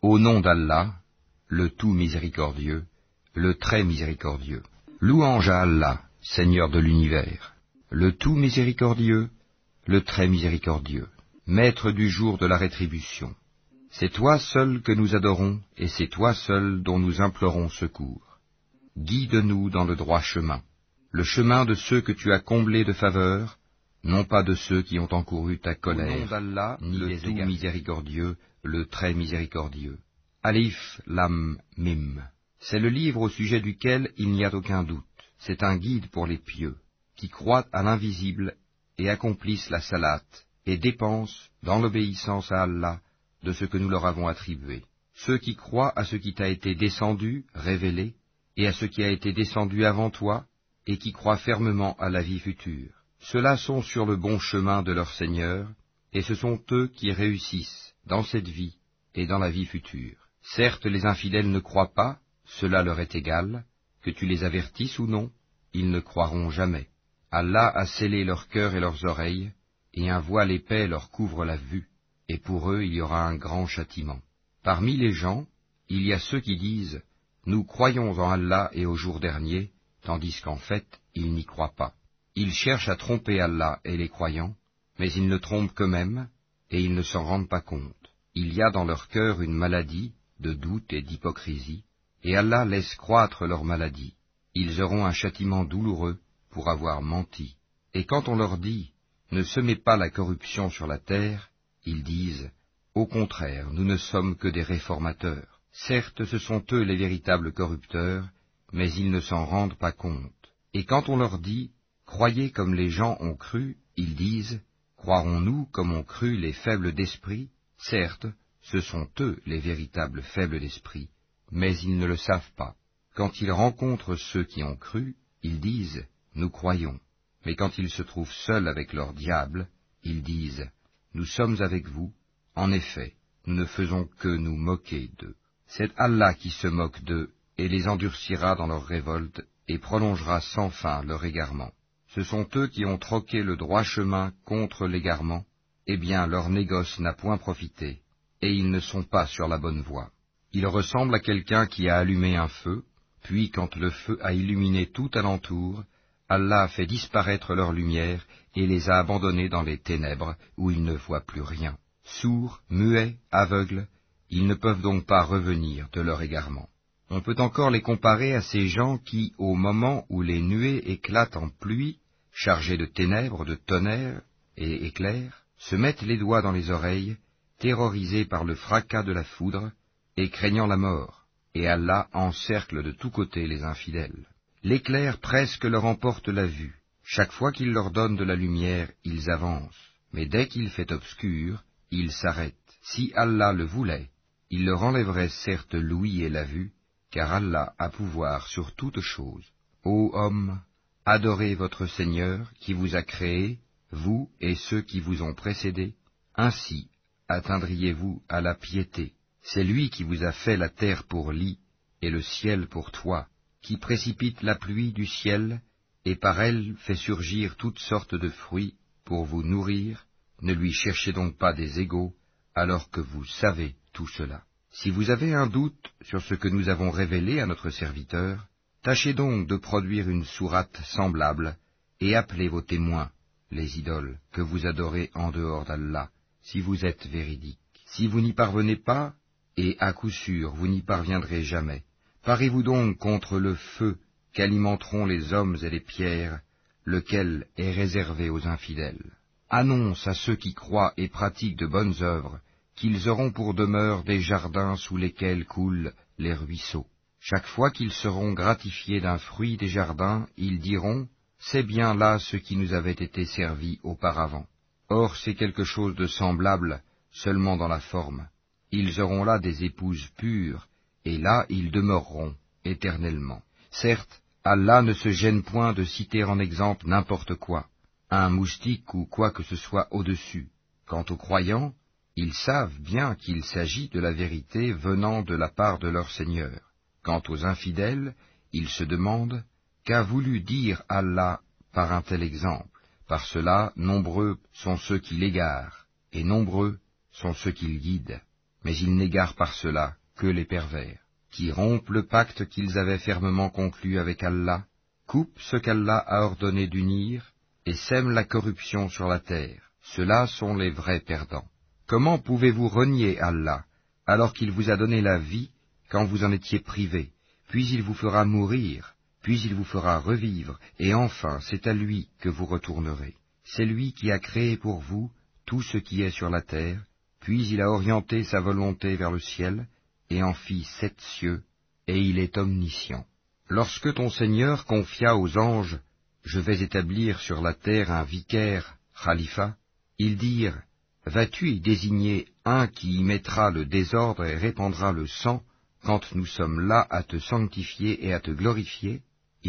Au nom d'Allah, le tout miséricordieux, le très miséricordieux. Louange à Allah, Seigneur de l'univers, le tout miséricordieux, le très miséricordieux, Maître du jour de la rétribution. C'est toi seul que nous adorons, et c'est toi seul dont nous implorons secours. Guide-nous dans le droit chemin, le chemin de ceux que tu as comblés de faveur, non pas de ceux qui ont encouru ta colère, ni le tout miséricordieux, le très miséricordieux. Alif Lam Mim. C'est le livre au sujet duquel il n'y a aucun doute. C'est un guide pour les pieux, qui croient à l'invisible et accomplissent la salate, et dépensent, dans l'obéissance à Allah, de ce que nous leur avons attribué. Ceux qui croient à ce qui t'a été descendu, révélé, et à ce qui a été descendu avant toi, et qui croient fermement à la vie future. Ceux-là sont sur le bon chemin de leur Seigneur, et ce sont eux qui réussissent dans cette vie et dans la vie future. Certes, les infidèles ne croient pas, cela leur est égal, que tu les avertisses ou non, ils ne croiront jamais. Allah a scellé leur cœur et leurs oreilles, et un voile épais leur couvre la vue, et pour eux il y aura un grand châtiment. Parmi les gens, il y a ceux qui disent, Nous croyons en Allah et au jour dernier, tandis qu'en fait, ils n'y croient pas. Ils cherchent à tromper Allah et les croyants, mais ils ne trompent qu'eux-mêmes, et ils ne s'en rendent pas compte. Il y a dans leur cœur une maladie, de doute et d'hypocrisie, et Allah laisse croître leur maladie. Ils auront un châtiment douloureux pour avoir menti. Et quand on leur dit, ne semez pas la corruption sur la terre, ils disent, au contraire, nous ne sommes que des réformateurs. Certes, ce sont eux les véritables corrupteurs, mais ils ne s'en rendent pas compte. Et quand on leur dit, croyez comme les gens ont cru, ils disent, croirons-nous comme ont cru les faibles d'esprit Certes, ce sont eux les véritables faibles d'esprit, mais ils ne le savent pas. Quand ils rencontrent ceux qui ont cru, ils disent, nous croyons. Mais quand ils se trouvent seuls avec leur diable, ils disent, nous sommes avec vous, en effet, nous ne faisons que nous moquer d'eux. C'est Allah qui se moque d'eux et les endurcira dans leur révolte et prolongera sans fin leur égarement. Ce sont eux qui ont troqué le droit chemin contre l'égarement, eh bien leur négoce n'a point profité, et ils ne sont pas sur la bonne voie. Ils ressemblent à quelqu'un qui a allumé un feu, puis quand le feu a illuminé tout alentour, Allah a fait disparaître leur lumière et les a abandonnés dans les ténèbres où ils ne voient plus rien. Sourds, muets, aveugles, ils ne peuvent donc pas revenir de leur égarement. On peut encore les comparer à ces gens qui, au moment où les nuées éclatent en pluie, chargées de ténèbres, de tonnerres et éclairs, se mettent les doigts dans les oreilles, terrorisés par le fracas de la foudre, et craignant la mort, et Allah encercle de tous côtés les infidèles. L'éclair presque leur emporte la vue. Chaque fois qu'il leur donne de la lumière, ils avancent, mais dès qu'il fait obscur, ils s'arrêtent. Si Allah le voulait, il leur enlèverait certes l'ouïe et la vue, car Allah a pouvoir sur toutes choses. Ô homme, adorez votre Seigneur qui vous a créé, vous et ceux qui vous ont précédés, ainsi atteindriez-vous à la piété. C'est lui qui vous a fait la terre pour lit et le ciel pour toi, qui précipite la pluie du ciel et par elle fait surgir toutes sortes de fruits pour vous nourrir, ne lui cherchez donc pas des égaux, alors que vous savez tout cela. Si vous avez un doute sur ce que nous avons révélé à notre serviteur, tâchez donc de produire une sourate semblable, et appelez vos témoins, les idoles, que vous adorez en dehors d'Allah, si vous êtes véridiques. Si vous n'y parvenez pas, et à coup sûr vous n'y parviendrez jamais, parez-vous donc contre le feu qu'alimenteront les hommes et les pierres, lequel est réservé aux infidèles. Annonce à ceux qui croient et pratiquent de bonnes œuvres qu'ils auront pour demeure des jardins sous lesquels coulent les ruisseaux. Chaque fois qu'ils seront gratifiés d'un fruit des jardins, ils diront, C'est bien là ce qui nous avait été servi auparavant. Or c'est quelque chose de semblable, seulement dans la forme. Ils auront là des épouses pures, et là ils demeureront éternellement. Certes, Allah ne se gêne point de citer en exemple n'importe quoi, un moustique ou quoi que ce soit au-dessus. Quant aux croyants, ils savent bien qu'il s'agit de la vérité venant de la part de leur Seigneur. Quant aux infidèles, ils se demandent qu'a voulu dire Allah par un tel exemple. Par cela, nombreux sont ceux qui l'égarent, et nombreux sont ceux qui le guident. mais ils n'égarent par cela que les pervers, qui rompent le pacte qu'ils avaient fermement conclu avec Allah, coupent ce qu'Allah a ordonné d'unir, et sèment la corruption sur la terre. Ceux-là sont les vrais perdants. Comment pouvez-vous renier Allah, alors qu'il vous a donné la vie quand vous en étiez privé, puis il vous fera mourir, puis il vous fera revivre, et enfin c'est à lui que vous retournerez. C'est lui qui a créé pour vous tout ce qui est sur la terre, puis il a orienté sa volonté vers le ciel, et en fit sept cieux, et il est omniscient. Lorsque ton Seigneur confia aux anges, Je vais établir sur la terre un vicaire, khalifa, ils dirent, Vas-tu y désigner un qui y mettra le désordre et répandra le sang, quand nous sommes là à te sanctifier et à te glorifier?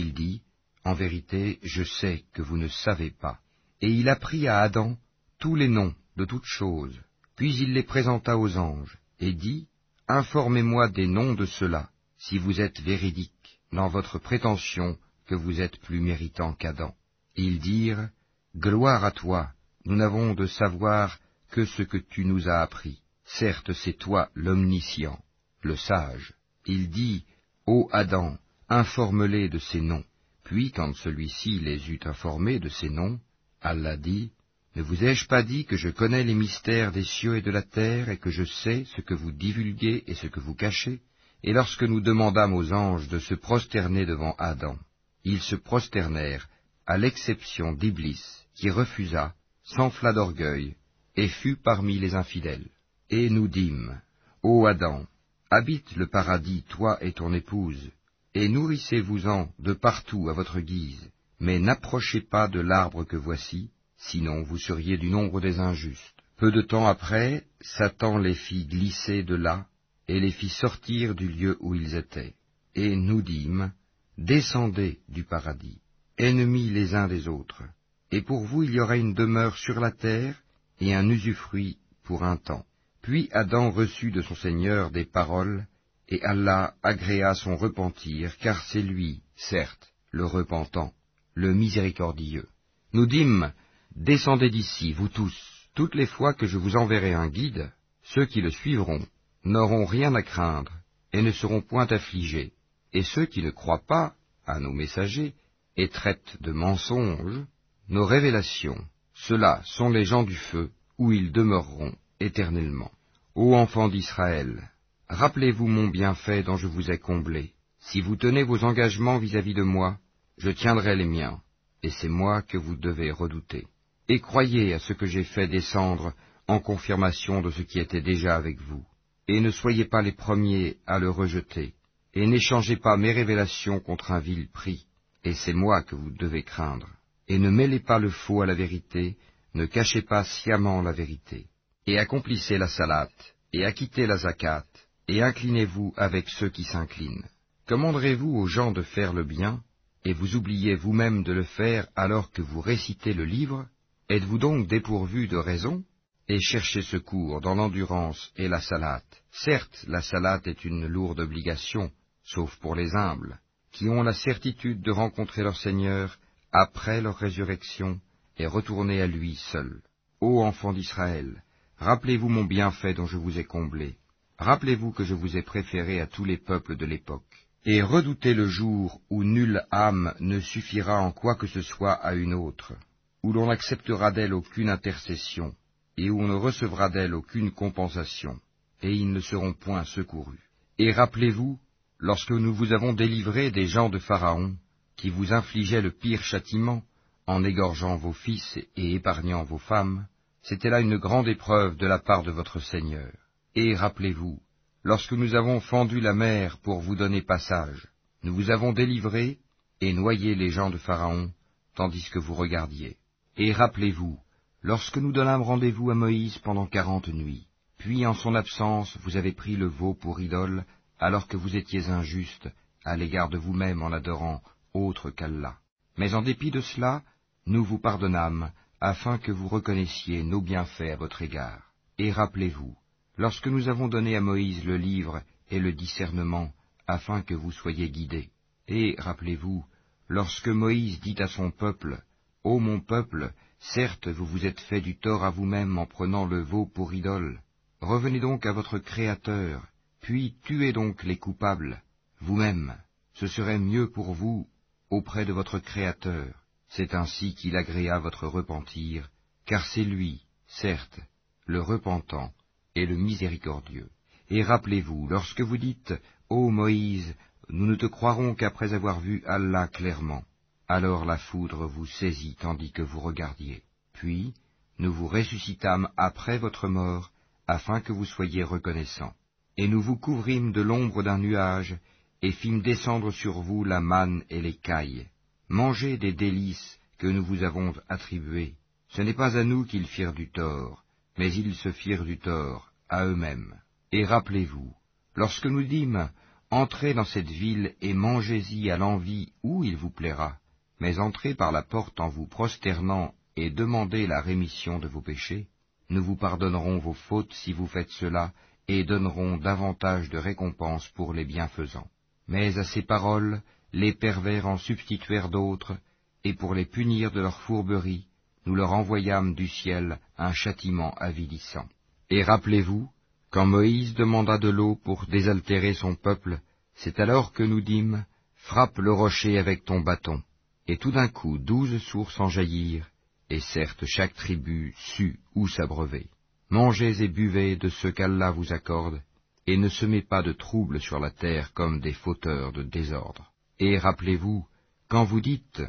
Il dit, En vérité, je sais que vous ne savez pas. Et il apprit à Adam tous les noms de toutes choses, puis il les présenta aux anges, et dit, Informez-moi des noms de ceux-là, si vous êtes véridiques dans votre prétention que vous êtes plus méritant qu'Adam. Ils dirent, Gloire à toi, nous n'avons de savoir que ce que tu nous as appris. Certes, c'est toi l'omniscient le sage. Il dit, Ô Adam, informe-les de ces noms. Puis, quand celui-ci les eut informés de ces noms, Allah dit, Ne vous ai-je pas dit que je connais les mystères des cieux et de la terre, et que je sais ce que vous divulguez et ce que vous cachez? Et lorsque nous demandâmes aux anges de se prosterner devant Adam, ils se prosternèrent, à l'exception d'Iblis, qui refusa, s'enfla d'orgueil, et fut parmi les infidèles. Et nous dîmes, Ô Adam, Habite le paradis, toi et ton épouse, et nourrissez-vous-en de partout à votre guise, mais n'approchez pas de l'arbre que voici, sinon vous seriez du nombre des injustes. Peu de temps après, Satan les fit glisser de là, et les fit sortir du lieu où ils étaient. Et nous dîmes, Descendez du paradis, ennemis les uns des autres, et pour vous il y aura une demeure sur la terre, et un usufruit pour un temps. Puis Adam reçut de son Seigneur des paroles, et Allah agréa son repentir, car c'est lui, certes, le repentant, le miséricordieux. Nous dîmes, Descendez d'ici, vous tous, toutes les fois que je vous enverrai un guide, ceux qui le suivront n'auront rien à craindre, et ne seront point affligés, et ceux qui ne croient pas à nos messagers, et traitent de mensonges, nos révélations, ceux-là sont les gens du feu, où ils demeureront éternellement. Ô enfants d'Israël, rappelez-vous mon bienfait dont je vous ai comblé. Si vous tenez vos engagements vis-à-vis de moi, je tiendrai les miens, et c'est moi que vous devez redouter. Et croyez à ce que j'ai fait descendre en confirmation de ce qui était déjà avec vous. Et ne soyez pas les premiers à le rejeter, et n'échangez pas mes révélations contre un vil prix, et c'est moi que vous devez craindre. Et ne mêlez pas le faux à la vérité, ne cachez pas sciemment la vérité et accomplissez la salate, et acquittez la zakat, et inclinez-vous avec ceux qui s'inclinent. Commanderez-vous aux gens de faire le bien, et vous oubliez vous-même de le faire alors que vous récitez le livre? Êtes-vous donc dépourvu de raison? Et cherchez secours dans l'endurance et la salate. Certes, la salate est une lourde obligation, sauf pour les humbles, qui ont la certitude de rencontrer leur Seigneur après leur résurrection et retourner à lui seul. Ô enfants d'Israël, Rappelez-vous mon bienfait dont je vous ai comblé. Rappelez-vous que je vous ai préféré à tous les peuples de l'époque. Et redoutez le jour où nulle âme ne suffira en quoi que ce soit à une autre, où l'on n'acceptera d'elle aucune intercession, et où on ne recevra d'elle aucune compensation, et ils ne seront point secourus. Et rappelez-vous, lorsque nous vous avons délivré des gens de Pharaon, qui vous infligeaient le pire châtiment, en égorgeant vos fils et épargnant vos femmes, c'était là une grande épreuve de la part de votre Seigneur. Et rappelez-vous, lorsque nous avons fendu la mer pour vous donner passage, nous vous avons délivré et noyé les gens de Pharaon, tandis que vous regardiez. Et rappelez-vous, lorsque nous donnâmes rendez-vous à Moïse pendant quarante nuits, puis en son absence vous avez pris le veau pour idole, alors que vous étiez injuste à l'égard de vous-même en adorant autre qu'Allah. Mais en dépit de cela, nous vous pardonnâmes, afin que vous reconnaissiez nos bienfaits à votre égard. Et rappelez-vous, lorsque nous avons donné à Moïse le livre et le discernement, afin que vous soyez guidés. Et rappelez-vous, lorsque Moïse dit à son peuple, Ô mon peuple, certes vous vous êtes fait du tort à vous-même en prenant le veau pour idole, Revenez donc à votre Créateur, puis tuez donc les coupables, vous-même, ce serait mieux pour vous auprès de votre Créateur. C'est ainsi qu'il agréa votre repentir, car c'est lui, certes, le repentant et le miséricordieux. Et rappelez-vous, lorsque vous dites, Ô Moïse, nous ne te croirons qu'après avoir vu Allah clairement, alors la foudre vous saisit tandis que vous regardiez. Puis, nous vous ressuscitâmes après votre mort, afin que vous soyez reconnaissants. Et nous vous couvrîmes de l'ombre d'un nuage, et fîmes descendre sur vous la manne et les cailles. Mangez des délices que nous vous avons attribuées. Ce n'est pas à nous qu'ils firent du tort, mais ils se firent du tort à eux-mêmes. Et rappelez-vous, lorsque nous dîmes, Entrez dans cette ville et mangez-y à l'envie où il vous plaira, mais entrez par la porte en vous prosternant et demandez la rémission de vos péchés, nous vous pardonnerons vos fautes si vous faites cela, et donnerons davantage de récompenses pour les bienfaisants. Mais à ces paroles, les pervers en substituèrent d'autres, et pour les punir de leur fourberie, nous leur envoyâmes du ciel un châtiment avilissant. Et rappelez-vous, quand Moïse demanda de l'eau pour désaltérer son peuple, c'est alors que nous dîmes, Frappe le rocher avec ton bâton. Et tout d'un coup douze sources en jaillirent, et certes chaque tribu sut où s'abreuver. Mangez et buvez de ce qu'Allah vous accorde, et ne semez pas de troubles sur la terre comme des fauteurs de désordre. Et rappelez-vous, quand vous dites,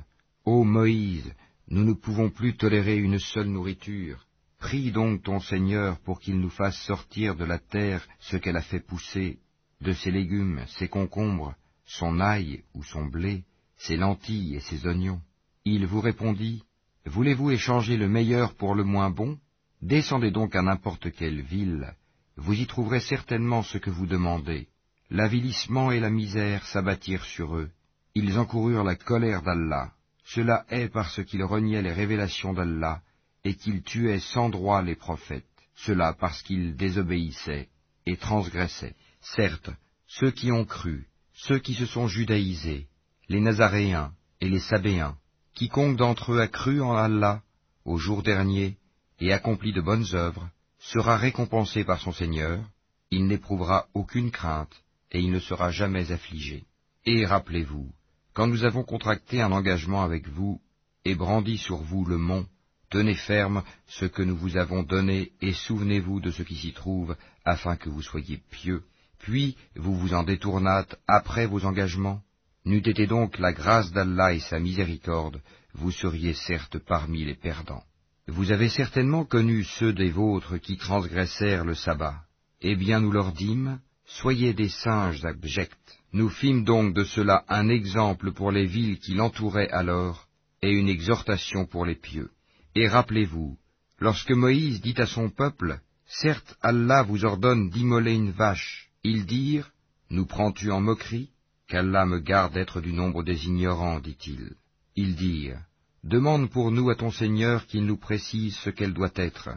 Ô Moïse, nous ne pouvons plus tolérer une seule nourriture, Prie donc ton Seigneur pour qu'il nous fasse sortir de la terre ce qu'elle a fait pousser, de ses légumes, ses concombres, son ail ou son blé, ses lentilles et ses oignons. Il vous répondit, Voulez-vous échanger le meilleur pour le moins bon? Descendez donc à n'importe quelle ville, vous y trouverez certainement ce que vous demandez. L'avilissement et la misère s'abattirent sur eux. Ils encoururent la colère d'Allah. Cela est parce qu'ils reniaient les révélations d'Allah et qu'il tuait sans droit les prophètes, cela parce qu'ils désobéissaient et transgressaient. Certes, ceux qui ont cru, ceux qui se sont judaïsés, les Nazaréens et les Sabéens, quiconque d'entre eux a cru en Allah au jour dernier et accompli de bonnes œuvres, sera récompensé par son Seigneur, il n'éprouvera aucune crainte et il ne sera jamais affligé. Et rappelez-vous, quand nous avons contracté un engagement avec vous et brandi sur vous le mont, Tenez ferme ce que nous vous avons donné, et souvenez-vous de ce qui s'y trouve, afin que vous soyez pieux. Puis vous vous en détournâtes après vos engagements. N'eût été donc la grâce d'Allah et sa miséricorde, vous seriez certes parmi les perdants. Vous avez certainement connu ceux des vôtres qui transgressèrent le sabbat. Eh bien nous leur dîmes, soyez des singes abjects. Nous fîmes donc de cela un exemple pour les villes qui l'entouraient alors, et une exhortation pour les pieux. Et rappelez-vous, lorsque Moïse dit à son peuple, Certes Allah vous ordonne d'immoler une vache, ils dirent, Nous prends-tu en moquerie Qu'Allah me garde d'être du nombre des ignorants, dit-il. Ils dirent, Demande pour nous à ton Seigneur qu'il nous précise ce qu'elle doit être.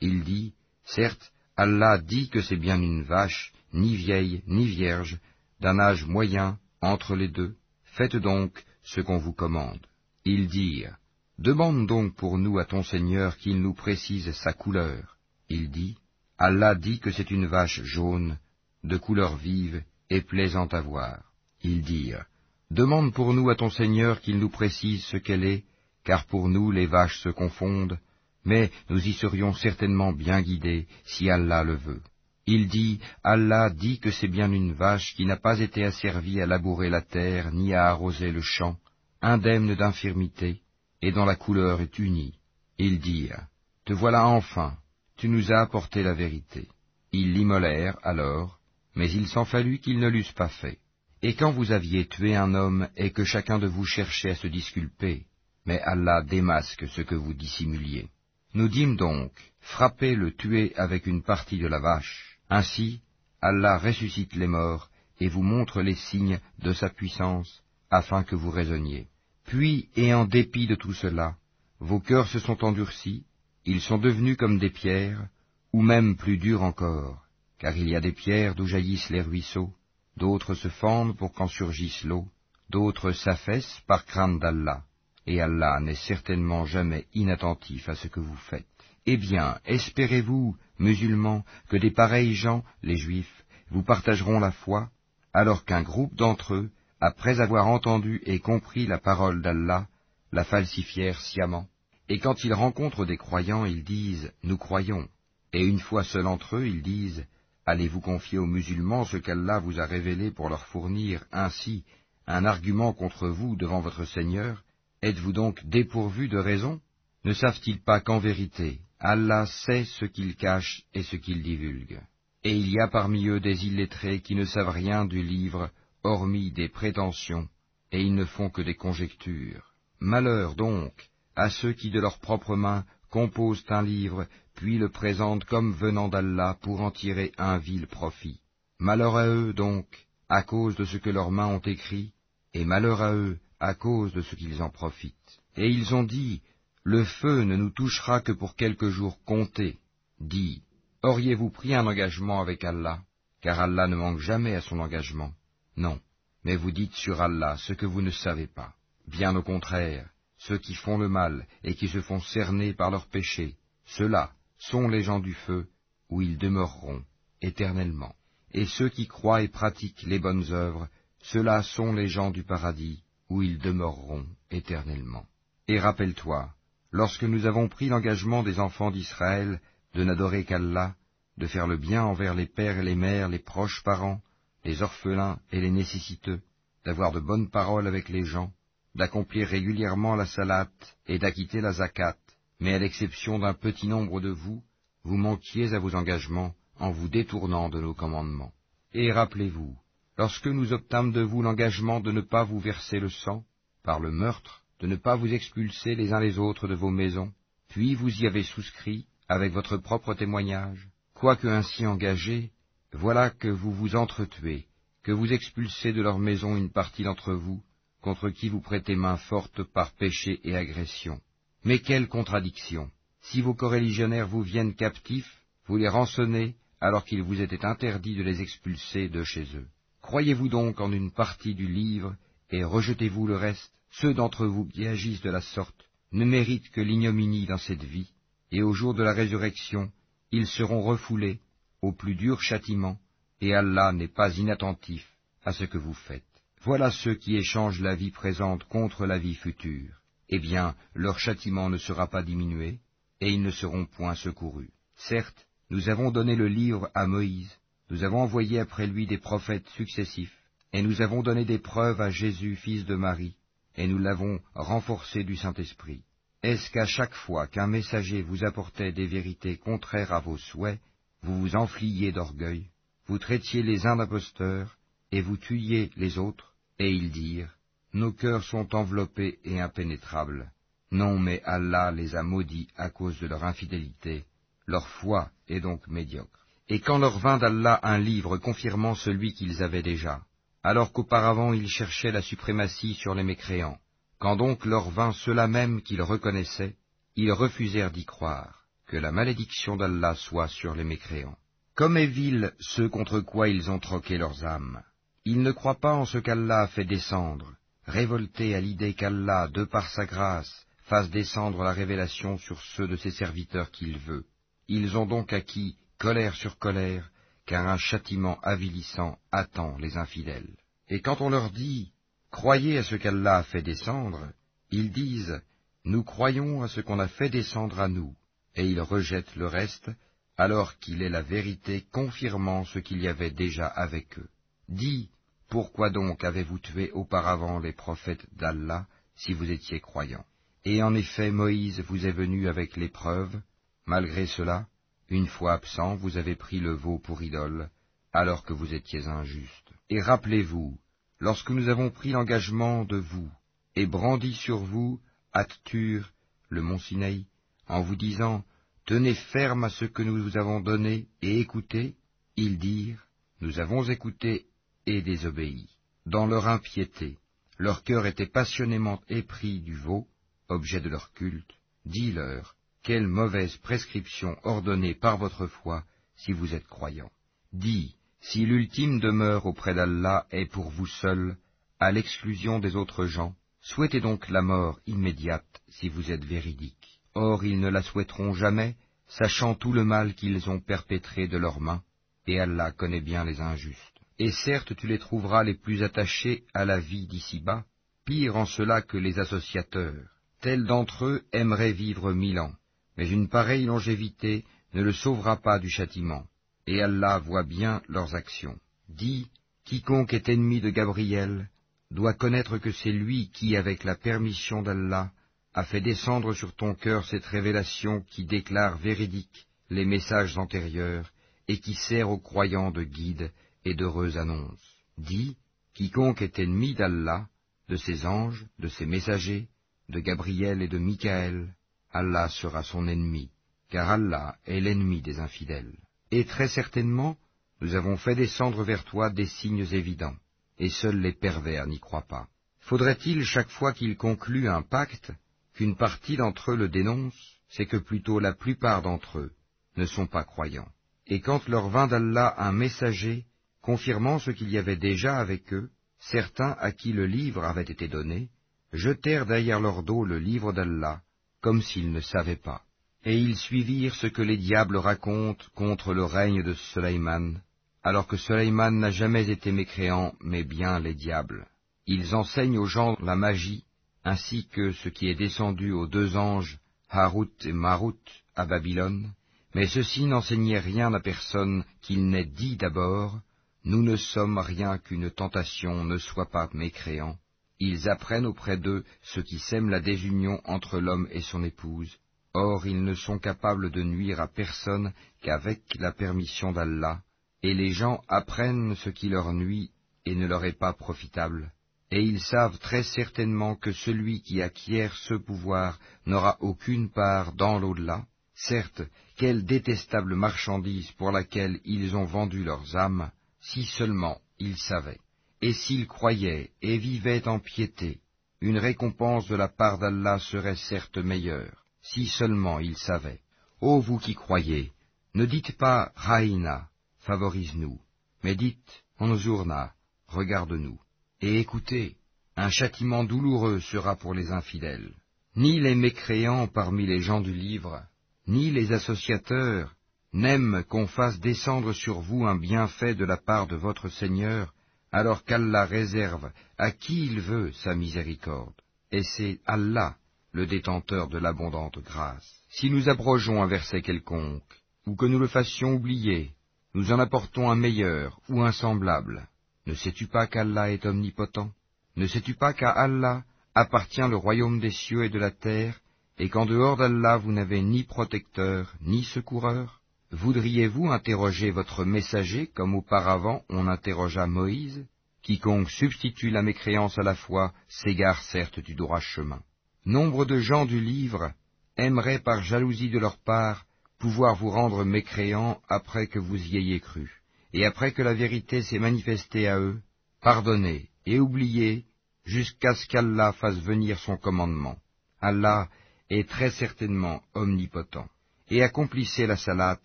Il dit, Certes, Allah dit que c'est bien une vache, ni vieille, ni vierge, d'un âge moyen, entre les deux. Faites donc ce qu'on vous commande. Ils dirent, Demande donc pour nous à ton Seigneur qu'il nous précise sa couleur. Il dit, Allah dit que c'est une vache jaune, de couleur vive et plaisante à voir. Ils dirent, Demande pour nous à ton Seigneur qu'il nous précise ce qu'elle est, car pour nous les vaches se confondent, mais nous y serions certainement bien guidés si Allah le veut. Il dit, Allah dit que c'est bien une vache qui n'a pas été asservie à labourer la terre ni à arroser le champ, indemne d'infirmité, et dont la couleur est unie. Ils dirent, Te voilà enfin, tu nous as apporté la vérité. Ils l'immolèrent alors, mais il s'en fallut qu'ils ne l'eussent pas fait. Et quand vous aviez tué un homme et que chacun de vous cherchait à se disculper, mais Allah démasque ce que vous dissimuliez. Nous dîmes donc, frappez le tuer avec une partie de la vache. Ainsi, Allah ressuscite les morts et vous montre les signes de sa puissance, afin que vous raisonniez. Puis, et en dépit de tout cela, vos cœurs se sont endurcis, ils sont devenus comme des pierres, ou même plus durs encore, car il y a des pierres d'où jaillissent les ruisseaux, d'autres se fendent pour qu'en surgisse l'eau, d'autres s'affaissent par crainte d'Allah, et Allah n'est certainement jamais inattentif à ce que vous faites. Eh bien, espérez-vous, musulmans, que des pareils gens, les Juifs, vous partageront la foi, alors qu'un groupe d'entre eux, après avoir entendu et compris la parole d'Allah, la falsifièrent sciemment. Et quand ils rencontrent des croyants, ils disent ⁇ Nous croyons ⁇ Et une fois seuls entre eux, ils disent ⁇ Allez-vous confier aux musulmans ce qu'Allah vous a révélé pour leur fournir ainsi un argument contre vous devant votre Seigneur? Êtes-vous donc dépourvus de raison? Ne savent-ils pas qu'en vérité, Allah sait ce qu'ils cachent et ce qu'ils divulguent? Et il y a parmi eux des illettrés qui ne savent rien du livre, hormis des prétentions, et ils ne font que des conjectures. Malheur donc à ceux qui de leurs propres mains composent un livre, puis le présentent comme venant d'Allah pour en tirer un vil profit. Malheur à eux donc, à cause de ce que leurs mains ont écrit, et malheur à eux à cause de ce qu'ils en profitent. Et ils ont dit, Le feu ne nous touchera que pour quelques jours comptés. Dit, Auriez-vous pris un engagement avec Allah? Car Allah ne manque jamais à son engagement. Non, mais vous dites sur Allah ce que vous ne savez pas. Bien au contraire, ceux qui font le mal et qui se font cerner par leurs péchés, ceux-là sont les gens du feu, où ils demeureront éternellement. Et ceux qui croient et pratiquent les bonnes œuvres, ceux-là sont les gens du paradis, où ils demeureront éternellement. Et rappelle-toi, lorsque nous avons pris l'engagement des enfants d'Israël de n'adorer qu'Allah, de faire le bien envers les pères et les mères, les proches parents, les orphelins et les nécessiteux, d'avoir de bonnes paroles avec les gens, d'accomplir régulièrement la salate et d'acquitter la zakat, mais à l'exception d'un petit nombre de vous, vous manquiez à vos engagements en vous détournant de nos commandements. Et rappelez-vous, lorsque nous obtâmes de vous l'engagement de ne pas vous verser le sang, par le meurtre, de ne pas vous expulser les uns les autres de vos maisons, puis vous y avez souscrit avec votre propre témoignage, quoique ainsi engagé, voilà que vous vous entretuez, que vous expulsez de leur maison une partie d'entre vous, contre qui vous prêtez main forte par péché et agression. Mais quelle contradiction Si vos coreligionnaires vous viennent captifs, vous les rançonnez alors qu'il vous était interdit de les expulser de chez eux. Croyez-vous donc en une partie du livre et rejetez-vous le reste Ceux d'entre vous qui agissent de la sorte ne méritent que l'ignominie dans cette vie, et au jour de la résurrection, ils seront refoulés au plus dur châtiment, et Allah n'est pas inattentif à ce que vous faites. Voilà ceux qui échangent la vie présente contre la vie future. Eh bien, leur châtiment ne sera pas diminué, et ils ne seront point secourus. Certes, nous avons donné le livre à Moïse, nous avons envoyé après lui des prophètes successifs, et nous avons donné des preuves à Jésus, fils de Marie, et nous l'avons renforcé du Saint-Esprit. Est-ce qu'à chaque fois qu'un messager vous apportait des vérités contraires à vos souhaits, vous vous enfliez d'orgueil, vous traitiez les uns d'imposteurs, et vous tuiez les autres, et ils dirent, Nos cœurs sont enveloppés et impénétrables. Non, mais Allah les a maudits à cause de leur infidélité, leur foi est donc médiocre. Et quand leur vint d'Allah un livre confirmant celui qu'ils avaient déjà, alors qu'auparavant ils cherchaient la suprématie sur les mécréants, quand donc leur vint cela même qu'ils reconnaissaient, ils refusèrent d'y croire, que la malédiction d'Allah soit sur les mécréants. Comme est vil ceux contre quoi ils ont troqué leurs âmes. Ils ne croient pas en ce qu'Allah a fait descendre, révoltés à l'idée qu'Allah, de par sa grâce, fasse descendre la révélation sur ceux de ses serviteurs qu'il veut. Ils ont donc acquis colère sur colère, car un châtiment avilissant attend les infidèles. Et quand on leur dit Croyez à ce qu'Allah a fait descendre, ils disent Nous croyons à ce qu'on a fait descendre à nous, et ils rejettent le reste, alors qu'il est la vérité confirmant ce qu'il y avait déjà avec eux. Dis, pourquoi donc avez-vous tué auparavant les prophètes d'Allah si vous étiez croyants Et en effet, Moïse vous est venu avec l'épreuve, malgré cela, une fois absent, vous avez pris le veau pour idole, alors que vous étiez injuste. Et rappelez-vous, lorsque nous avons pris l'engagement de vous, et brandi sur vous, Attur, le mont Sinaï, en vous disant, Tenez ferme à ce que nous vous avons donné, et écoutez, ils dirent, Nous avons écouté et désobéi. Dans leur impiété, leur cœur était passionnément épris du veau, objet de leur culte. Dis-leur, quelle mauvaise prescription ordonnée par votre foi si vous êtes croyants. Dis, si l'ultime demeure auprès d'Allah est pour vous seul, à l'exclusion des autres gens, souhaitez donc la mort immédiate si vous êtes véridique. Or ils ne la souhaiteront jamais, sachant tout le mal qu'ils ont perpétré de leurs mains, et Allah connaît bien les injustes. Et certes tu les trouveras les plus attachés à la vie d'ici-bas, pire en cela que les associateurs. Tels d'entre eux aimeraient vivre mille ans, mais une pareille longévité ne le sauvera pas du châtiment, et Allah voit bien leurs actions. Dis, quiconque est ennemi de Gabriel doit connaître que c'est lui qui, avec la permission d'Allah, a fait descendre sur ton cœur cette révélation qui déclare véridique les messages antérieurs et qui sert aux croyants de guide et d'heureuse annonce. Dis, quiconque est ennemi d'Allah, de ses anges, de ses messagers, de Gabriel et de Michael, Allah sera son ennemi, car Allah est l'ennemi des infidèles. Et très certainement, nous avons fait descendre vers toi des signes évidents, et seuls les pervers n'y croient pas. Faudrait-il chaque fois qu'ils concluent un pacte qu'une partie d'entre eux le dénonce, c'est que plutôt la plupart d'entre eux ne sont pas croyants. Et quand leur vint d'Allah un messager, confirmant ce qu'il y avait déjà avec eux, certains à qui le livre avait été donné, jetèrent derrière leur dos le livre d'Allah, comme s'ils ne savaient pas. Et ils suivirent ce que les diables racontent contre le règne de Sulayman, alors que Sulayman n'a jamais été mécréant, mais bien les diables. Ils enseignent aux gens la magie, ainsi que ce qui est descendu aux deux anges, Harut et Marut, à Babylone, mais ceux-ci n'enseignaient rien à personne qu'il n'ait dit d'abord, Nous ne sommes rien qu'une tentation, ne sois pas mécréant. Ils apprennent auprès d'eux ce qui sème la désunion entre l'homme et son épouse. Or ils ne sont capables de nuire à personne qu'avec la permission d'Allah, et les gens apprennent ce qui leur nuit et ne leur est pas profitable et ils savent très certainement que celui qui acquiert ce pouvoir n'aura aucune part dans l'au-delà. Certes, quelle détestable marchandise pour laquelle ils ont vendu leurs âmes, si seulement ils savaient. Et s'ils croyaient et vivaient en piété, une récompense de la part d'Allah serait certes meilleure, si seulement ils savaient. Ô vous qui croyez, ne dites pas Raïna, favorise-nous, mais dites Anzurna, regarde-nous. Et écoutez, un châtiment douloureux sera pour les infidèles. Ni les mécréants parmi les gens du livre, ni les associateurs n'aiment qu'on fasse descendre sur vous un bienfait de la part de votre Seigneur, alors qu'Allah réserve à qui il veut sa miséricorde. Et c'est Allah, le détenteur de l'abondante grâce. Si nous abrogeons un verset quelconque, ou que nous le fassions oublier, nous en apportons un meilleur ou un semblable. Ne sais-tu pas qu'Allah est omnipotent? Ne sais-tu pas qu'à Allah appartient le royaume des cieux et de la terre, et qu'en dehors d'Allah vous n'avez ni protecteur, ni secoureur? Voudriez-vous interroger votre messager comme auparavant on interrogea Moïse? Quiconque substitue la mécréance à la foi s'égare certes du droit chemin. Nombre de gens du livre aimeraient par jalousie de leur part pouvoir vous rendre mécréants après que vous y ayez cru et après que la vérité s'est manifestée à eux, pardonnez et oubliez jusqu'à ce qu'Allah fasse venir son commandement. Allah est très certainement omnipotent. Et accomplissez la salat,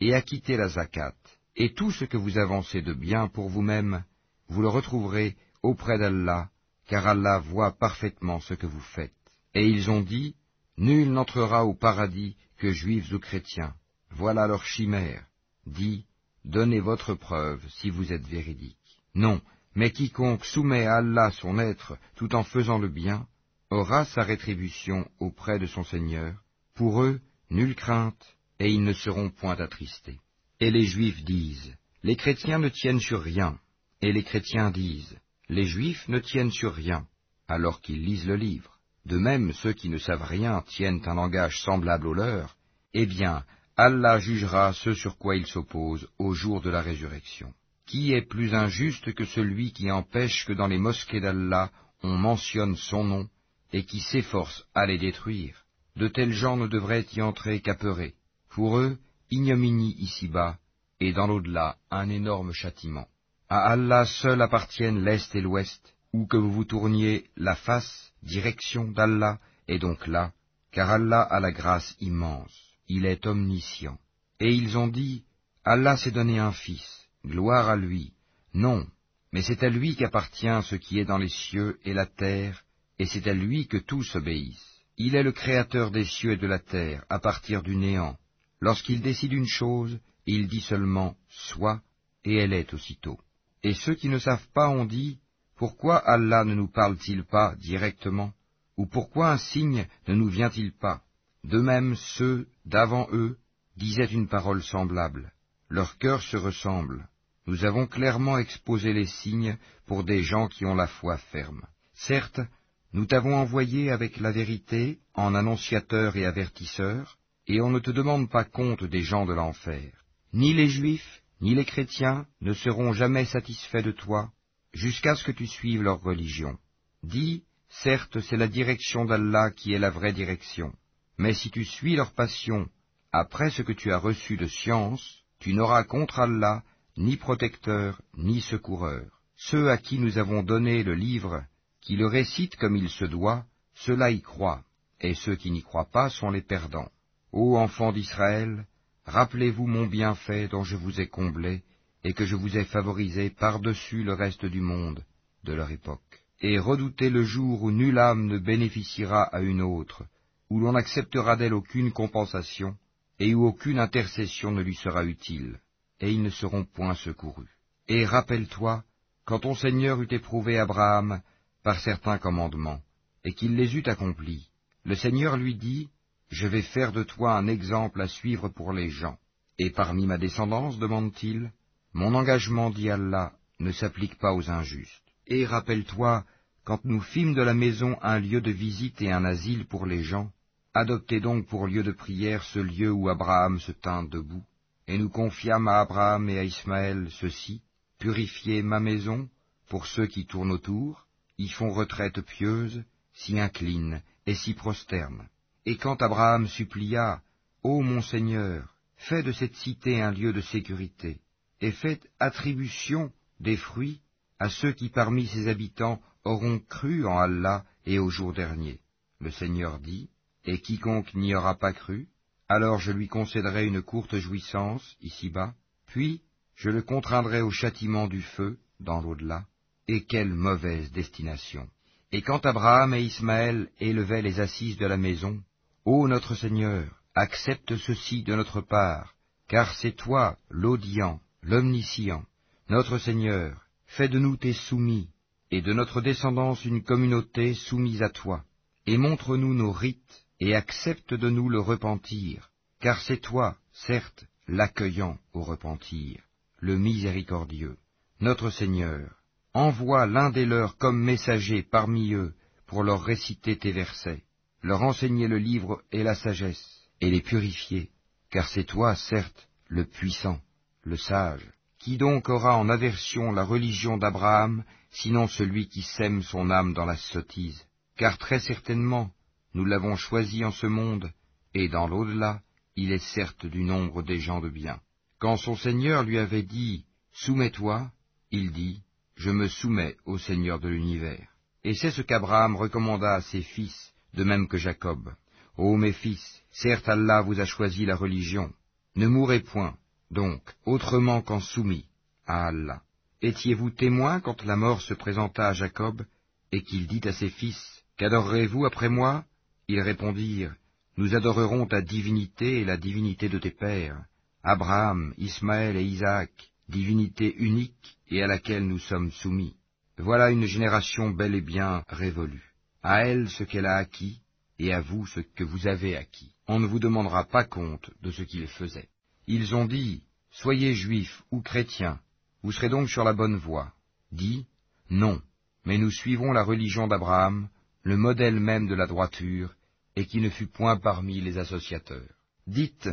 et acquittez la zakat, et tout ce que vous avancez de bien pour vous-même, vous le retrouverez auprès d'Allah, car Allah voit parfaitement ce que vous faites. Et ils ont dit, Nul n'entrera au paradis que juifs ou chrétiens. Voilà leur chimère. Dit, Donnez votre preuve si vous êtes véridique. Non, mais quiconque soumet à Allah son être tout en faisant le bien, aura sa rétribution auprès de son Seigneur. Pour eux, nulle crainte, et ils ne seront point attristés. Et les Juifs disent, les chrétiens ne tiennent sur rien. Et les chrétiens disent, les Juifs ne tiennent sur rien, alors qu'ils lisent le livre. De même, ceux qui ne savent rien tiennent un langage semblable au leur. Eh bien, Allah jugera ce sur quoi il s'oppose au jour de la résurrection. Qui est plus injuste que celui qui empêche que dans les mosquées d'Allah on mentionne son nom et qui s'efforce à les détruire? De tels gens ne devraient y entrer qu'apeurés. Pour eux, ignominie ici-bas, et dans l'au-delà, un énorme châtiment. À Allah seul appartiennent l'Est et l'Ouest, où que vous vous tourniez, la face, direction d'Allah, est donc là, car Allah a la grâce immense il est omniscient. Et ils ont dit, Allah s'est donné un fils, gloire à lui. Non, mais c'est à lui qu'appartient ce qui est dans les cieux et la terre, et c'est à lui que tous obéissent. Il est le créateur des cieux et de la terre, à partir du néant. Lorsqu'il décide une chose, il dit seulement Sois, et elle est aussitôt. Et ceux qui ne savent pas ont dit Pourquoi Allah ne nous parle-t-il pas directement Ou pourquoi un signe ne nous vient-il pas De même, ceux d'avant eux disaient une parole semblable. Leurs cœurs se ressemblent. Nous avons clairement exposé les signes pour des gens qui ont la foi ferme. Certes, nous t'avons envoyé avec la vérité en annonciateur et avertisseur, et on ne te demande pas compte des gens de l'enfer. Ni les Juifs, ni les chrétiens ne seront jamais satisfaits de toi, jusqu'à ce que tu suives leur religion. Dis, certes, c'est la direction d'Allah qui est la vraie direction, mais si tu suis leur passion après ce que tu as reçu de science, tu n'auras contre Allah ni protecteur, ni secoureur. Ceux à qui nous avons donné le livre, qui le récitent comme il se doit, ceux-là y croient, et ceux qui n'y croient pas sont les perdants. Ô enfants d'Israël, rappelez-vous mon bienfait dont je vous ai comblé, et que je vous ai favorisé par-dessus le reste du monde de leur époque. Et redoutez le jour où nulle âme ne bénéficiera à une autre, où l'on n'acceptera d'elle aucune compensation, et où aucune intercession ne lui sera utile et ils ne seront point secourus. Et rappelle-toi, quand ton Seigneur eut éprouvé Abraham par certains commandements, et qu'il les eut accomplis, le Seigneur lui dit, Je vais faire de toi un exemple à suivre pour les gens. Et parmi ma descendance, demande-t-il, mon engagement, dit Allah, ne s'applique pas aux injustes. Et rappelle-toi, quand nous fîmes de la maison un lieu de visite et un asile pour les gens, adoptez donc pour lieu de prière ce lieu où Abraham se tint debout, et nous confiâmes à Abraham et à Ismaël ceci, purifiez ma maison, pour ceux qui tournent autour, y font retraite pieuse, s'y inclinent et s'y prosternent. Et quand Abraham supplia, Ô mon Seigneur, fais de cette cité un lieu de sécurité, et faites attribution des fruits à ceux qui parmi ses habitants auront cru en Allah et au jour dernier. Le Seigneur dit, Et quiconque n'y aura pas cru, alors je lui concéderai une courte jouissance ici-bas, puis je le contraindrai au châtiment du feu dans l'au-delà. Et quelle mauvaise destination. Et quand Abraham et Ismaël élevaient les assises de la maison, Ô notre Seigneur, accepte ceci de notre part, car c'est toi l'audient, l'omniscient. Notre Seigneur, fais de nous tes soumis, et de notre descendance une communauté soumise à toi, et montre-nous nos rites et accepte de nous le repentir, car c'est toi, certes, l'accueillant au repentir, le miséricordieux. Notre Seigneur, envoie l'un des leurs comme messager parmi eux pour leur réciter tes versets, leur enseigner le livre et la sagesse, et les purifier, car c'est toi, certes, le puissant, le sage. Qui donc aura en aversion la religion d'Abraham, sinon celui qui sème son âme dans la sottise Car très certainement, nous l'avons choisi en ce monde, et dans l'au-delà, il est certes du nombre des gens de bien. Quand son Seigneur lui avait dit Soumets-toi, il dit Je me soumets au Seigneur de l'univers. Et c'est ce qu'Abraham recommanda à ses fils, de même que Jacob. Ô mes fils, certes Allah vous a choisi la religion. Ne mourrez point, donc, autrement qu'en soumis à Allah. Étiez-vous témoin quand la mort se présenta à Jacob, et qu'il dit à ses fils Qu'adorerez-vous après moi? Ils répondirent, Nous adorerons ta divinité et la divinité de tes pères, Abraham, Ismaël et Isaac, divinité unique et à laquelle nous sommes soumis. Voilà une génération bel et bien révolue. À elle ce qu'elle a acquis, et à vous ce que vous avez acquis. On ne vous demandera pas compte de ce qu'ils faisaient. Ils ont dit, Soyez juifs ou chrétiens, vous serez donc sur la bonne voie. Dit, Non, mais nous suivons la religion d'Abraham, le modèle même de la droiture, et qui ne fut point parmi les associateurs. Dites,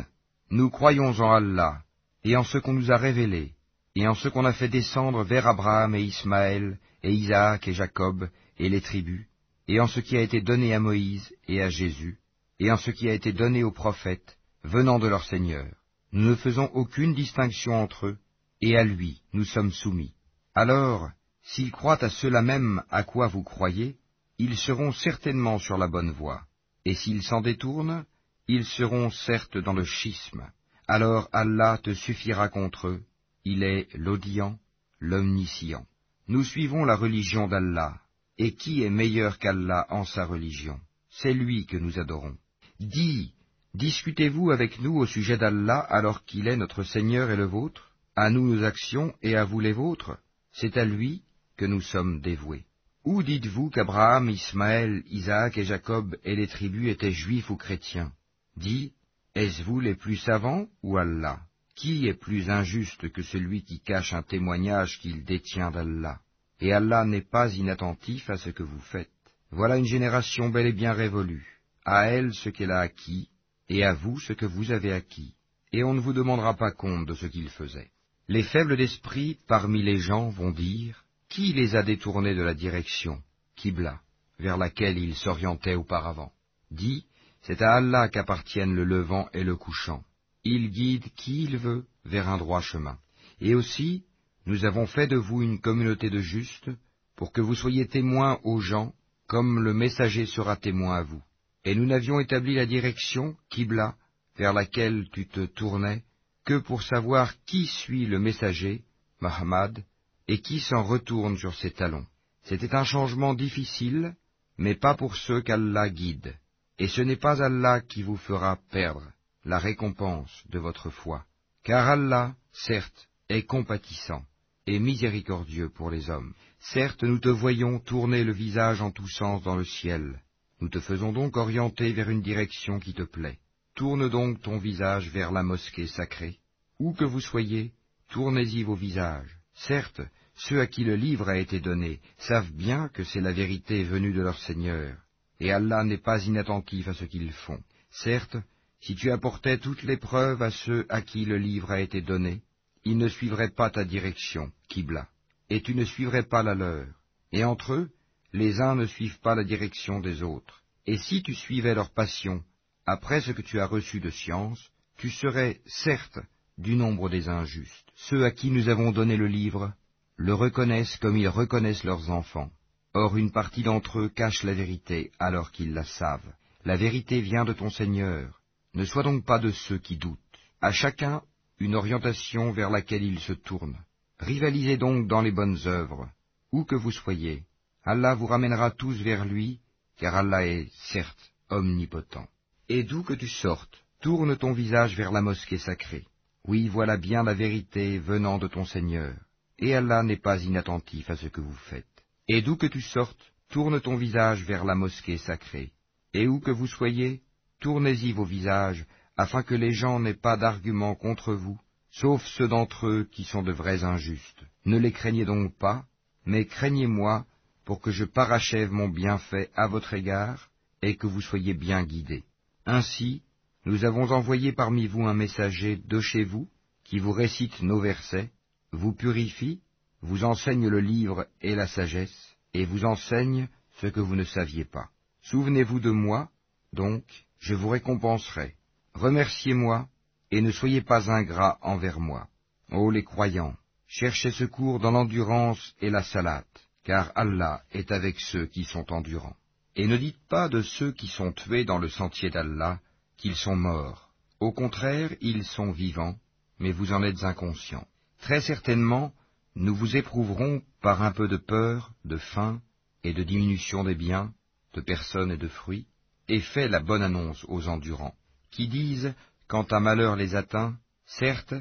nous croyons en Allah, et en ce qu'on nous a révélé, et en ce qu'on a fait descendre vers Abraham et Ismaël, et Isaac et Jacob, et les tribus, et en ce qui a été donné à Moïse et à Jésus, et en ce qui a été donné aux prophètes, venant de leur Seigneur. Nous ne faisons aucune distinction entre eux, et à lui nous sommes soumis. Alors, s'ils croient à cela même à quoi vous croyez, ils seront certainement sur la bonne voie, et s'ils s'en détournent, ils seront certes dans le schisme. Alors Allah te suffira contre eux, il est l'audient, l'omniscient. Nous suivons la religion d'Allah, et qui est meilleur qu'Allah en sa religion? C'est lui que nous adorons. Dis, Discutez-vous avec nous au sujet d'Allah alors qu'il est notre Seigneur et le vôtre? À nous nos actions et à vous les vôtres? C'est à lui que nous sommes dévoués. Ou dites-vous qu'Abraham, Ismaël, Isaac et Jacob et les tribus étaient juifs ou chrétiens? Dis, est-ce vous les plus savants ou Allah? Qui est plus injuste que celui qui cache un témoignage qu'il détient d'Allah? Et Allah n'est pas inattentif à ce que vous faites. Voilà une génération bel et bien révolue. À elle ce qu'elle a acquis, et à vous ce que vous avez acquis. Et on ne vous demandera pas compte de ce qu'ils faisaient. Les faibles d'esprit parmi les gens vont dire qui les a détournés de la direction, Kibla, vers laquelle ils s'orientaient auparavant? Dit, c'est à Allah qu'appartiennent le levant et le couchant. Il guide qui il veut vers un droit chemin. Et aussi, nous avons fait de vous une communauté de justes, pour que vous soyez témoins aux gens, comme le messager sera témoin à vous. Et nous n'avions établi la direction, Kibla, vers laquelle tu te tournais, que pour savoir qui suit le messager, Mahamad, et qui s'en retourne sur ses talons. C'était un changement difficile, mais pas pour ceux qu'Allah guide. Et ce n'est pas Allah qui vous fera perdre la récompense de votre foi. Car Allah, certes, est compatissant et miséricordieux pour les hommes. Certes, nous te voyons tourner le visage en tous sens dans le ciel. Nous te faisons donc orienter vers une direction qui te plaît. Tourne donc ton visage vers la mosquée sacrée. Où que vous soyez, tournez-y vos visages. Certes, ceux à qui le livre a été donné savent bien que c'est la vérité venue de leur Seigneur, et Allah n'est pas inattentif à ce qu'ils font. Certes, si tu apportais toutes les preuves à ceux à qui le livre a été donné, ils ne suivraient pas ta direction, Kibla, et tu ne suivrais pas la leur. Et entre eux, les uns ne suivent pas la direction des autres. Et si tu suivais leur passion, après ce que tu as reçu de science, tu serais, certes, du nombre des injustes. Ceux à qui nous avons donné le livre le reconnaissent comme ils reconnaissent leurs enfants. Or une partie d'entre eux cache la vérité alors qu'ils la savent. La vérité vient de ton Seigneur. Ne sois donc pas de ceux qui doutent. À chacun une orientation vers laquelle il se tourne. Rivalisez donc dans les bonnes œuvres, où que vous soyez. Allah vous ramènera tous vers lui, car Allah est, certes, omnipotent. Et d'où que tu sortes, tourne ton visage vers la mosquée sacrée. Oui, voilà bien la vérité venant de ton Seigneur, et Allah n'est pas inattentif à ce que vous faites. Et d'où que tu sortes, tourne ton visage vers la mosquée sacrée, et où que vous soyez, tournez-y vos visages, afin que les gens n'aient pas d'arguments contre vous, sauf ceux d'entre eux qui sont de vrais injustes. Ne les craignez donc pas, mais craignez-moi pour que je parachève mon bienfait à votre égard, et que vous soyez bien guidés. Ainsi, nous avons envoyé parmi vous un messager de chez vous, qui vous récite nos versets, vous purifie, vous enseigne le livre et la sagesse, et vous enseigne ce que vous ne saviez pas. Souvenez-vous de moi, donc, je vous récompenserai. Remerciez-moi, et ne soyez pas ingrats envers moi. Ô les croyants, cherchez secours dans l'endurance et la salate, car Allah est avec ceux qui sont endurants. Et ne dites pas de ceux qui sont tués dans le sentier d'Allah, qu'ils sont morts. Au contraire, ils sont vivants, mais vous en êtes inconscients. Très certainement, nous vous éprouverons par un peu de peur, de faim et de diminution des biens, de personnes et de fruits, et fait la bonne annonce aux endurants, qui disent, quand un malheur les atteint, certes,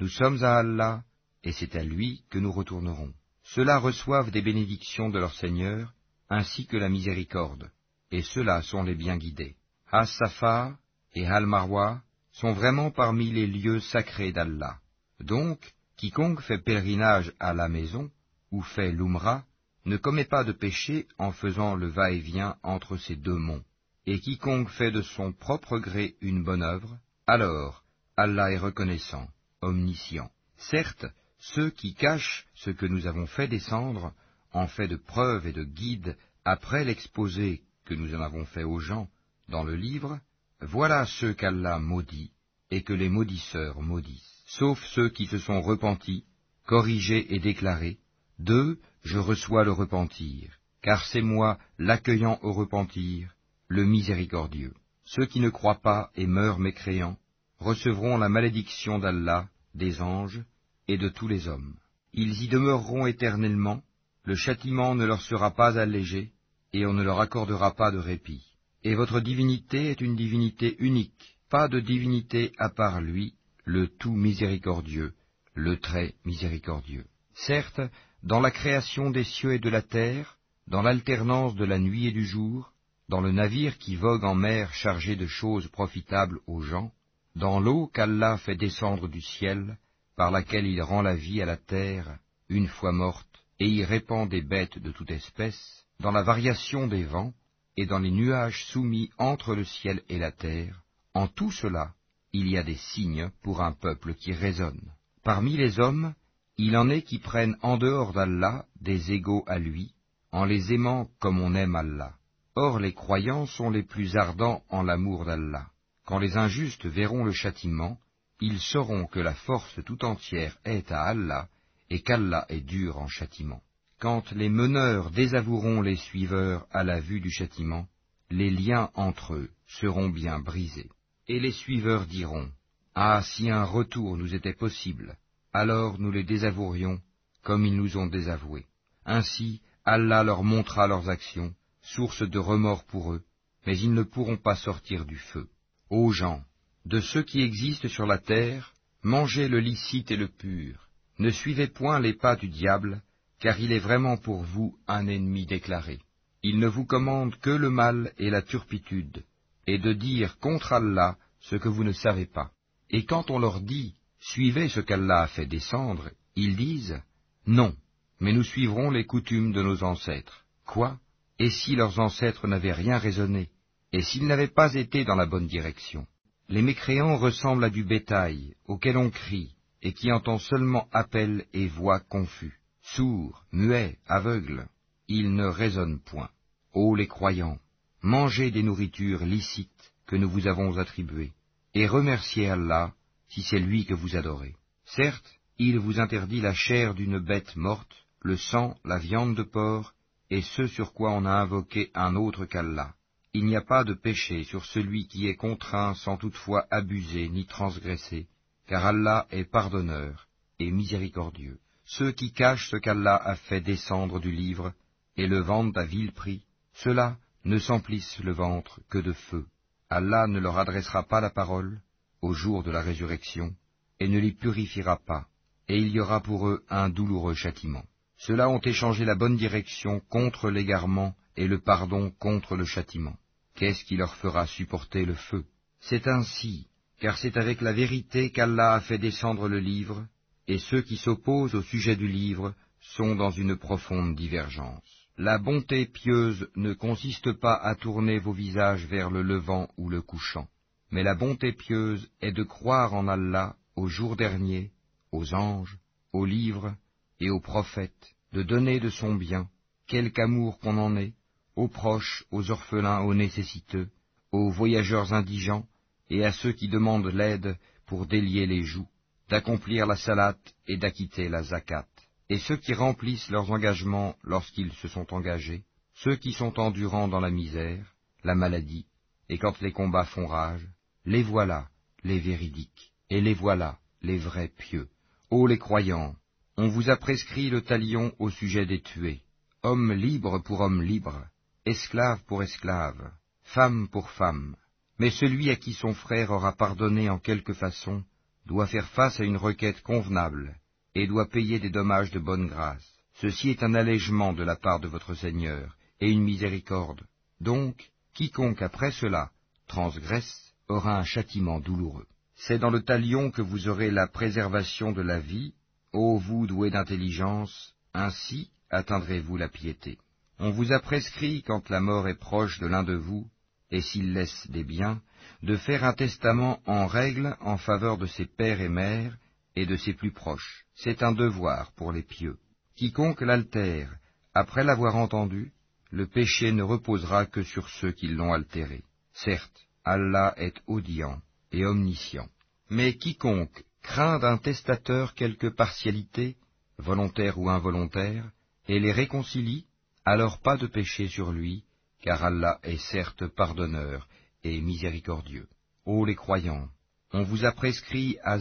nous sommes à Allah, et c'est à lui que nous retournerons. Ceux-là reçoivent des bénédictions de leur Seigneur, ainsi que la miséricorde, et ceux-là sont les bien guidés. Et Al-Marwa sont vraiment parmi les lieux sacrés d'Allah. Donc, quiconque fait pèlerinage à la maison, ou fait l'Umrah, ne commet pas de péché en faisant le va-et-vient entre ces deux monts. Et quiconque fait de son propre gré une bonne œuvre, alors Allah est reconnaissant, omniscient. Certes, ceux qui cachent ce que nous avons fait descendre, en fait de preuve et de guide, après l'exposé que nous en avons fait aux gens dans le livre, voilà ceux qu'Allah maudit et que les maudisseurs maudissent, sauf ceux qui se sont repentis, corrigés et déclarés. D'eux, je reçois le repentir, car c'est moi l'accueillant au repentir, le miséricordieux. Ceux qui ne croient pas et meurent mécréants recevront la malédiction d'Allah, des anges et de tous les hommes. Ils y demeureront éternellement, le châtiment ne leur sera pas allégé, et on ne leur accordera pas de répit. Et votre divinité est une divinité unique, pas de divinité à part lui, le tout miséricordieux, le très miséricordieux. Certes, dans la création des cieux et de la terre, dans l'alternance de la nuit et du jour, dans le navire qui vogue en mer chargé de choses profitables aux gens, dans l'eau qu'Allah fait descendre du ciel, par laquelle il rend la vie à la terre, une fois morte, et y répand des bêtes de toute espèce, dans la variation des vents, et dans les nuages soumis entre le ciel et la terre, en tout cela, il y a des signes pour un peuple qui raisonne. Parmi les hommes, il en est qui prennent en dehors d'Allah des égaux à lui, en les aimant comme on aime Allah. Or les croyants sont les plus ardents en l'amour d'Allah. Quand les injustes verront le châtiment, ils sauront que la force tout entière est à Allah, et qu'Allah est dur en châtiment. Quand les meneurs désavoueront les suiveurs à la vue du châtiment, les liens entre eux seront bien brisés. Et les suiveurs diront, Ah, si un retour nous était possible, alors nous les désavouerions comme ils nous ont désavoués. Ainsi, Allah leur montra leurs actions, source de remords pour eux, mais ils ne pourront pas sortir du feu. Ô gens, de ceux qui existent sur la terre, mangez le licite et le pur, ne suivez point les pas du diable, car il est vraiment pour vous un ennemi déclaré. Il ne vous commande que le mal et la turpitude, et de dire contre Allah ce que vous ne savez pas. Et quand on leur dit Suivez ce qu'Allah a fait descendre, ils disent Non, mais nous suivrons les coutumes de nos ancêtres. Quoi? Et si leurs ancêtres n'avaient rien raisonné Et s'ils n'avaient pas été dans la bonne direction? Les mécréants ressemblent à du bétail, auquel on crie, et qui entend seulement appel et voix confus sourds, muets, aveugles, ils ne raisonnent point. Ô les croyants, mangez des nourritures licites que nous vous avons attribuées, et remerciez Allah si c'est lui que vous adorez. Certes, il vous interdit la chair d'une bête morte, le sang, la viande de porc, et ce sur quoi on a invoqué un autre qu'Allah. Il n'y a pas de péché sur celui qui est contraint sans toutefois abuser ni transgresser, car Allah est pardonneur et miséricordieux. Ceux qui cachent ce qu'Allah a fait descendre du livre et le vendent à vil prix, ceux-là ne s'emplissent le ventre que de feu. Allah ne leur adressera pas la parole au jour de la résurrection, et ne les purifiera pas, et il y aura pour eux un douloureux châtiment. Ceux-là ont échangé la bonne direction contre l'égarement et le pardon contre le châtiment. Qu'est-ce qui leur fera supporter le feu? C'est ainsi, car c'est avec la vérité qu'Allah a fait descendre le livre, et ceux qui s'opposent au sujet du livre sont dans une profonde divergence. La bonté pieuse ne consiste pas à tourner vos visages vers le levant ou le couchant, mais la bonté pieuse est de croire en Allah au jour dernier, aux anges, aux livres et aux prophètes, de donner de son bien, quelque amour qu'on en ait, aux proches, aux orphelins, aux nécessiteux, aux voyageurs indigents, et à ceux qui demandent l'aide pour délier les joues d'accomplir la salate et d'acquitter la zakat. Et ceux qui remplissent leurs engagements lorsqu'ils se sont engagés, ceux qui sont endurants dans la misère, la maladie, et quand les combats font rage, les voilà, les véridiques, et les voilà, les vrais pieux. Ô les croyants, on vous a prescrit le talion au sujet des tués, homme libre pour homme libre, esclave pour esclave, femme pour femme. Mais celui à qui son frère aura pardonné en quelque façon, doit faire face à une requête convenable et doit payer des dommages de bonne grâce. Ceci est un allègement de la part de votre Seigneur et une miséricorde. Donc, quiconque après cela transgresse aura un châtiment douloureux. C'est dans le talion que vous aurez la préservation de la vie, ô vous doués d'intelligence, ainsi atteindrez-vous la piété. On vous a prescrit, quand la mort est proche de l'un de vous, et s'il laisse des biens, de faire un testament en règle en faveur de ses pères et mères et de ses plus proches. C'est un devoir pour les pieux. Quiconque l'altère, après l'avoir entendu, le péché ne reposera que sur ceux qui l'ont altéré. Certes, Allah est audient et omniscient. Mais quiconque craint d'un testateur quelque partialité, volontaire ou involontaire, et les réconcilie, alors pas de péché sur lui, car Allah est certes pardonneur et miséricordieux. Ô les croyants, on vous a prescrit à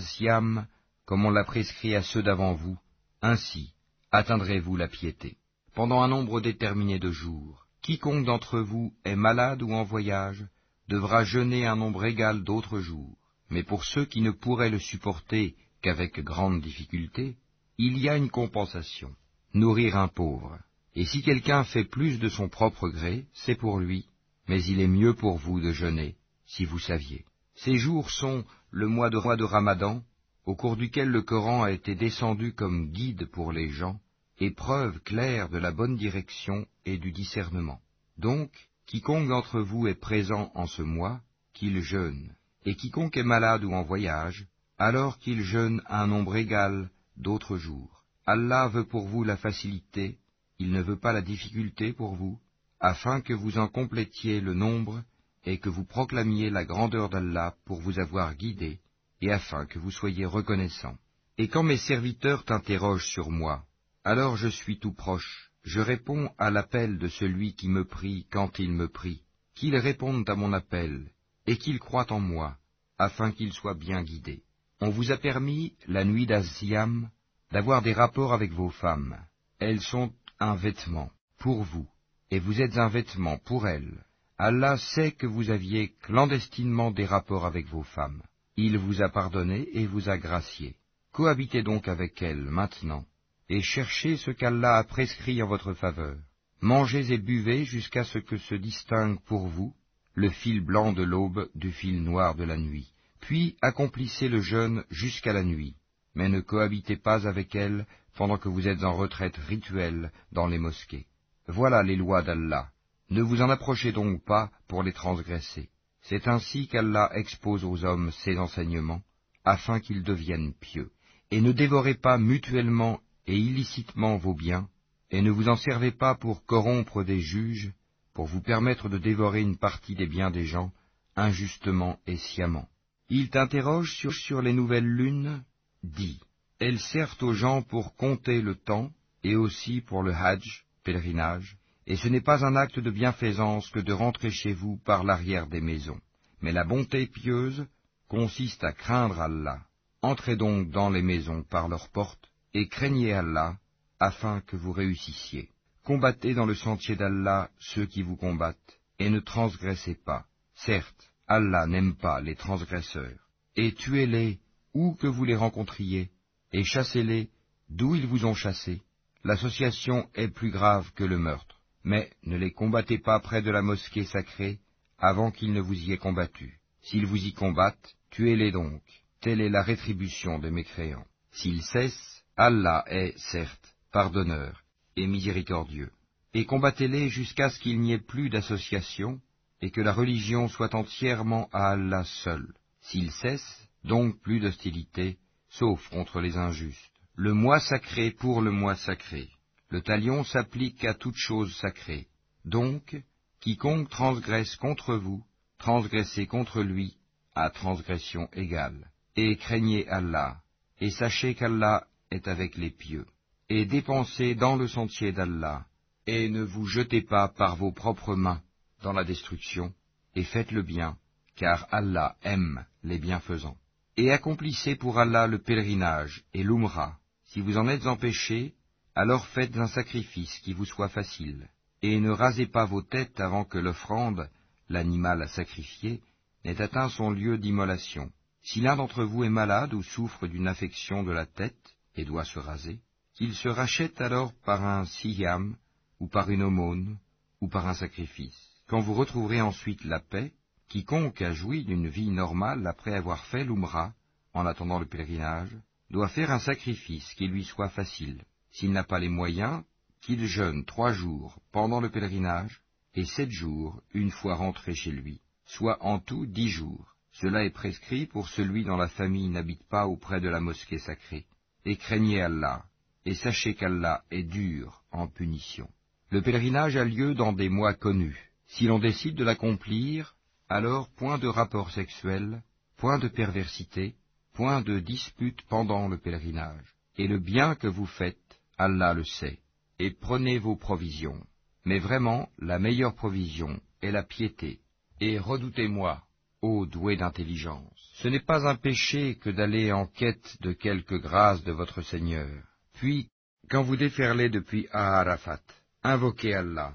comme on l'a prescrit à ceux d'avant vous, ainsi atteindrez-vous la piété. Pendant un nombre déterminé de jours, quiconque d'entre vous est malade ou en voyage, devra jeûner un nombre égal d'autres jours. Mais pour ceux qui ne pourraient le supporter qu'avec grande difficulté, il y a une compensation, nourrir un pauvre. Et si quelqu'un fait plus de son propre gré, c'est pour lui, mais il est mieux pour vous de jeûner, si vous saviez. Ces jours sont le mois de roi de Ramadan, au cours duquel le Coran a été descendu comme guide pour les gens, et preuve claire de la bonne direction et du discernement. Donc, quiconque d'entre vous est présent en ce mois, qu'il jeûne, et quiconque est malade ou en voyage, alors qu'il jeûne un nombre égal d'autres jours. Allah veut pour vous la facilité, il ne veut pas la difficulté pour vous, afin que vous en complétiez le nombre et que vous proclamiez la grandeur d'Allah pour vous avoir guidé, et afin que vous soyez reconnaissants. Et quand mes serviteurs t'interrogent sur moi, alors je suis tout proche, je réponds à l'appel de celui qui me prie quand il me prie, qu'ils répondent à mon appel, et qu'ils croient en moi, afin qu'ils soient bien guidés. On vous a permis, la nuit d'Asiam, d'avoir des rapports avec vos femmes. Elles sont un vêtement pour vous, et vous êtes un vêtement pour elles. Allah sait que vous aviez clandestinement des rapports avec vos femmes. Il vous a pardonné et vous a gracié. Cohabitez donc avec elles maintenant, et cherchez ce qu'Allah a prescrit en votre faveur. Mangez et buvez jusqu'à ce que se distingue pour vous le fil blanc de l'aube du fil noir de la nuit. Puis accomplissez le jeûne jusqu'à la nuit, mais ne cohabitez pas avec elles pendant que vous êtes en retraite rituelle dans les mosquées. Voilà les lois d'Allah. Ne vous en approchez donc pas pour les transgresser. C'est ainsi qu'Allah expose aux hommes ses enseignements, afin qu'ils deviennent pieux. Et ne dévorez pas mutuellement et illicitement vos biens, et ne vous en servez pas pour corrompre des juges, pour vous permettre de dévorer une partie des biens des gens, injustement et sciemment. Ils t'interrogent sur, sur les nouvelles lunes, dis, elles servent aux gens pour compter le temps et aussi pour le hajj, pèlerinage, et ce n'est pas un acte de bienfaisance que de rentrer chez vous par l'arrière des maisons. Mais la bonté pieuse consiste à craindre Allah. Entrez donc dans les maisons par leurs portes et craignez Allah afin que vous réussissiez. Combattez dans le sentier d'Allah ceux qui vous combattent et ne transgressez pas. Certes, Allah n'aime pas les transgresseurs. Et tuez-les où que vous les rencontriez et chassez-les d'où ils vous ont chassés. L'association est plus grave que le meurtre, mais ne les combattez pas près de la mosquée sacrée avant qu'ils ne vous y aient combattu. S'ils vous y combattent, tuez-les donc. Telle est la rétribution des mécréants. S'ils cessent, Allah est, certes, pardonneur et miséricordieux. Et combattez-les jusqu'à ce qu'il n'y ait plus d'association, et que la religion soit entièrement à Allah seul. S'ils cessent, donc plus d'hostilité, sauf contre les injustes. Le mois sacré pour le mois sacré. Le talion s'applique à toute chose sacrée. Donc, quiconque transgresse contre vous, transgressez contre lui, à transgression égale. Et craignez Allah, et sachez qu'Allah est avec les pieux. Et dépensez dans le sentier d'Allah, et ne vous jetez pas par vos propres mains dans la destruction, et faites le bien, car Allah aime les bienfaisants et accomplissez pour Allah le pèlerinage et l'umra. Si vous en êtes empêchés, alors faites un sacrifice qui vous soit facile, et ne rasez pas vos têtes avant que l'offrande, l'animal à sacrifier, n'ait atteint son lieu d'immolation. Si l'un d'entre vous est malade ou souffre d'une affection de la tête et doit se raser, qu'il se rachète alors par un siyam, ou par une aumône, ou par un sacrifice. Quand vous retrouverez ensuite la paix, Quiconque a joui d'une vie normale après avoir fait l'Umra, en attendant le pèlerinage, doit faire un sacrifice qui lui soit facile. S'il n'a pas les moyens, qu'il jeûne trois jours pendant le pèlerinage et sept jours une fois rentré chez lui, soit en tout dix jours. Cela est prescrit pour celui dont la famille n'habite pas auprès de la mosquée sacrée. Et craignez Allah, et sachez qu'Allah est dur en punition. Le pèlerinage a lieu dans des mois connus. Si l'on décide de l'accomplir, alors point de rapport sexuel, point de perversité, point de dispute pendant le pèlerinage. Et le bien que vous faites, Allah le sait. Et prenez vos provisions. Mais vraiment, la meilleure provision est la piété. Et redoutez-moi, ô doué d'intelligence. Ce n'est pas un péché que d'aller en quête de quelque grâce de votre Seigneur. Puis, quand vous déferlez depuis Aharafat, invoquez Allah.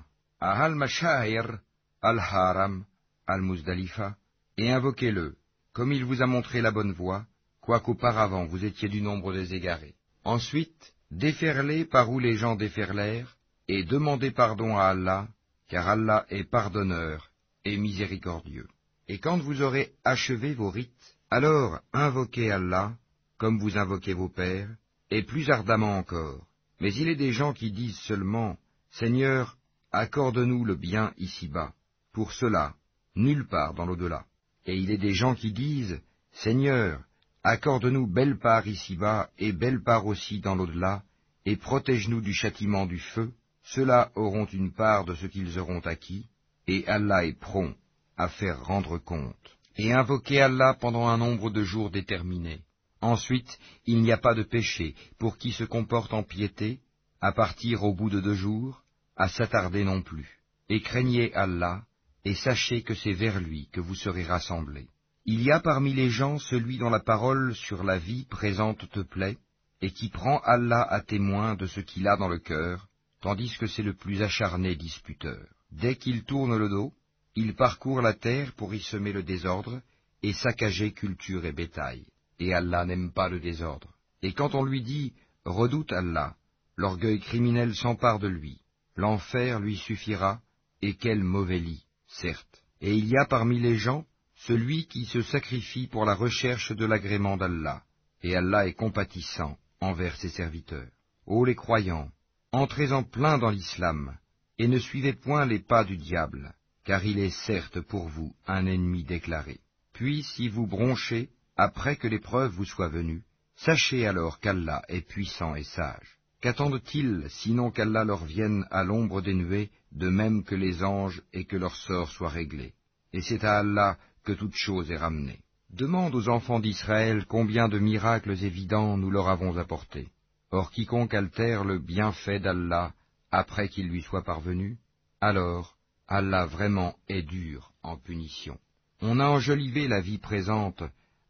Al-Haram, Al-Muzdalifa, et invoquez-le, comme il vous a montré la bonne voie, quoiqu'auparavant vous étiez du nombre des égarés. Ensuite, déferlez par où les gens déferlèrent, et demandez pardon à Allah, car Allah est pardonneur et miséricordieux. Et quand vous aurez achevé vos rites, alors invoquez Allah, comme vous invoquez vos pères, et plus ardemment encore. Mais il est des gens qui disent seulement, Seigneur, accorde-nous le bien ici-bas. Pour cela, nulle part dans l'au-delà. Et il est des gens qui disent, Seigneur, accorde-nous belle part ici-bas et belle part aussi dans l'au-delà, et protège-nous du châtiment du feu. Ceux-là auront une part de ce qu'ils auront acquis, et Allah est prompt à faire rendre compte. Et invoquez Allah pendant un nombre de jours déterminé. Ensuite, il n'y a pas de péché pour qui se comporte en piété, à partir au bout de deux jours, à s'attarder non plus. Et craignez Allah, et sachez que c'est vers lui que vous serez rassemblés. Il y a parmi les gens celui dont la parole sur la vie présente te plaît, et qui prend Allah à témoin de ce qu'il a dans le cœur, tandis que c'est le plus acharné disputeur. Dès qu'il tourne le dos, il parcourt la terre pour y semer le désordre, et saccager culture et bétail et Allah n'aime pas le désordre. Et quand on lui dit Redoute Allah, l'orgueil criminel s'empare de lui, l'enfer lui suffira, et quel mauvais lit, certes. Et il y a parmi les gens celui qui se sacrifie pour la recherche de l'agrément d'Allah, et Allah est compatissant envers ses serviteurs. Ô les croyants, entrez en plein dans l'islam, et ne suivez point les pas du diable, car il est certes pour vous un ennemi déclaré. Puis si vous bronchez, après que l'épreuve vous soit venue, sachez alors qu'Allah est puissant et sage. Qu'attendent-ils sinon qu'Allah leur vienne à l'ombre des nuées, de même que les anges, et que leur sort soit réglé? Et c'est à Allah que toute chose est ramenée. Demande aux enfants d'Israël combien de miracles évidents nous leur avons apportés. Or quiconque altère le bienfait d'Allah après qu'il lui soit parvenu, alors Allah vraiment est dur en punition. On a enjolivé la vie présente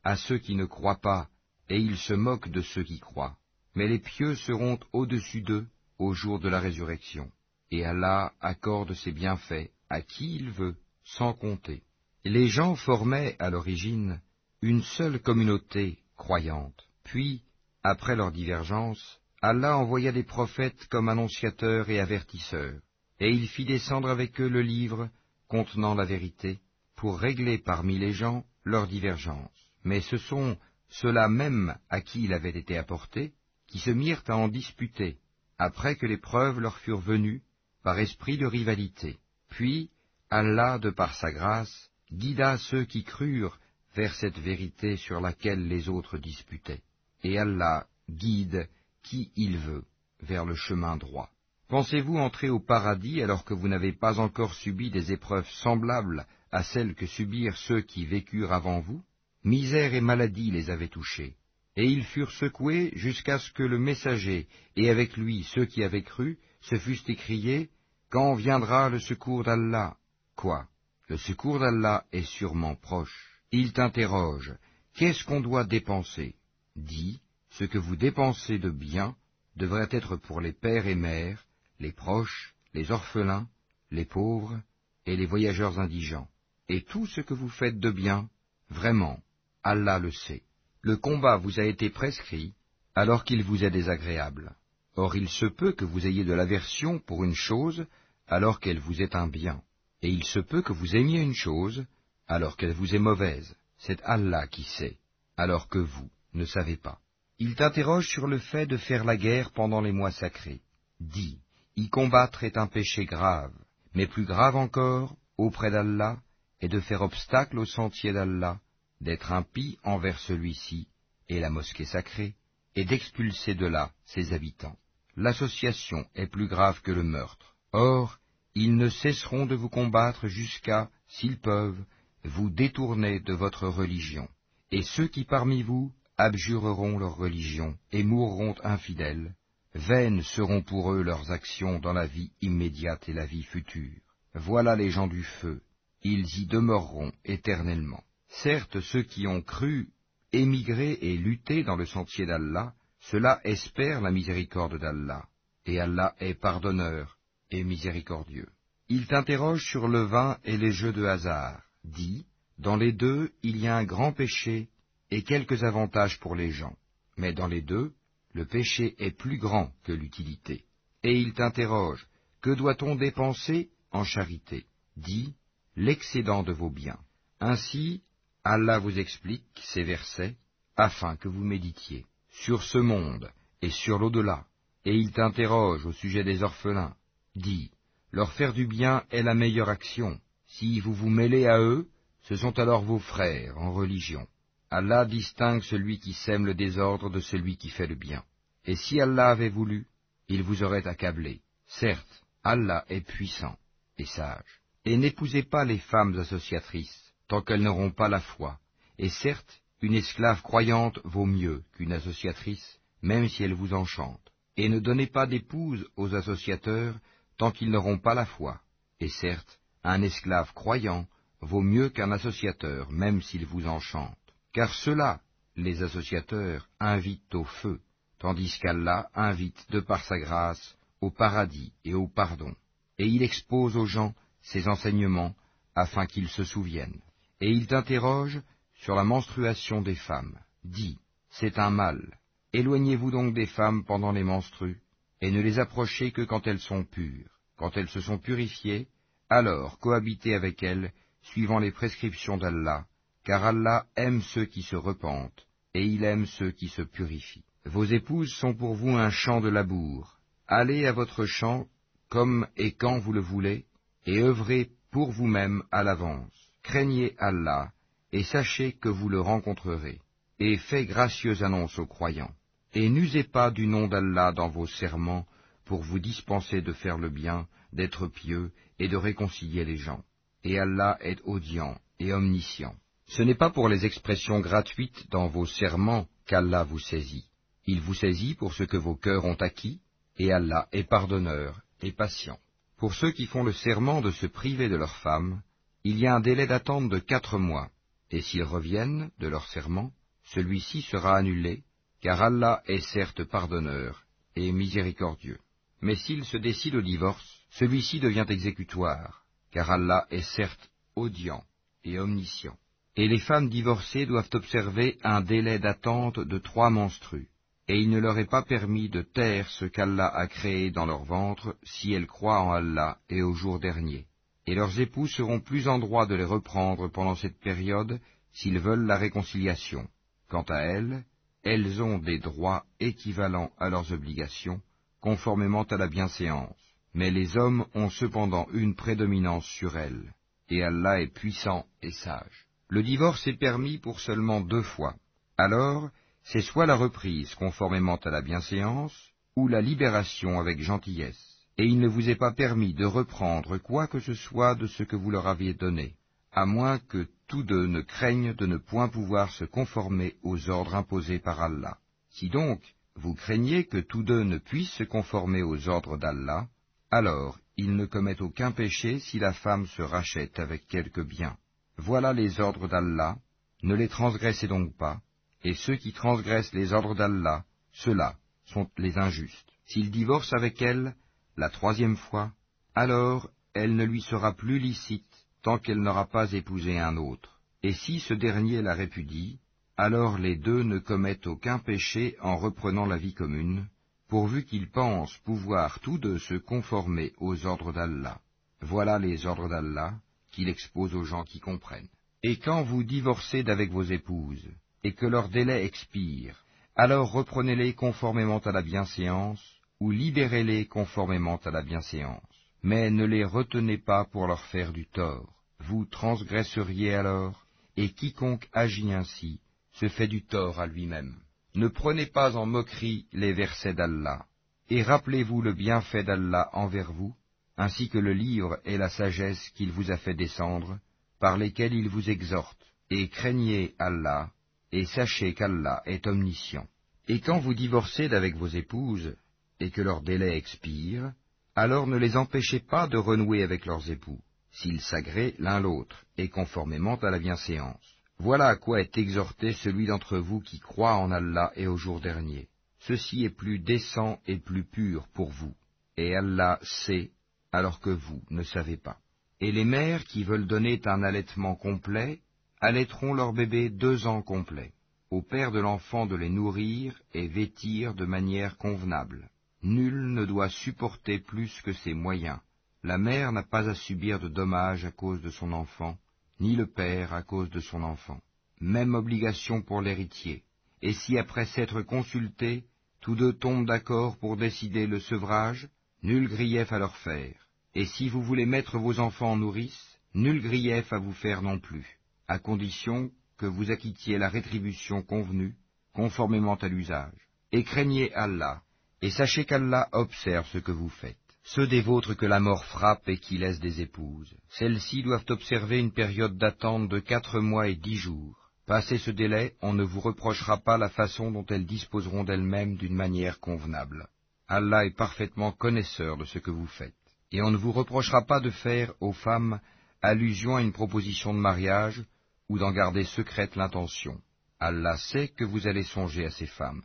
à ceux qui ne croient pas, et ils se moquent de ceux qui croient. Mais les pieux seront au-dessus d'eux au jour de la résurrection, et Allah accorde ses bienfaits à qui il veut, sans compter. Les gens formaient à l'origine une seule communauté croyante. Puis, après leur divergence, Allah envoya des prophètes comme annonciateurs et avertisseurs, et il fit descendre avec eux le livre contenant la vérité, pour régler parmi les gens leurs divergences mais ce sont ceux-là même à qui il avait été apporté, qui se mirent à en disputer, après que les preuves leur furent venues, par esprit de rivalité. Puis, Allah, de par sa grâce, guida ceux qui crurent vers cette vérité sur laquelle les autres disputaient. Et Allah guide qui il veut vers le chemin droit. Pensez-vous entrer au paradis alors que vous n'avez pas encore subi des épreuves semblables à celles que subirent ceux qui vécurent avant vous? Misère et maladie les avaient touchés, et ils furent secoués jusqu'à ce que le messager, et avec lui ceux qui avaient cru, se fussent écriés, Quand viendra le secours d'Allah? Quoi? Le secours d'Allah est sûrement proche. Il t'interroge, Qu'est-ce qu'on doit dépenser? Dis, ce que vous dépensez de bien devrait être pour les pères et mères, les proches, les orphelins, les pauvres et les voyageurs indigents. Et tout ce que vous faites de bien, vraiment, Allah le sait. Le combat vous a été prescrit alors qu'il vous est désagréable. Or il se peut que vous ayez de l'aversion pour une chose alors qu'elle vous est un bien. Et il se peut que vous aimiez une chose alors qu'elle vous est mauvaise. C'est Allah qui sait, alors que vous ne savez pas. Il t'interroge sur le fait de faire la guerre pendant les mois sacrés. Dis, y combattre est un péché grave, mais plus grave encore, auprès d'Allah, est de faire obstacle au sentier d'Allah, d'être impie envers celui-ci et la mosquée sacrée, et d'expulser de là ses habitants. L'association est plus grave que le meurtre. Or, ils ne cesseront de vous combattre jusqu'à, s'ils peuvent, vous détourner de votre religion. Et ceux qui parmi vous abjureront leur religion et mourront infidèles, vaines seront pour eux leurs actions dans la vie immédiate et la vie future. Voilà les gens du feu, ils y demeureront éternellement. Certes, ceux qui ont cru, émigré et lutté dans le sentier d'Allah, cela espère la miséricorde d'Allah, et Allah est pardonneur et miséricordieux. Il t'interroge sur le vin et les jeux de hasard. dit, Dans les deux, il y a un grand péché et quelques avantages pour les gens, mais dans les deux, le péché est plus grand que l'utilité. Et il t'interroge, Que doit-on dépenser en charité? Dis, l'excédent de vos biens. Ainsi, Allah vous explique ces versets afin que vous méditiez sur ce monde et sur l'au-delà. Et il t'interroge au sujet des orphelins. Dis, leur faire du bien est la meilleure action. Si vous vous mêlez à eux, ce sont alors vos frères en religion. Allah distingue celui qui sème le désordre de celui qui fait le bien. Et si Allah avait voulu, il vous aurait accablé. Certes, Allah est puissant et sage. Et n'épousez pas les femmes associatrices, tant qu'elles n'auront pas la foi. Et certes, une esclave croyante vaut mieux qu'une associatrice, même si elle vous enchante. Et ne donnez pas d'épouse aux associateurs tant qu'ils n'auront pas la foi. Et certes, un esclave croyant vaut mieux qu'un associateur, même s'il vous enchante. Car ceux-là, les associateurs, invitent au feu, tandis qu'Allah invite de par sa grâce au paradis et au pardon. Et il expose aux gens ses enseignements afin qu'ils se souviennent. Et il t'interroge sur la menstruation des femmes. Dis, c'est un mal. Éloignez-vous donc des femmes pendant les menstrues, et ne les approchez que quand elles sont pures. Quand elles se sont purifiées, alors cohabitez avec elles, suivant les prescriptions d'Allah, car Allah aime ceux qui se repentent, et il aime ceux qui se purifient. Vos épouses sont pour vous un champ de labour. Allez à votre champ comme et quand vous le voulez, et œuvrez pour vous-même à l'avance. Craignez Allah, et sachez que vous le rencontrerez. Et faites gracieuse annonce aux croyants. Et n'usez pas du nom d'Allah dans vos serments pour vous dispenser de faire le bien, d'être pieux et de réconcilier les gens. Et Allah est audient et omniscient. Ce n'est pas pour les expressions gratuites dans vos serments qu'Allah vous saisit. Il vous saisit pour ce que vos cœurs ont acquis, et Allah est pardonneur et patient. Pour ceux qui font le serment de se priver de leurs femmes, il y a un délai d'attente de quatre mois, et s'ils reviennent de leur serment, celui-ci sera annulé, car Allah est certes pardonneur et miséricordieux. Mais s'ils se décident au divorce, celui-ci devient exécutoire, car Allah est certes audient et omniscient. Et les femmes divorcées doivent observer un délai d'attente de trois menstrues et il ne leur est pas permis de taire ce qu'Allah a créé dans leur ventre si elles croient en Allah et au jour dernier. Et leurs époux seront plus en droit de les reprendre pendant cette période s'ils veulent la réconciliation. Quant à elles, elles ont des droits équivalents à leurs obligations, conformément à la bienséance. Mais les hommes ont cependant une prédominance sur elles, et Allah est puissant et sage. Le divorce est permis pour seulement deux fois. Alors, c'est soit la reprise conformément à la bienséance, ou la libération avec gentillesse, et il ne vous est pas permis de reprendre quoi que ce soit de ce que vous leur aviez donné, à moins que tous deux ne craignent de ne point pouvoir se conformer aux ordres imposés par Allah. Si donc vous craignez que tous deux ne puissent se conformer aux ordres d'Allah, alors ils ne commettent aucun péché si la femme se rachète avec quelque bien. Voilà les ordres d'Allah, ne les transgressez donc pas, et ceux qui transgressent les ordres d'Allah, ceux-là sont les injustes. S'il divorce avec elle la troisième fois, alors elle ne lui sera plus licite tant qu'elle n'aura pas épousé un autre. Et si ce dernier la répudie, alors les deux ne commettent aucun péché en reprenant la vie commune, pourvu qu'ils pensent pouvoir tous deux se conformer aux ordres d'Allah. Voilà les ordres d'Allah qu'il expose aux gens qui comprennent. Et quand vous divorcez d'avec vos épouses, et que leur délai expire, alors reprenez-les conformément à la bienséance, ou libérez-les conformément à la bienséance. Mais ne les retenez pas pour leur faire du tort. Vous transgresseriez alors, et quiconque agit ainsi se fait du tort à lui-même. Ne prenez pas en moquerie les versets d'Allah, et rappelez-vous le bienfait d'Allah envers vous, ainsi que le livre et la sagesse qu'il vous a fait descendre, par lesquels il vous exhorte, et craignez Allah, et sachez qu'Allah est omniscient. Et quand vous divorcez d'avec vos épouses, et que leur délai expire, alors ne les empêchez pas de renouer avec leurs époux, s'ils s'agréent l'un l'autre, et conformément à la bienséance. Voilà à quoi est exhorté celui d'entre vous qui croit en Allah et au jour dernier. Ceci est plus décent et plus pur pour vous, et Allah sait, alors que vous ne savez pas. Et les mères qui veulent donner un allaitement complet allaiteront leur bébé deux ans complets. Au père de l'enfant de les nourrir et vêtir de manière convenable. Nul ne doit supporter plus que ses moyens. La mère n'a pas à subir de dommages à cause de son enfant, ni le père à cause de son enfant. Même obligation pour l'héritier. Et si après s'être consultés, tous deux tombent d'accord pour décider le sevrage, nul grief à leur faire. Et si vous voulez mettre vos enfants en nourrice, nul grief à vous faire non plus, à condition que vous acquittiez la rétribution convenue, conformément à l'usage. Et craignez Allah, et sachez qu'Allah observe ce que vous faites. Ceux des vôtres que la mort frappe et qui laissent des épouses, celles-ci doivent observer une période d'attente de quatre mois et dix jours. Passé ce délai, on ne vous reprochera pas la façon dont elles disposeront d'elles-mêmes d'une manière convenable. Allah est parfaitement connaisseur de ce que vous faites. Et on ne vous reprochera pas de faire aux femmes allusion à une proposition de mariage ou d'en garder secrète l'intention. Allah sait que vous allez songer à ces femmes.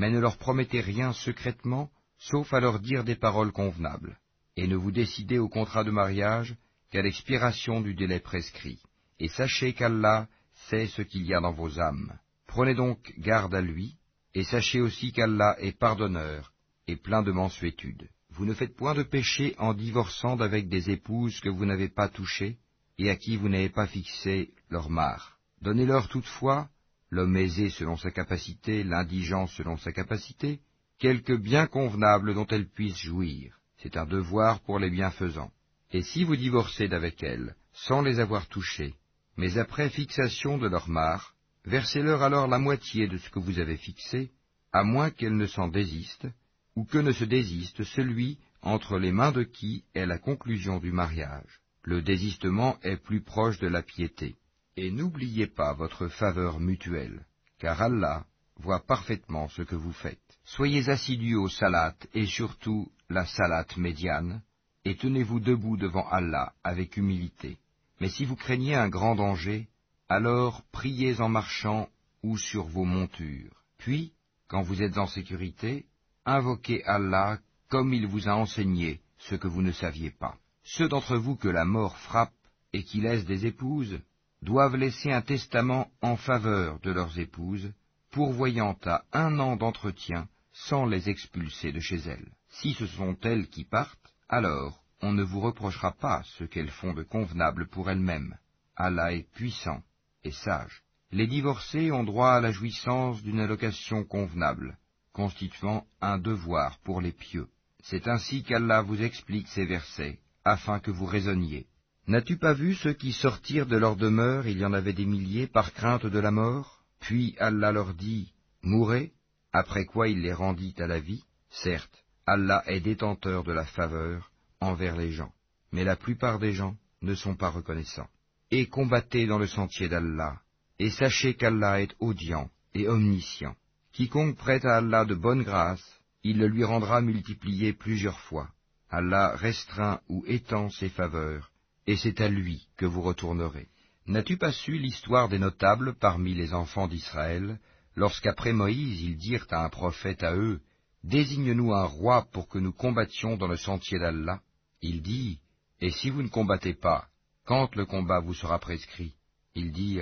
Mais ne leur promettez rien secrètement, sauf à leur dire des paroles convenables, et ne vous décidez au contrat de mariage qu'à l'expiration du délai prescrit. Et sachez qu'Allah sait ce qu'il y a dans vos âmes. Prenez donc garde à lui, et sachez aussi qu'Allah est pardonneur et plein de mansuétude. Vous ne faites point de péché en divorçant d'avec des épouses que vous n'avez pas touchées et à qui vous n'avez pas fixé leur mare. Donnez-leur toutefois, l'homme aisé selon sa capacité, l'indigent selon sa capacité, quelque bien convenable dont elles puissent jouir. C'est un devoir pour les bienfaisants. Et si vous divorcez d'avec elles, sans les avoir touchées, mais après fixation de leur mare, versez-leur alors la moitié de ce que vous avez fixé, à moins qu'elles ne s'en désistent, ou que ne se désiste celui entre les mains de qui est la conclusion du mariage. Le désistement est plus proche de la piété. Et n'oubliez pas votre faveur mutuelle, car Allah voit parfaitement ce que vous faites. Soyez assidus au salat et surtout la salat médiane, et tenez-vous debout devant Allah avec humilité. Mais si vous craignez un grand danger, alors priez en marchant ou sur vos montures. Puis, quand vous êtes en sécurité, invoquez Allah comme il vous a enseigné ce que vous ne saviez pas. Ceux d'entre vous que la mort frappe et qui laissent des épouses doivent laisser un testament en faveur de leurs épouses, pourvoyant à un an d'entretien sans les expulser de chez elles. Si ce sont elles qui partent, alors on ne vous reprochera pas ce qu'elles font de convenable pour elles-mêmes. Allah est puissant et sage. Les divorcés ont droit à la jouissance d'une allocation convenable, constituant un devoir pour les pieux. C'est ainsi qu'Allah vous explique ces versets, afin que vous raisonniez. N'as-tu pas vu ceux qui sortirent de leur demeure, il y en avait des milliers, par crainte de la mort? Puis Allah leur dit, Mourez, après quoi il les rendit à la vie Certes, Allah est détenteur de la faveur, envers les gens, mais la plupart des gens ne sont pas reconnaissants. Et combattez dans le sentier d'Allah, et sachez qu'Allah est audient et omniscient. Quiconque prête à Allah de bonne grâce, il le lui rendra multiplié plusieurs fois. Allah restreint ou étend ses faveurs, et c'est à lui que vous retournerez. N'as-tu pas su l'histoire des notables parmi les enfants d'Israël, lorsqu'après Moïse ils dirent à un prophète à eux, Désigne-nous un roi pour que nous combattions dans le sentier d'Allah il dit, Et si vous ne combattez pas, quand le combat vous sera prescrit? Il dit,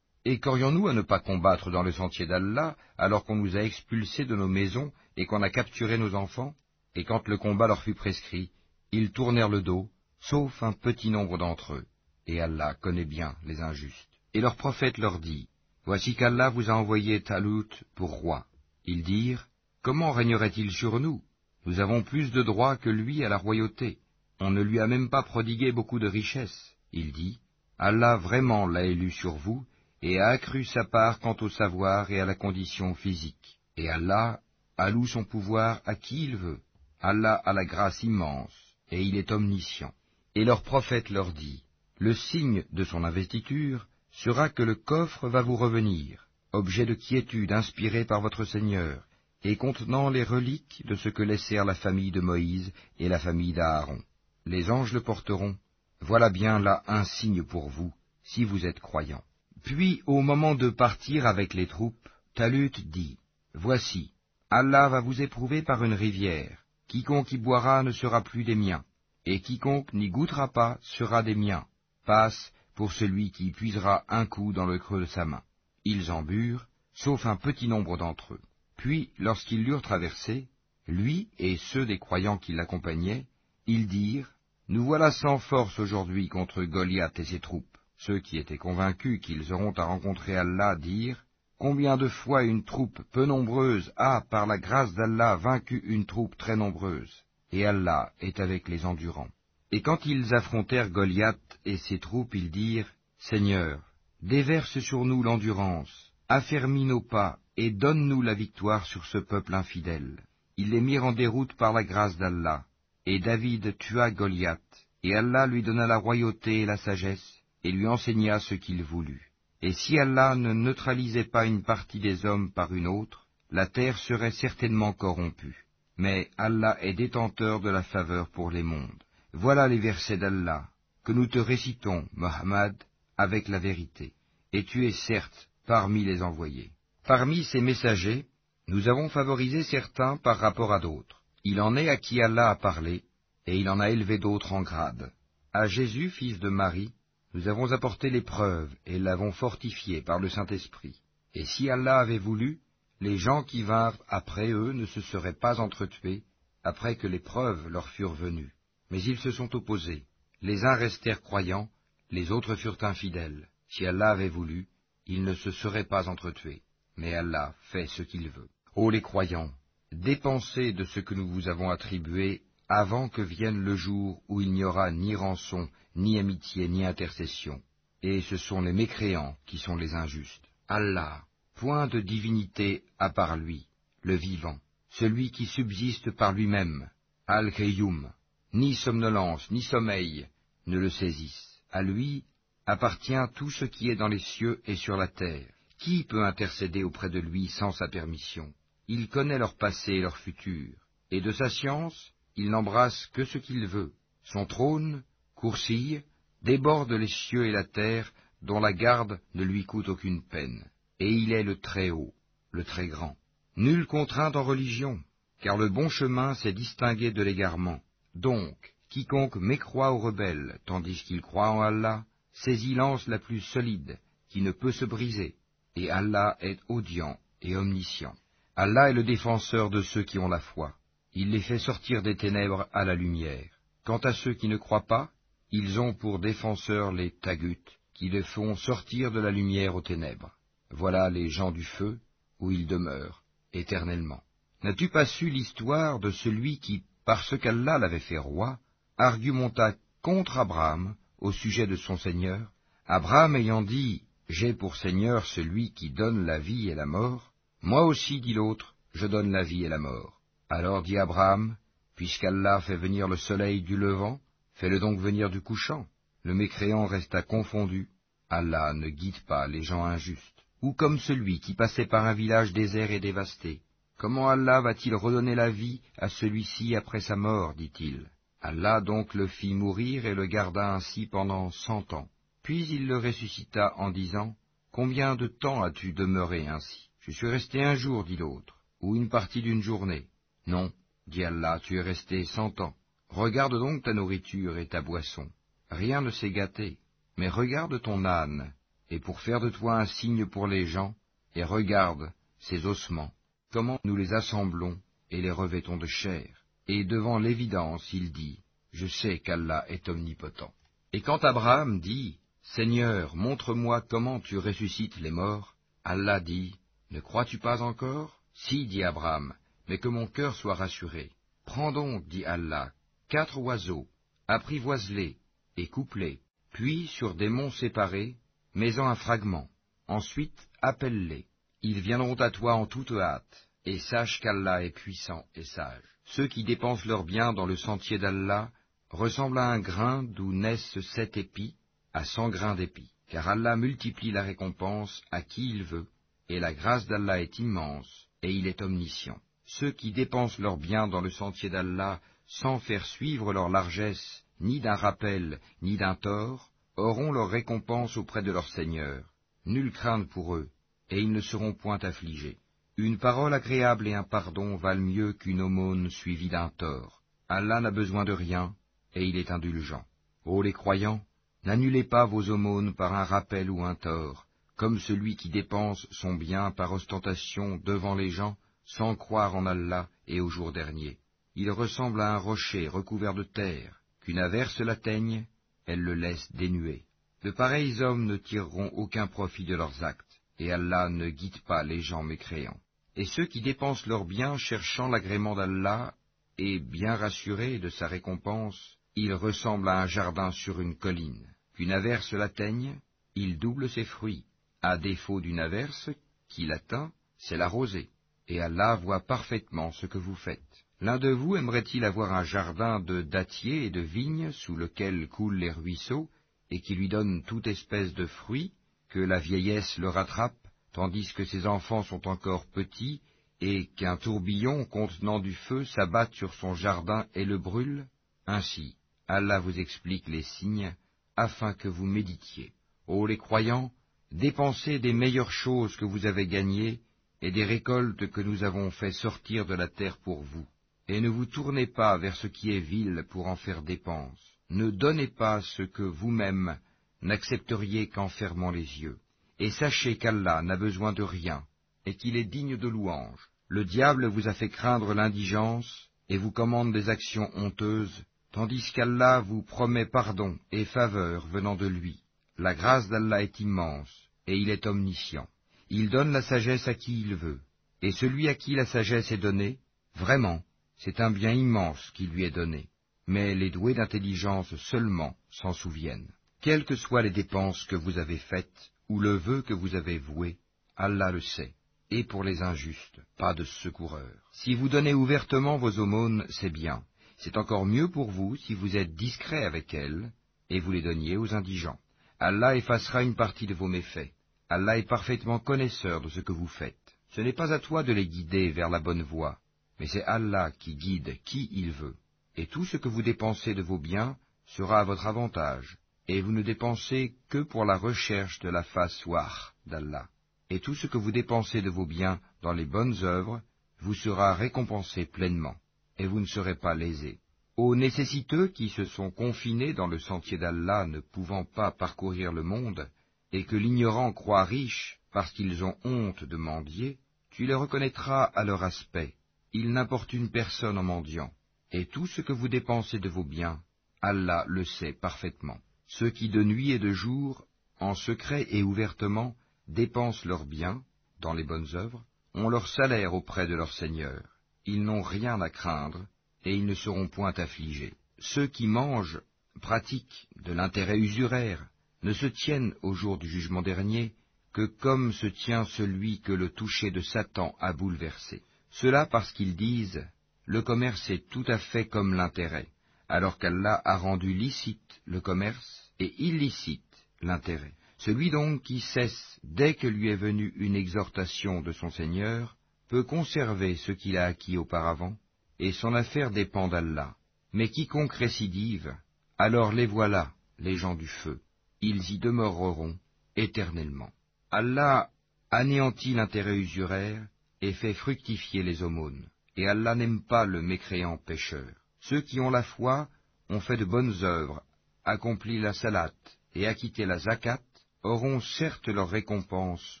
Et qu'aurions-nous à ne pas combattre dans le sentier d'Allah, alors qu'on nous a expulsés de nos maisons et qu'on a capturé nos enfants? Et quand le combat leur fut prescrit, ils tournèrent le dos, sauf un petit nombre d'entre eux. Et Allah connaît bien les injustes. Et leur prophète leur dit, Voici qu'Allah vous a envoyé Talut pour roi. Ils dirent, Comment régnerait-il sur nous? Nous avons plus de droits que lui à la royauté. On ne lui a même pas prodigué beaucoup de richesses. Il dit, Allah vraiment l'a élu sur vous, et a accru sa part quant au savoir et à la condition physique. Et Allah alloue son pouvoir à qui il veut. Allah a la grâce immense, et il est omniscient. Et leur prophète leur dit, Le signe de son investiture sera que le coffre va vous revenir, objet de quiétude inspiré par votre Seigneur, et contenant les reliques de ce que laissèrent la famille de Moïse et la famille d'Aaron les anges le porteront. Voilà bien là un signe pour vous, si vous êtes croyants. Puis, au moment de partir avec les troupes, Talut dit, Voici, Allah va vous éprouver par une rivière. Quiconque y boira ne sera plus des miens, et quiconque n'y goûtera pas sera des miens. passe pour celui qui puisera un coup dans le creux de sa main. Ils en burent, sauf un petit nombre d'entre eux. Puis, lorsqu'ils l'eurent traversé, lui et ceux des croyants qui l'accompagnaient, ils dirent, Nous voilà sans force aujourd'hui contre Goliath et ses troupes. Ceux qui étaient convaincus qu'ils auront à rencontrer Allah dirent, Combien de fois une troupe peu nombreuse a, par la grâce d'Allah, vaincu une troupe très nombreuse, et Allah est avec les endurants. Et quand ils affrontèrent Goliath et ses troupes, ils dirent, Seigneur, déverse sur nous l'endurance, affermis nos pas, et donne-nous la victoire sur ce peuple infidèle. Ils les mirent en déroute par la grâce d'Allah, et David tua Goliath, et Allah lui donna la royauté et la sagesse, et lui enseigna ce qu'il voulut. Et si Allah ne neutralisait pas une partie des hommes par une autre, la terre serait certainement corrompue. Mais Allah est détenteur de la faveur pour les mondes. Voilà les versets d'Allah, que nous te récitons, Mohammed, avec la vérité. Et tu es certes parmi les envoyés. Parmi ces messagers, nous avons favorisé certains par rapport à d'autres. Il en est à qui Allah a parlé, et il en a élevé d'autres en grade. À Jésus, fils de Marie, nous avons apporté l'épreuve et l'avons fortifié par le Saint-Esprit. Et si Allah avait voulu, les gens qui vinrent après eux ne se seraient pas entretués après que l'épreuve leur furent venue. Mais ils se sont opposés. Les uns restèrent croyants, les autres furent infidèles. Si Allah avait voulu, ils ne se seraient pas entretués. Mais Allah fait ce qu'il veut. Ô les croyants, dépensez de ce que nous vous avons attribué avant que vienne le jour où il n'y aura ni rançon, ni amitié, ni intercession. Et ce sont les mécréants qui sont les injustes. Allah, point de divinité à part lui, le vivant, celui qui subsiste par lui-même, Al-Qayyum, ni somnolence, ni sommeil ne le saisissent. À lui appartient tout ce qui est dans les cieux et sur la terre. Qui peut intercéder auprès de lui sans sa permission? Il connaît leur passé et leur futur, et de sa science, il n'embrasse que ce qu'il veut. Son trône, coursille, déborde les cieux et la terre, dont la garde ne lui coûte aucune peine. Et il est le Très-Haut, le Très-Grand. Nulle contrainte en religion, car le bon chemin s'est distingué de l'égarement. Donc, quiconque mécroit aux rebelles, tandis qu'il croit en Allah, saisit lance la plus solide, qui ne peut se briser, et Allah est audient et omniscient. Allah est le défenseur de ceux qui ont la foi. Il les fait sortir des ténèbres à la lumière. Quant à ceux qui ne croient pas, ils ont pour défenseurs les tagut, qui les font sortir de la lumière aux ténèbres. Voilà les gens du feu, où ils demeurent, éternellement. N'as-tu pas su l'histoire de celui qui, parce qu'Allah l'avait fait roi, argumenta contre Abraham au sujet de son Seigneur, Abraham ayant dit J'ai pour Seigneur celui qui donne la vie et la mort, moi aussi, dit l'autre, je donne la vie et la mort. Alors dit Abraham, Puisqu'Allah fait venir le soleil du levant, fais-le donc venir du couchant. Le mécréant resta confondu. Allah ne guide pas les gens injustes. Ou comme celui qui passait par un village désert et dévasté. Comment Allah va-t-il redonner la vie à celui-ci après sa mort dit-il. Allah donc le fit mourir et le garda ainsi pendant cent ans. Puis il le ressuscita en disant, Combien de temps as-tu demeuré ainsi? Je suis resté un jour, dit l'autre, ou une partie d'une journée. Non, dit Allah, tu es resté cent ans. Regarde donc ta nourriture et ta boisson. Rien ne s'est gâté, mais regarde ton âne, et pour faire de toi un signe pour les gens, et regarde ses ossements, comment nous les assemblons et les revêtons de chair. Et devant l'évidence, il dit, Je sais qu'Allah est omnipotent. Et quand Abraham dit, Seigneur, montre-moi comment tu ressuscites les morts, Allah dit, Ne crois-tu pas encore? Si, dit Abraham, mais que mon cœur soit rassuré. Prends donc, dit Allah, quatre oiseaux, apprivoise-les et coupe-les, puis sur des monts séparés, mets-en un fragment. Ensuite, appelle-les. Ils viendront à toi en toute hâte, et sache qu'Allah est puissant et sage. Ceux qui dépensent leurs biens dans le sentier d'Allah ressemblent à un grain d'où naissent sept épis à cent grains d'épis, car Allah multiplie la récompense à qui il veut, et la grâce d'Allah est immense, et il est omniscient. Ceux qui dépensent leurs biens dans le sentier d'Allah sans faire suivre leur largesse, ni d'un rappel, ni d'un tort, auront leur récompense auprès de leur Seigneur. Nulle crainte pour eux, et ils ne seront point affligés. Une parole agréable et un pardon valent mieux qu'une aumône suivie d'un tort. Allah n'a besoin de rien, et il est indulgent. Ô les croyants, N'annulez pas vos aumônes par un rappel ou un tort, comme celui qui dépense son bien par ostentation devant les gens, sans croire en Allah et au jour dernier. Il ressemble à un rocher recouvert de terre, qu'une averse l'atteigne, elle le laisse dénué. De pareils hommes ne tireront aucun profit de leurs actes, et Allah ne guide pas les gens mécréants. Et ceux qui dépensent leurs biens cherchant l'agrément d'Allah, et bien rassurés de sa récompense, ils ressemblent à un jardin sur une colline. Qu'une averse l'atteigne, il double ses fruits. À défaut d'une averse qui l'atteint, c'est la rosée. Et Allah voit parfaitement ce que vous faites. L'un de vous aimerait-il avoir un jardin de dattiers et de vignes sous lequel coulent les ruisseaux, et qui lui donne toute espèce de fruits, que la vieillesse le rattrape, tandis que ses enfants sont encore petits, et qu'un tourbillon contenant du feu s'abatte sur son jardin et le brûle? Ainsi, Allah vous explique les signes, afin que vous méditiez. Ô les croyants, dépensez des meilleures choses que vous avez gagnées et des récoltes que nous avons fait sortir de la terre pour vous. Et ne vous tournez pas vers ce qui est vil pour en faire dépense. Ne donnez pas ce que vous-même n'accepteriez qu'en fermant les yeux. Et sachez qu'Allah n'a besoin de rien, et qu'il est digne de louange. Le diable vous a fait craindre l'indigence, et vous commande des actions honteuses, tandis qu'Allah vous promet pardon et faveur venant de lui. La grâce d'Allah est immense, et il est omniscient. Il donne la sagesse à qui il veut, et celui à qui la sagesse est donnée, vraiment, c'est un bien immense qui lui est donné. Mais les doués d'intelligence seulement s'en souviennent. Quelles que soient les dépenses que vous avez faites, ou le vœu que vous avez voué, Allah le sait. Et pour les injustes, pas de secoureur. Si vous donnez ouvertement vos aumônes, c'est bien. C'est encore mieux pour vous si vous êtes discret avec elles, et vous les donniez aux indigents. Allah effacera une partie de vos méfaits. Allah est parfaitement connaisseur de ce que vous faites. Ce n'est pas à toi de les guider vers la bonne voie, mais c'est Allah qui guide qui il veut. Et tout ce que vous dépensez de vos biens sera à votre avantage, et vous ne dépensez que pour la recherche de la face wah d'Allah. Et tout ce que vous dépensez de vos biens dans les bonnes œuvres vous sera récompensé pleinement, et vous ne serez pas lésés. Aux nécessiteux qui se sont confinés dans le sentier d'Allah ne pouvant pas parcourir le monde, et que l'ignorant croit riche parce qu'ils ont honte de mendier, tu les reconnaîtras à leur aspect. Ils n'importunent personne en mendiant. Et tout ce que vous dépensez de vos biens, Allah le sait parfaitement. Ceux qui de nuit et de jour, en secret et ouvertement, dépensent leurs biens, dans les bonnes œuvres, ont leur salaire auprès de leur Seigneur. Ils n'ont rien à craindre, et ils ne seront point affligés. Ceux qui mangent, pratiquent de l'intérêt usuraire, ne se tiennent au jour du jugement dernier que comme se tient celui que le toucher de Satan a bouleversé. Cela parce qu'ils disent le commerce est tout à fait comme l'intérêt, alors qu'Allah a rendu licite le commerce et illicite l'intérêt. Celui donc qui cesse dès que lui est venue une exhortation de son Seigneur peut conserver ce qu'il a acquis auparavant, et son affaire dépend d'Allah. Mais quiconque récidive, alors les voilà, les gens du feu. Ils y demeureront éternellement. Allah anéantit l'intérêt usuraire et fait fructifier les aumônes. Et Allah n'aime pas le mécréant pécheur. Ceux qui ont la foi ont fait de bonnes œuvres, accompli la salate et acquitté la zakat, auront certes leur récompense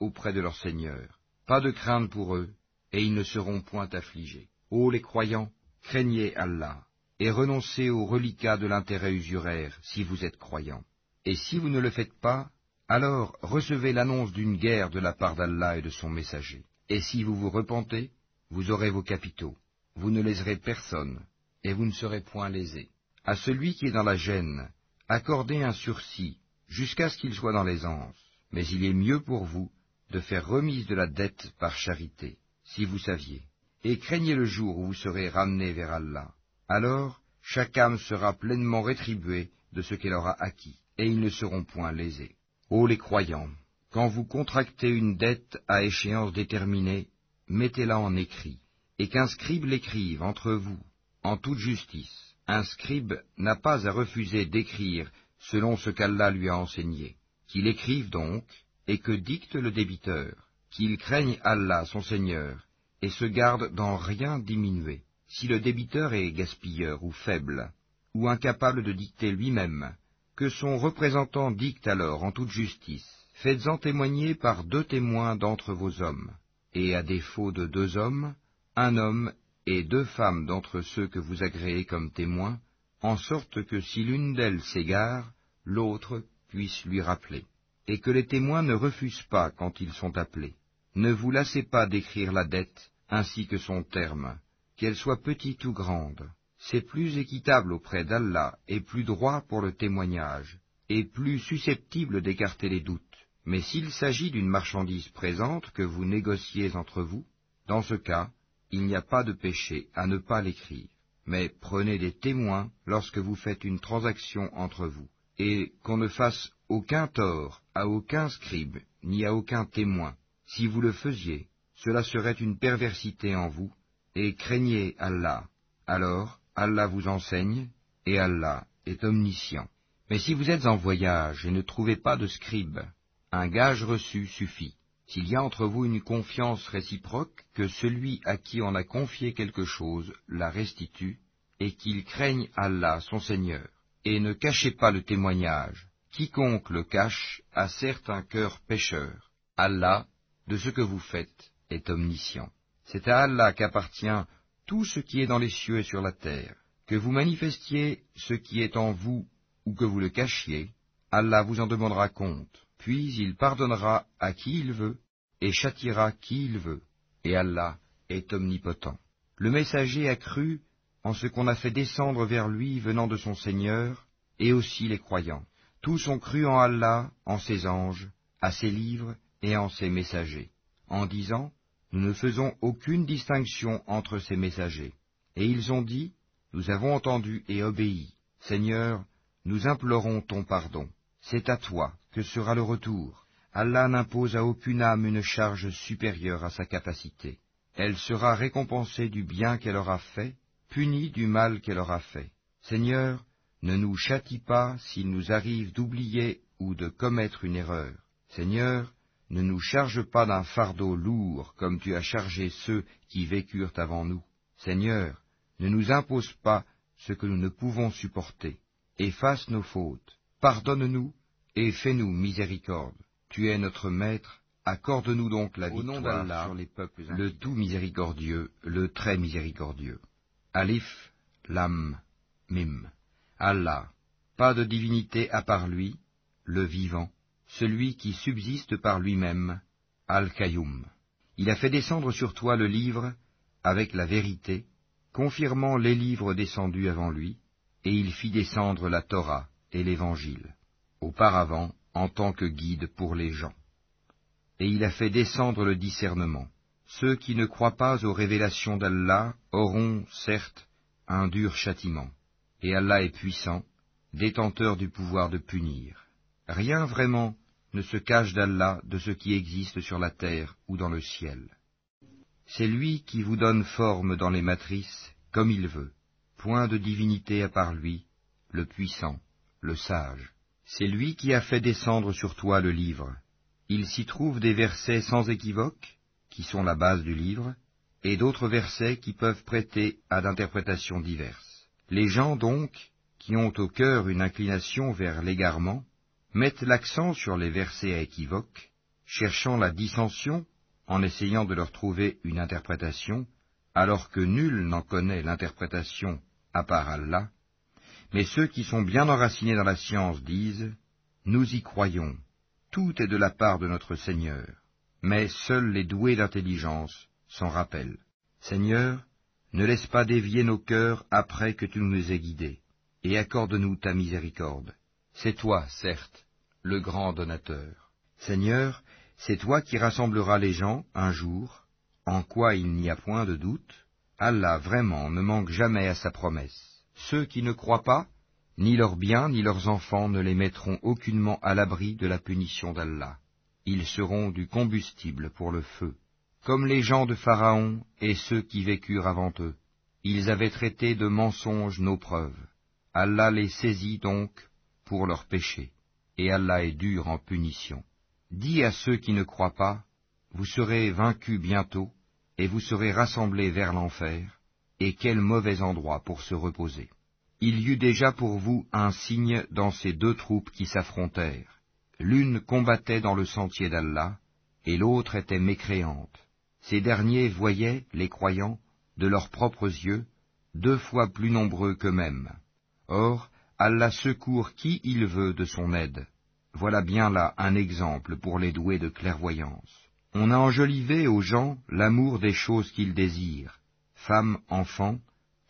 auprès de leur Seigneur. Pas de crainte pour eux, et ils ne seront point affligés. Ô les croyants, craignez Allah, et renoncez aux reliquats de l'intérêt usuraire si vous êtes croyants. Et si vous ne le faites pas, alors recevez l'annonce d'une guerre de la part d'Allah et de son messager. Et si vous vous repentez, vous aurez vos capitaux, vous ne léserez personne, et vous ne serez point lésés. À celui qui est dans la gêne, accordez un sursis, jusqu'à ce qu'il soit dans l'aisance, mais il est mieux pour vous de faire remise de la dette par charité, si vous saviez et craignez le jour où vous serez ramenés vers Allah. Alors, chaque âme sera pleinement rétribuée de ce qu'elle aura acquis, et ils ne seront point lésés. Ô les croyants, quand vous contractez une dette à échéance déterminée, mettez-la en écrit, et qu'un scribe l'écrive entre vous, en toute justice. Un scribe n'a pas à refuser d'écrire selon ce qu'Allah lui a enseigné. Qu'il écrive donc, et que dicte le débiteur, qu'il craigne Allah son Seigneur, et se garde d'en rien diminuer. Si le débiteur est gaspilleur ou faible, ou incapable de dicter lui-même, Que son représentant dicte alors en toute justice. Faites-en témoigner par deux témoins d'entre vos hommes, et à défaut de deux hommes, un homme et deux femmes d'entre ceux que vous agréez comme témoins, en sorte que si l'une d'elles s'égare, l'autre puisse lui rappeler, et que les témoins ne refusent pas quand ils sont appelés. Ne vous lassez pas d'écrire la dette ainsi que son terme, qu'elle soit petite ou grande. C'est plus équitable auprès d'Allah et plus droit pour le témoignage, et plus susceptible d'écarter les doutes. Mais s'il s'agit d'une marchandise présente que vous négociez entre vous, dans ce cas, il n'y a pas de péché à ne pas l'écrire. Mais prenez des témoins lorsque vous faites une transaction entre vous, et qu'on ne fasse aucun tort à aucun scribe, ni à aucun témoin. Si vous le faisiez, cela serait une perversité en vous, et craignez Allah. Alors Allah vous enseigne, et Allah est omniscient. Mais si vous êtes en voyage et ne trouvez pas de scribe, un gage reçu suffit. S'il y a entre vous une confiance réciproque, que celui à qui on a confié quelque chose la restitue, et qu'il craigne Allah son Seigneur. Et ne cachez pas le témoignage. Quiconque le cache a certes un cœur pécheur. Allah, de ce que vous faites, est omniscient. C'est à Allah qu'appartient tout ce qui est dans les cieux et sur la terre. Que vous manifestiez ce qui est en vous ou que vous le cachiez, Allah vous en demandera compte. Puis il pardonnera à qui il veut et châtiera qui il veut. Et Allah est omnipotent. Le messager a cru en ce qu'on a fait descendre vers lui venant de son Seigneur, et aussi les croyants. Tous ont cru en Allah, en ses anges, à ses livres et en ses messagers, en disant, Nous ne faisons aucune distinction entre ces messagers. Et ils ont dit, Nous avons entendu et obéi. Seigneur, nous implorons ton pardon. C'est à toi que sera le retour. Allah n'impose à aucune âme une charge supérieure à sa capacité. Elle sera récompensée du bien qu'elle aura fait, punie du mal qu'elle aura fait. Seigneur, ne nous châtie pas s'il nous arrive d'oublier ou de commettre une erreur. Seigneur, ne nous charge pas d'un fardeau lourd comme tu as chargé ceux qui vécurent avant nous. Seigneur, ne nous impose pas ce que nous ne pouvons supporter. Efface nos fautes. Pardonne-nous et fais-nous miséricorde. Tu es notre Maître, accorde-nous donc la victoire sur les peuples le tout miséricordieux, le très miséricordieux. Alif, Lam, Mim. Allah, pas de divinité à part lui, le vivant, celui qui subsiste par lui-même, Al-Qayyum. Il a fait descendre sur toi le livre avec la vérité, confirmant les livres descendus avant lui, et il fit descendre la Torah et l'Évangile auparavant en tant que guide pour les gens. Et il a fait descendre le discernement. Ceux qui ne croient pas aux révélations d'Allah auront, certes, un dur châtiment. Et Allah est puissant, détenteur du pouvoir de punir. Rien vraiment ne se cache d'Allah de ce qui existe sur la terre ou dans le ciel. C'est lui qui vous donne forme dans les matrices comme il veut. Point de divinité à part lui, le puissant, le sage. C'est lui qui a fait descendre sur toi le livre. Il s'y trouve des versets sans équivoque, qui sont la base du livre, et d'autres versets qui peuvent prêter à d'interprétations diverses. Les gens donc, qui ont au cœur une inclination vers l'égarement, mettent l'accent sur les versets à équivoque, cherchant la dissension en essayant de leur trouver une interprétation, alors que nul n'en connaît l'interprétation à part Allah, mais ceux qui sont bien enracinés dans la science disent, Nous y croyons, tout est de la part de notre Seigneur, mais seuls les doués d'intelligence s'en rappellent. Seigneur, ne laisse pas dévier nos cœurs après que tu nous aies guidés, et accorde-nous ta miséricorde. C'est toi, certes, le grand donateur. Seigneur, c'est toi qui rassembleras les gens un jour, en quoi il n'y a point de doute. Allah vraiment ne manque jamais à sa promesse. Ceux qui ne croient pas, ni leurs biens ni leurs enfants ne les mettront aucunement à l'abri de la punition d'Allah. Ils seront du combustible pour le feu, comme les gens de Pharaon et ceux qui vécurent avant eux. Ils avaient traité de mensonges nos preuves. Allah les saisit donc pour leurs péchés, et Allah est dur en punition. Dis à ceux qui ne croient pas, vous serez vaincus bientôt, et vous serez rassemblés vers l'enfer, et quel mauvais endroit pour se reposer. Il y eut déjà pour vous un signe dans ces deux troupes qui s'affrontèrent. L'une combattait dans le sentier d'Allah, et l'autre était mécréante. Ces derniers voyaient, les croyants, de leurs propres yeux, deux fois plus nombreux qu'eux-mêmes. Or, Allah secourt qui il veut de son aide. Voilà bien là un exemple pour les doués de clairvoyance. On a enjolivé aux gens l'amour des choses qu'ils désirent, femmes, enfants,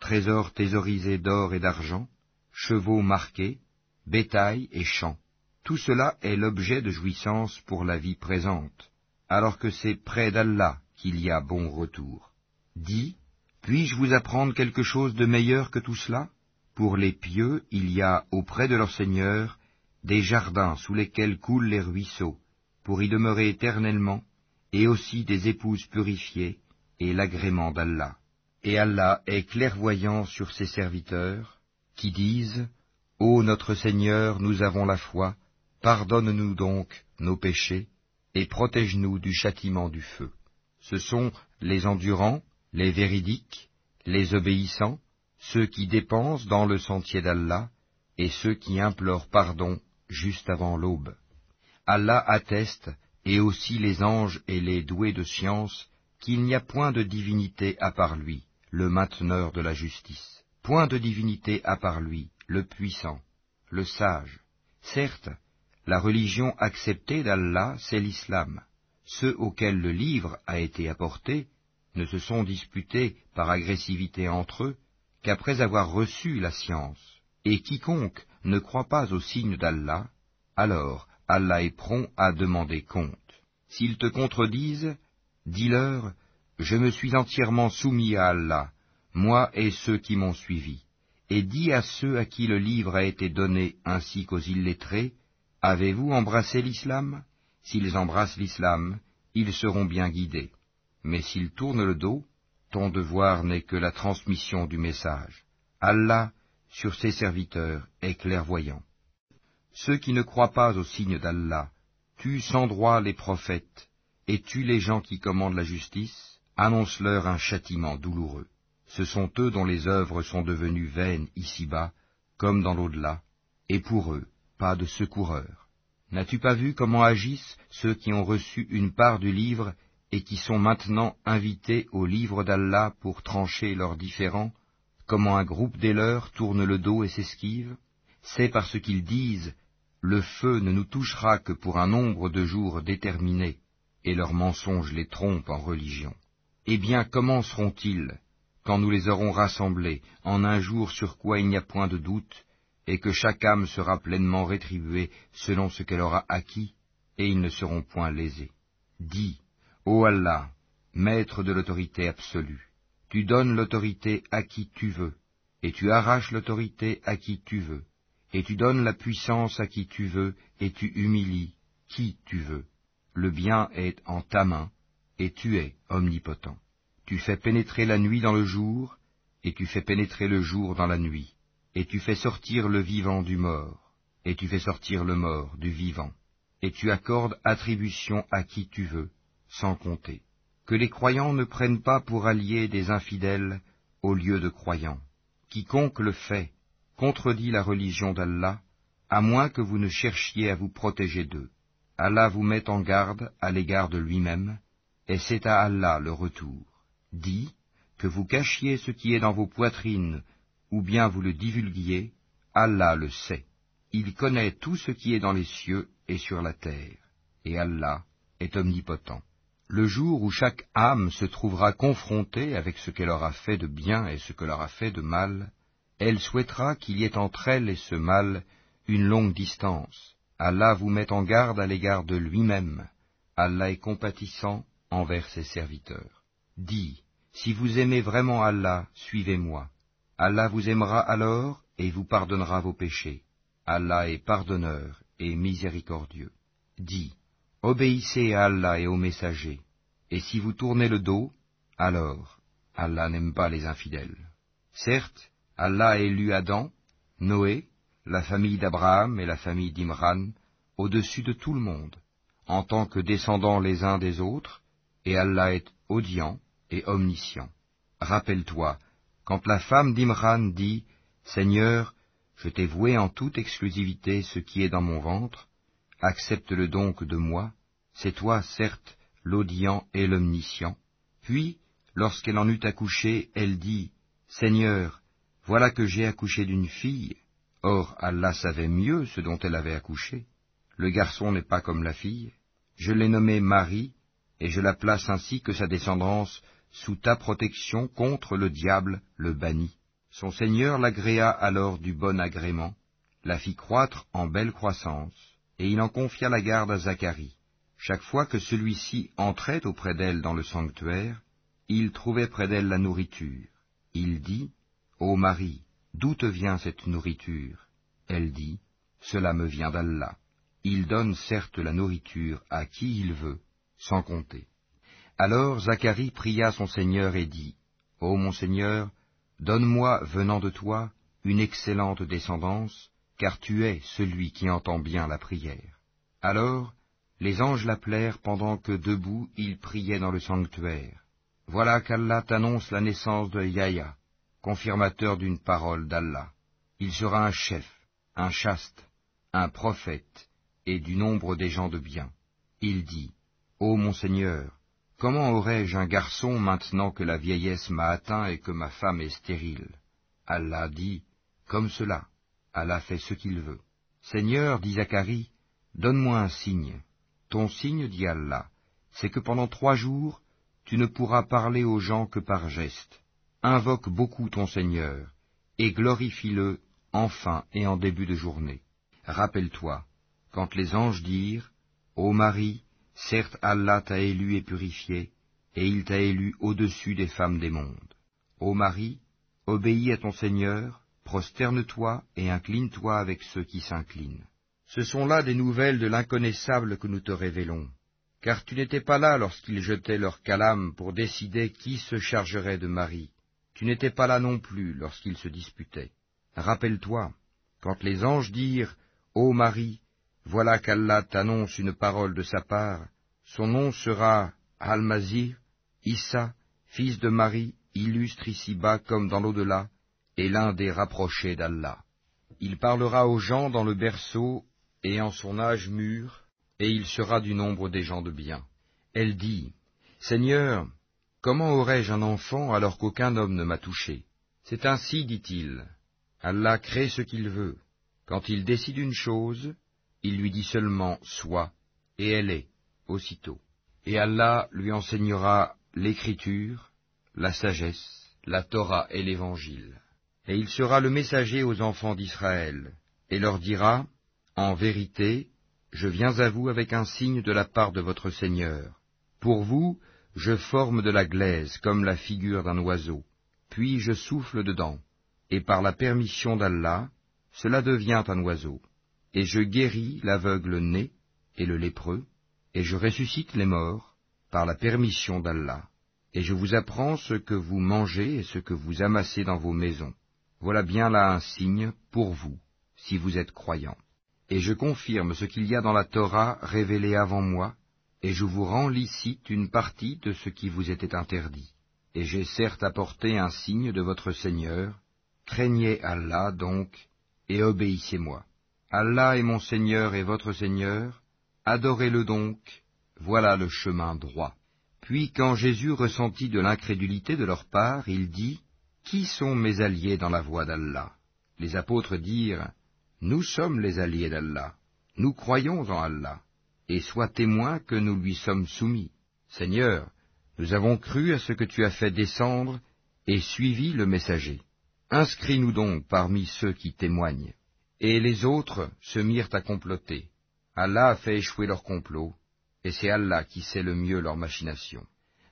trésors thésaurisés d'or et d'argent, chevaux marqués, bétail et champs. Tout cela est l'objet de jouissance pour la vie présente, alors que c'est près d'Allah qu'il y a bon retour. Dis, puis-je vous apprendre quelque chose de meilleur que tout cela? Pour les pieux, il y a auprès de leur Seigneur des jardins sous lesquels coulent les ruisseaux, pour y demeurer éternellement, et aussi des épouses purifiées, et l'agrément d'Allah. Et Allah est clairvoyant sur ses serviteurs, qui disent, Ô notre Seigneur, nous avons la foi, pardonne-nous donc nos péchés, et protège-nous du châtiment du feu. Ce sont les endurants, les véridiques, les obéissants, ceux qui dépensent dans le sentier d'Allah, et ceux qui implorent pardon juste avant l'aube. Allah atteste, et aussi les anges et les doués de science, qu'il n'y a point de divinité à part lui, le mainteneur de la justice, point de divinité à part lui, le puissant, le sage. Certes, la religion acceptée d'Allah, c'est l'islam. Ceux auxquels le livre a été apporté ne se sont disputés par agressivité entre eux qu'après avoir reçu la science. Et quiconque ne croit pas au signe d'Allah, alors Allah est prompt à demander compte. S'ils te contredisent, dis-leur, je me suis entièrement soumis à Allah, moi et ceux qui m'ont suivi. Et dis à ceux à qui le livre a été donné ainsi qu'aux illettrés, avez-vous embrassé l'islam? S'ils embrassent l'islam, ils seront bien guidés. Mais s'ils tournent le dos, ton devoir n'est que la transmission du message. Allah, sur ses serviteurs, est clairvoyant. Ceux qui ne croient pas au signe d'Allah tuent sans droit les prophètes et tuent les gens qui commandent la justice, annonce-leur un châtiment douloureux. Ce sont eux dont les œuvres sont devenues vaines ici-bas, comme dans l'au-delà, et pour eux, pas de secoureurs. N'as-tu pas vu comment agissent ceux qui ont reçu une part du livre et qui sont maintenant invités au livre d'Allah pour trancher leurs différends, comment un groupe des leurs tourne le dos et s'esquive? C'est parce qu'ils disent le feu ne nous touchera que pour un nombre de jours déterminé, et leurs mensonges les trompent en religion. Eh bien, comment seront-ils quand nous les aurons rassemblés en un jour sur quoi il n'y a point de doute, et que chaque âme sera pleinement rétribuée selon ce qu'elle aura acquis, et ils ne seront point lésés. Dis, Ô Allah, maître de l'autorité absolue, tu donnes l'autorité à qui tu veux, et tu arraches l'autorité à qui tu veux, et tu donnes la puissance à qui tu veux, et tu humilies qui tu veux. Le bien est en ta main, et tu es omnipotent. Tu fais pénétrer la nuit dans le jour, et tu fais pénétrer le jour dans la nuit, et tu fais sortir le vivant du mort, et tu fais sortir le mort du vivant, et tu accordes attribution à qui tu veux, sans compter. Que les croyants ne prennent pas pour alliés des infidèles au lieu de croyants. Quiconque le fait, contredit la religion d'Allah, à moins que vous ne cherchiez à vous protéger d'eux. Allah vous met en garde à l'égard de lui-même, et c'est à Allah le retour. Dit, que vous cachiez ce qui est dans vos poitrines, ou bien vous le divulguiez, Allah le sait. Il connaît tout ce qui est dans les cieux et sur la terre, et Allah est omnipotent. Le jour où chaque âme se trouvera confrontée avec ce qu'elle aura fait de bien et ce qu'elle aura fait de mal, elle souhaitera qu'il y ait entre elle et ce mal une longue distance. Allah vous met en garde à l'égard de lui-même. Allah est compatissant envers ses serviteurs. Dis, si vous aimez vraiment Allah, suivez-moi. Allah vous aimera alors et vous pardonnera vos péchés. Allah est pardonneur et miséricordieux. Dis, obéissez à Allah et aux messagers. Et si vous tournez le dos, alors Allah n'aime pas les infidèles. Certes, Allah a élu Adam, Noé, la famille d'Abraham et la famille d'Imran au-dessus de tout le monde, en tant que descendants les uns des autres, et Allah est audient et omniscient. Rappelle-toi, quand la femme d'Imran dit Seigneur, je t'ai voué en toute exclusivité ce qui est dans mon ventre, accepte-le donc de moi, c'est toi, certes, l'audient et l'omniscient. Puis, lorsqu'elle en eut accouché, elle dit, Seigneur, voilà que j'ai accouché d'une fille. Or, Allah savait mieux ce dont elle avait accouché. Le garçon n'est pas comme la fille. Je l'ai nommée Marie, et je la place ainsi que sa descendance sous ta protection contre le diable, le banni. Son Seigneur l'agréa alors du bon agrément, la fit croître en belle croissance, et il en confia la garde à Zacharie. Chaque fois que celui-ci entrait auprès d'elle dans le sanctuaire, il trouvait près d'elle la nourriture. Il dit, Ô Marie, d'où te vient cette nourriture? Elle dit, Cela me vient d'Allah. Il donne certes la nourriture à qui il veut, sans compter. Alors Zacharie pria son Seigneur et dit, Ô mon Seigneur, donne-moi, venant de toi, une excellente descendance, car tu es celui qui entend bien la prière. Alors les anges l'appelèrent pendant que debout il priait dans le sanctuaire. Voilà qu'Allah t'annonce la naissance de Yahya, confirmateur d'une parole d'Allah. Il sera un chef, un chaste, un prophète, et du nombre des gens de bien. Il dit, Ô mon Seigneur, Comment aurais-je un garçon maintenant que la vieillesse m'a atteint et que ma femme est stérile? Allah dit, Comme cela, Allah fait ce qu'il veut. Seigneur, dit Zacharie, donne-moi un signe. Ton signe, dit Allah, c'est que pendant trois jours, tu ne pourras parler aux gens que par geste. Invoque beaucoup ton Seigneur, et glorifie-le enfin et en début de journée. Rappelle-toi, quand les anges dirent, Ô Marie, Certes, Allah t'a élu et purifié, et il t'a élu au-dessus des femmes des mondes. Ô Marie, obéis à ton Seigneur, prosterne-toi et incline-toi avec ceux qui s'inclinent. Ce sont là des nouvelles de l'inconnaissable que nous te révélons, car tu n'étais pas là lorsqu'ils jetaient leur calame pour décider qui se chargerait de Marie. Tu n'étais pas là non plus lorsqu'ils se disputaient. Rappelle-toi, quand les anges dirent, Ô Marie, voilà qu'Allah t'annonce une parole de sa part. Son nom sera Al-Mazir, Issa, fils de Marie, illustre ici-bas comme dans l'au-delà, et l'un des rapprochés d'Allah. Il parlera aux gens dans le berceau et en son âge mûr, et il sera du nombre des gens de bien. Elle dit, Seigneur, comment aurais-je un enfant alors qu'aucun homme ne m'a touché? C'est ainsi, dit-il, Allah crée ce qu'il veut. Quand il décide une chose, il lui dit seulement Sois, et elle est, aussitôt. Et Allah lui enseignera l'écriture, la sagesse, la Torah et l'Évangile. Et il sera le messager aux enfants d'Israël, et leur dira, En vérité, je viens à vous avec un signe de la part de votre Seigneur. Pour vous, je forme de la glaise comme la figure d'un oiseau, puis je souffle dedans, et par la permission d'Allah, cela devient un oiseau et je guéris l'aveugle né et le lépreux, et je ressuscite les morts par la permission d'Allah, et je vous apprends ce que vous mangez et ce que vous amassez dans vos maisons. Voilà bien là un signe pour vous, si vous êtes croyants. Et je confirme ce qu'il y a dans la Torah révélé avant moi, et je vous rends licite une partie de ce qui vous était interdit. Et j'ai certes apporté un signe de votre Seigneur, craignez Allah donc, et obéissez-moi. Allah est mon Seigneur et votre Seigneur, adorez-le donc, voilà le chemin droit. Puis quand Jésus ressentit de l'incrédulité de leur part, il dit, Qui sont mes alliés dans la voie d'Allah? Les apôtres dirent, Nous sommes les alliés d'Allah, nous croyons en Allah, et sois témoin que nous lui sommes soumis. Seigneur, nous avons cru à ce que tu as fait descendre et suivi le messager. Inscris-nous donc parmi ceux qui témoignent. Et les autres se mirent à comploter. Allah a fait échouer leur complot, et c'est Allah qui sait le mieux leur machination.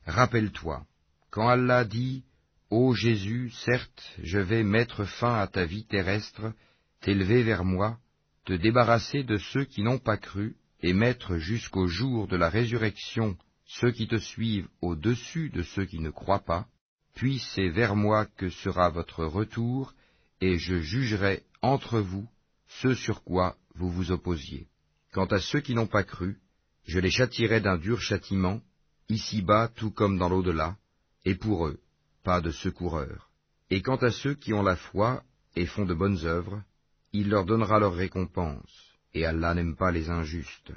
Rappelle-toi, quand Allah dit Ô Jésus, certes, je vais mettre fin à ta vie terrestre, t'élever vers moi, te débarrasser de ceux qui n'ont pas cru, et mettre jusqu'au jour de la résurrection ceux qui te suivent au-dessus de ceux qui ne croient pas, puis c'est vers moi que sera votre retour, et je jugerai entre vous ce sur quoi vous vous opposiez. Quant à ceux qui n'ont pas cru, je les châtirai d'un dur châtiment, ici-bas tout comme dans l'au-delà, et pour eux, pas de secoureur. Et quant à ceux qui ont la foi, et font de bonnes œuvres, il leur donnera leur récompense, et Allah n'aime pas les injustes.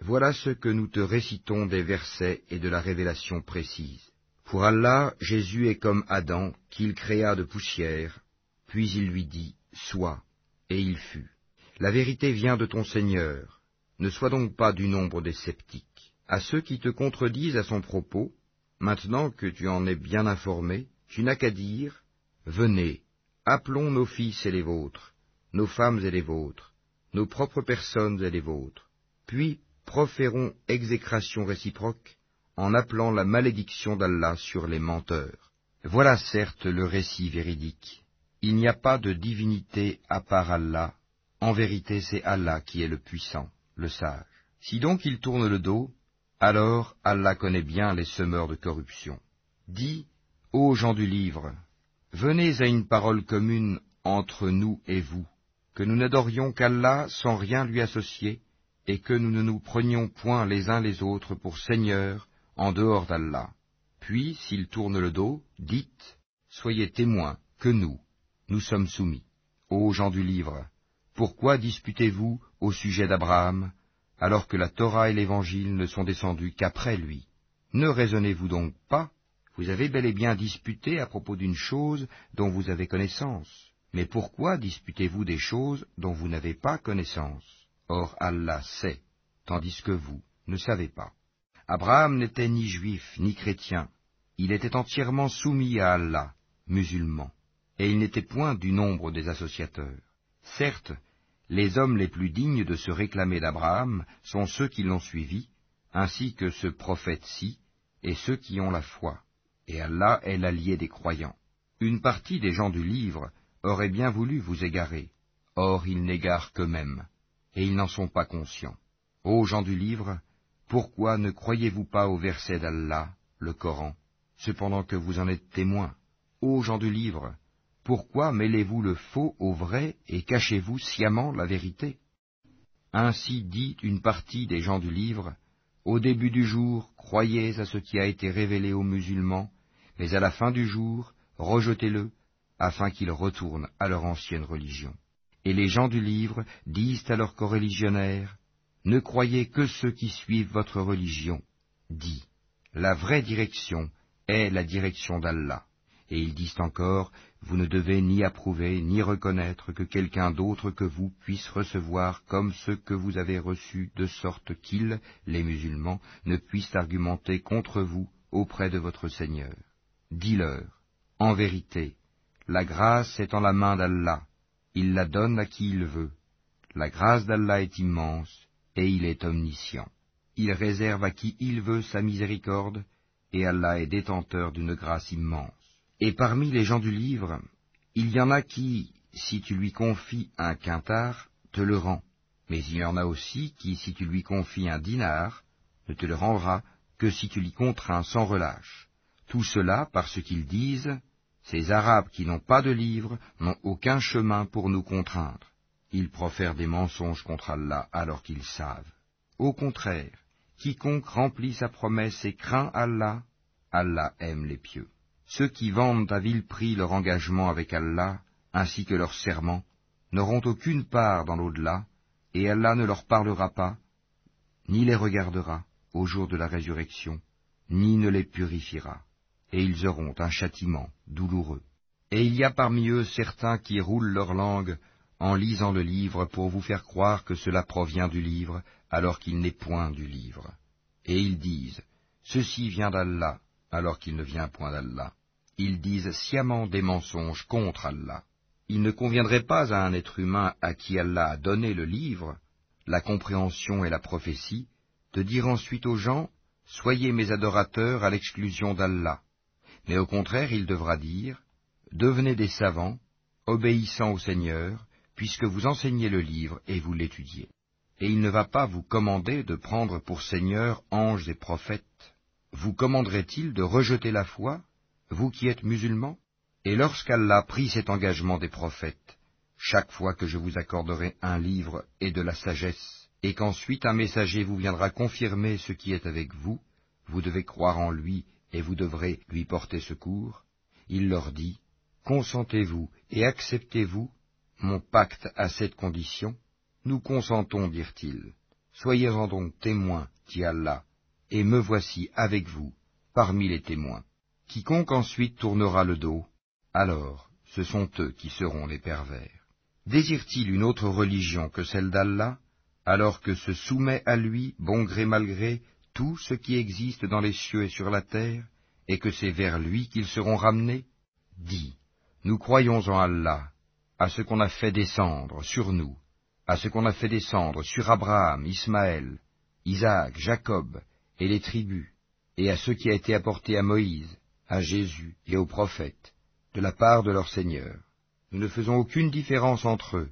Voilà ce que nous te récitons des versets et de la révélation précise. Pour Allah, Jésus est comme Adam, qu'il créa de poussière, puis il lui dit, Sois, et il fut. La vérité vient de ton Seigneur. Ne sois donc pas du nombre des sceptiques. À ceux qui te contredisent à son propos, maintenant que tu en es bien informé, tu n'as qu'à dire, Venez, appelons nos fils et les vôtres, nos femmes et les vôtres, nos propres personnes et les vôtres, puis proférons exécration réciproque en appelant la malédiction d'Allah sur les menteurs. Voilà certes le récit véridique. Il n'y a pas de divinité à part Allah. En vérité, c'est Allah qui est le puissant, le sage. Si donc ils tournent le dos, alors Allah connaît bien les semeurs de corruption. Dis, ô gens du livre, venez à une parole commune entre nous et vous, que nous n'adorions qu'Allah sans rien lui associer, et que nous ne nous prenions point les uns les autres pour seigneurs en dehors d'Allah. Puis, s'ils tournent le dos, dites, Soyez témoins que nous, nous sommes soumis. Ô gens du livre, pourquoi disputez-vous au sujet d'Abraham, alors que la Torah et l'Évangile ne sont descendus qu'après lui? Ne raisonnez-vous donc pas? Vous avez bel et bien disputé à propos d'une chose dont vous avez connaissance. Mais pourquoi disputez-vous des choses dont vous n'avez pas connaissance? Or Allah sait, tandis que vous ne savez pas. Abraham n'était ni juif ni chrétien, il était entièrement soumis à Allah, musulman, et il n'était point du nombre des associateurs. Certes, les hommes les plus dignes de se réclamer d'Abraham sont ceux qui l'ont suivi, ainsi que ce prophète-ci, et ceux qui ont la foi, et Allah est l'allié des croyants. Une partie des gens du livre aurait bien voulu vous égarer, or ils n'égarent qu'eux-mêmes, et ils n'en sont pas conscients. Ô gens du livre, pourquoi ne croyez-vous pas au verset d'Allah, le Coran, cependant que vous en êtes témoins Ô gens du livre, pourquoi mêlez-vous le faux au vrai et cachez-vous sciemment la vérité? Ainsi dit une partie des gens du livre, Au début du jour, croyez à ce qui a été révélé aux musulmans, mais à la fin du jour, rejetez-le, afin qu'ils retournent à leur ancienne religion. Et les gens du livre disent à leurs coreligionnaires, ne croyez que ceux qui suivent votre religion. Dit, la vraie direction est la direction d'Allah. Et ils disent encore, vous ne devez ni approuver ni reconnaître que quelqu'un d'autre que vous puisse recevoir comme ce que vous avez reçu, de sorte qu'ils, les musulmans, ne puissent argumenter contre vous auprès de votre Seigneur. Dis-leur, en vérité, la grâce est en la main d'Allah, il la donne à qui il veut. La grâce d'Allah est immense, et il est omniscient. Il réserve à qui il veut sa miséricorde, et Allah est détenteur d'une grâce immense. Et parmi les gens du livre, il y en a qui, si tu lui confies un quintard, te le rend. Mais il y en a aussi qui, si tu lui confies un dinar, ne te le rendra que si tu l'y contrains sans relâche. Tout cela parce qu'ils disent, ces Arabes qui n'ont pas de livre n'ont aucun chemin pour nous contraindre. Ils profèrent des mensonges contre Allah alors qu'ils savent. Au contraire, quiconque remplit sa promesse et craint Allah, Allah aime les pieux. Ceux qui vendent à vil prix leur engagement avec Allah, ainsi que leur serment, n'auront aucune part dans l'au-delà, et Allah ne leur parlera pas, ni les regardera au jour de la résurrection, ni ne les purifiera, et ils auront un châtiment douloureux. Et il y a parmi eux certains qui roulent leur langue en lisant le livre pour vous faire croire que cela provient du livre, alors qu'il n'est point du livre. Et ils disent, Ceci vient d'Allah, alors qu'il ne vient point d'Allah. Ils disent sciemment des mensonges contre Allah. Il ne conviendrait pas à un être humain à qui Allah a donné le livre, la compréhension et la prophétie, de dire ensuite aux gens, Soyez mes adorateurs à l'exclusion d'Allah. Mais au contraire, il devra dire, Devenez des savants, obéissant au Seigneur, puisque vous enseignez le livre et vous l'étudiez. Et il ne va pas vous commander de prendre pour Seigneur anges et prophètes. Vous commanderait-il de rejeter la foi, vous qui êtes musulmans Et lorsqu'Allah prit cet engagement des prophètes, chaque fois que je vous accorderai un livre et de la sagesse, et qu'ensuite un messager vous viendra confirmer ce qui est avec vous, vous devez croire en lui et vous devrez lui porter secours, il leur dit, Consentez-vous et acceptez-vous mon pacte à cette condition Nous consentons, dirent-ils. Soyez-en donc témoins, dit Allah, et me voici avec vous, parmi les témoins. Quiconque ensuite tournera le dos, alors ce sont eux qui seront les pervers. Désire-t-il une autre religion que celle d'Allah, alors que se soumet à lui, bon gré mal gré, tout ce qui existe dans les cieux et sur la terre, et que c'est vers lui qu'ils seront ramenés? Dis, nous croyons en Allah, à ce qu'on a fait descendre sur nous, à ce qu'on a fait descendre sur Abraham, Ismaël, Isaac, Jacob et les tribus, et à ce qui a été apporté à Moïse, à Jésus et aux prophètes, de la part de leur Seigneur. Nous ne faisons aucune différence entre eux,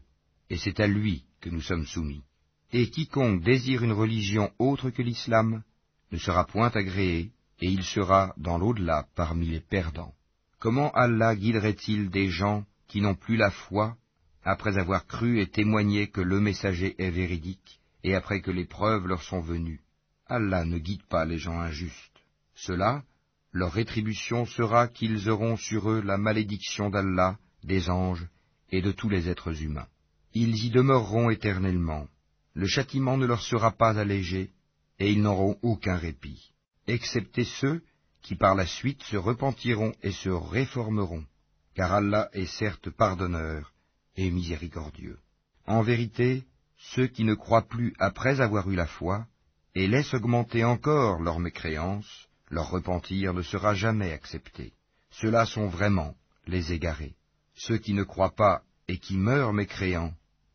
et c'est à lui que nous sommes soumis. Et quiconque désire une religion autre que l'islam ne sera point agréé, et il sera dans l'au-delà parmi les perdants. Comment Allah guiderait-il des gens qui n'ont plus la foi, après avoir cru et témoigné que le messager est véridique, et après que les preuves leur sont venues? Allah ne guide pas les gens injustes. Cela, leur rétribution sera qu'ils auront sur eux la malédiction d'Allah, des anges et de tous les êtres humains. Ils y demeureront éternellement. Le châtiment ne leur sera pas allégé, et ils n'auront aucun répit excepté ceux qui par la suite se repentiront et se réformeront, car Allah est certes pardonneur et miséricordieux. En vérité, ceux qui ne croient plus après avoir eu la foi, et laissent augmenter encore leur mécréance, leur repentir ne sera jamais accepté. Ceux-là sont vraiment les égarés. Ceux qui ne croient pas et qui meurent mécréants,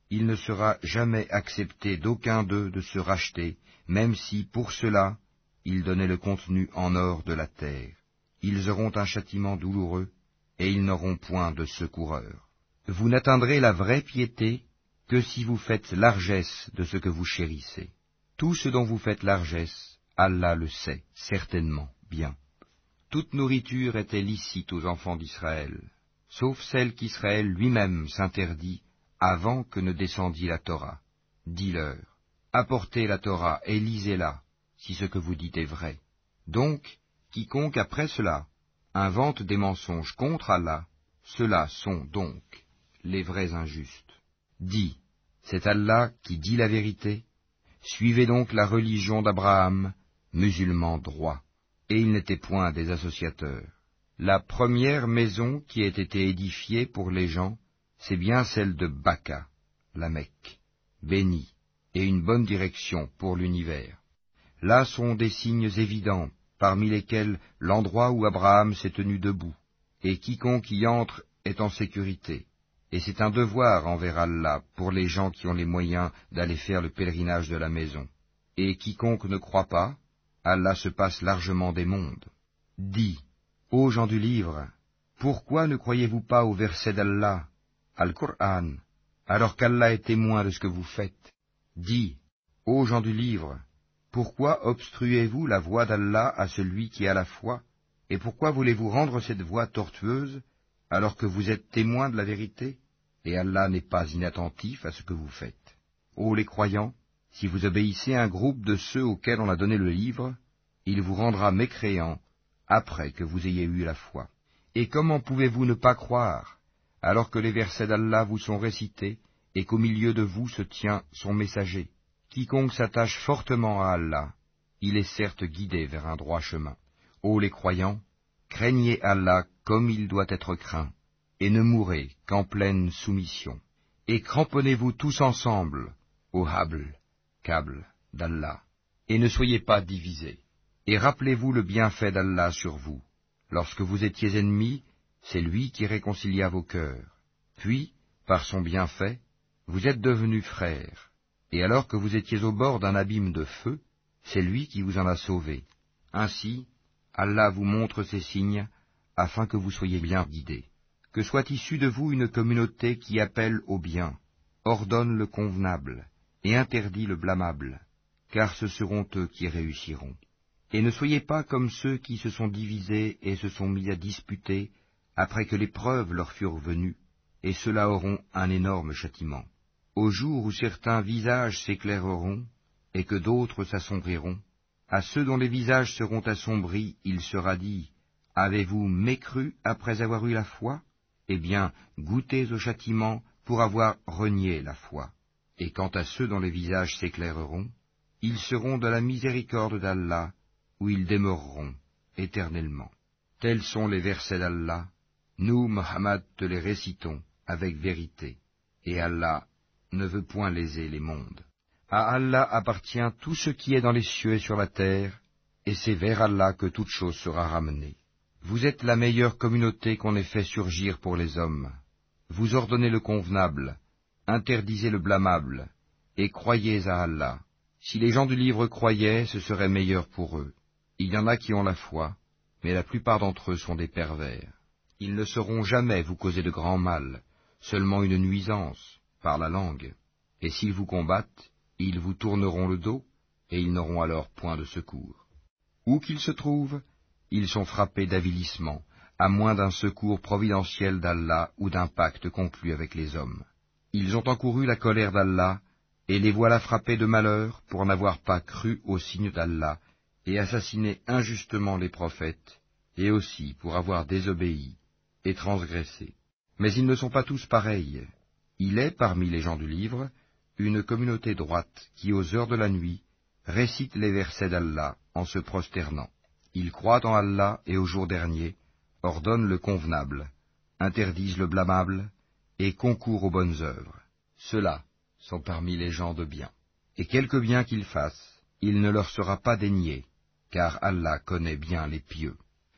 il ne sera jamais accepté d'aucun d'eux de se racheter, même si, pour cela, ils donnaient le contenu en or de la terre. Ils auront un châtiment douloureux, et ils n'auront point de secoureur. Vous n'atteindrez la vraie piété que si vous faites largesse de ce que vous chérissez. Tout ce dont vous faites largesse, Allah le sait, certainement, bien. Toute nourriture était licite aux enfants d'Israël, sauf celle qu'Israël lui-même s'interdit avant que ne descendît la Torah. Dis-leur, apportez la Torah et lisez-la, si ce que vous dites est vrai. Donc, quiconque après cela invente des mensonges contre Allah, ceux-là sont donc les vrais injustes. Dis, c'est Allah qui dit la vérité. Suivez donc la religion d'Abraham, musulman droit. Et il n'était point des associateurs. La première maison qui ait été édifiée pour les gens, c'est bien celle de Baka, la Mecque, bénie, et une bonne direction pour l'univers. Là sont des signes évidents, parmi lesquels l'endroit où Abraham s'est tenu debout, et quiconque y entre est en sécurité. Et c'est un devoir envers Allah pour les gens qui ont les moyens d'aller faire le pèlerinage de la maison. Et quiconque ne croit pas, Allah se passe largement des mondes. Dis, ô gens du livre, pourquoi ne croyez-vous pas au verset d'Allah, Al-Qur'an, alors qu'Allah est témoin de ce que vous faites? Dis, ô gens du livre, pourquoi obstruez-vous la voie d'Allah à celui qui a la foi? Et pourquoi voulez-vous rendre cette voie tortueuse alors que vous êtes témoin de la vérité? Et Allah n'est pas inattentif à ce que vous faites. Ô les croyants, si vous obéissez à un groupe de ceux auxquels on a donné le livre, il vous rendra mécréants après que vous ayez eu la foi. Et comment pouvez-vous ne pas croire, alors que les versets d'Allah vous sont récités, et qu'au milieu de vous se tient son messager? Quiconque s'attache fortement à Allah, il est certes guidé vers un droit chemin. Ô les croyants, craignez Allah comme il doit être craint, et ne mourrez qu'en pleine soumission. Et cramponnez-vous tous ensemble au habl, d'Allah, et ne soyez pas divisés. Et rappelez-vous le bienfait d'Allah sur vous. Lorsque vous étiez ennemis, c'est lui qui réconcilia vos cœurs. Puis, par son bienfait, vous êtes devenus frères. Et alors que vous étiez au bord d'un abîme de feu, c'est lui qui vous en a sauvé. Ainsi, Allah vous montre ces signes, afin que vous soyez bien guidés. Que soit issue de vous une communauté qui appelle au bien, ordonne le convenable, et interdit le blâmable, car ce seront eux qui réussiront. Et ne soyez pas comme ceux qui se sont divisés et se sont mis à disputer après que les preuves leur furent venues, et ceux-là auront un énorme châtiment au jour où certains visages s'éclaireront et que d'autres s'assombriront, à ceux dont les visages seront assombris, il sera dit, Avez-vous mécru après avoir eu la foi? Eh bien, goûtez au châtiment pour avoir renié la foi. Et quant à ceux dont les visages s'éclaireront, ils seront de la miséricorde d'Allah, où ils demeureront éternellement. Tels sont les versets d'Allah, nous, Mohammed, te les récitons avec vérité, et Allah ne veut point léser les mondes. À Allah appartient tout ce qui est dans les cieux et sur la terre, et c'est vers Allah que toute chose sera ramenée. Vous êtes la meilleure communauté qu'on ait fait surgir pour les hommes. Vous ordonnez le convenable, interdisez le blâmable, et croyez à Allah. Si les gens du livre croyaient, ce serait meilleur pour eux. Il y en a qui ont la foi, mais la plupart d'entre eux sont des pervers. Ils ne sauront jamais vous causer de grand mal, seulement une nuisance, par la langue. Et s'ils vous combattent, ils vous tourneront le dos, et ils n'auront alors point de secours. Où qu'ils se trouvent, ils sont frappés d'avilissement, à moins d'un secours providentiel d'Allah ou d'un pacte conclu avec les hommes. Ils ont encouru la colère d'Allah, et les voilà frappés de malheur pour n'avoir pas cru au signe d'Allah, et assassiné injustement les prophètes, et aussi pour avoir désobéi et transgressé. Mais ils ne sont pas tous pareils. Il est, parmi les gens du livre, une communauté droite qui, aux heures de la nuit, récite les versets d'Allah en se prosternant. Ils croient en Allah et au jour dernier, ordonnent le convenable, interdisent le blâmable, et concourent aux bonnes œuvres. Ceux-là sont parmi les gens de bien. Et quelque bien qu'ils fassent, il ne leur sera pas dénié, car Allah connaît bien les pieux.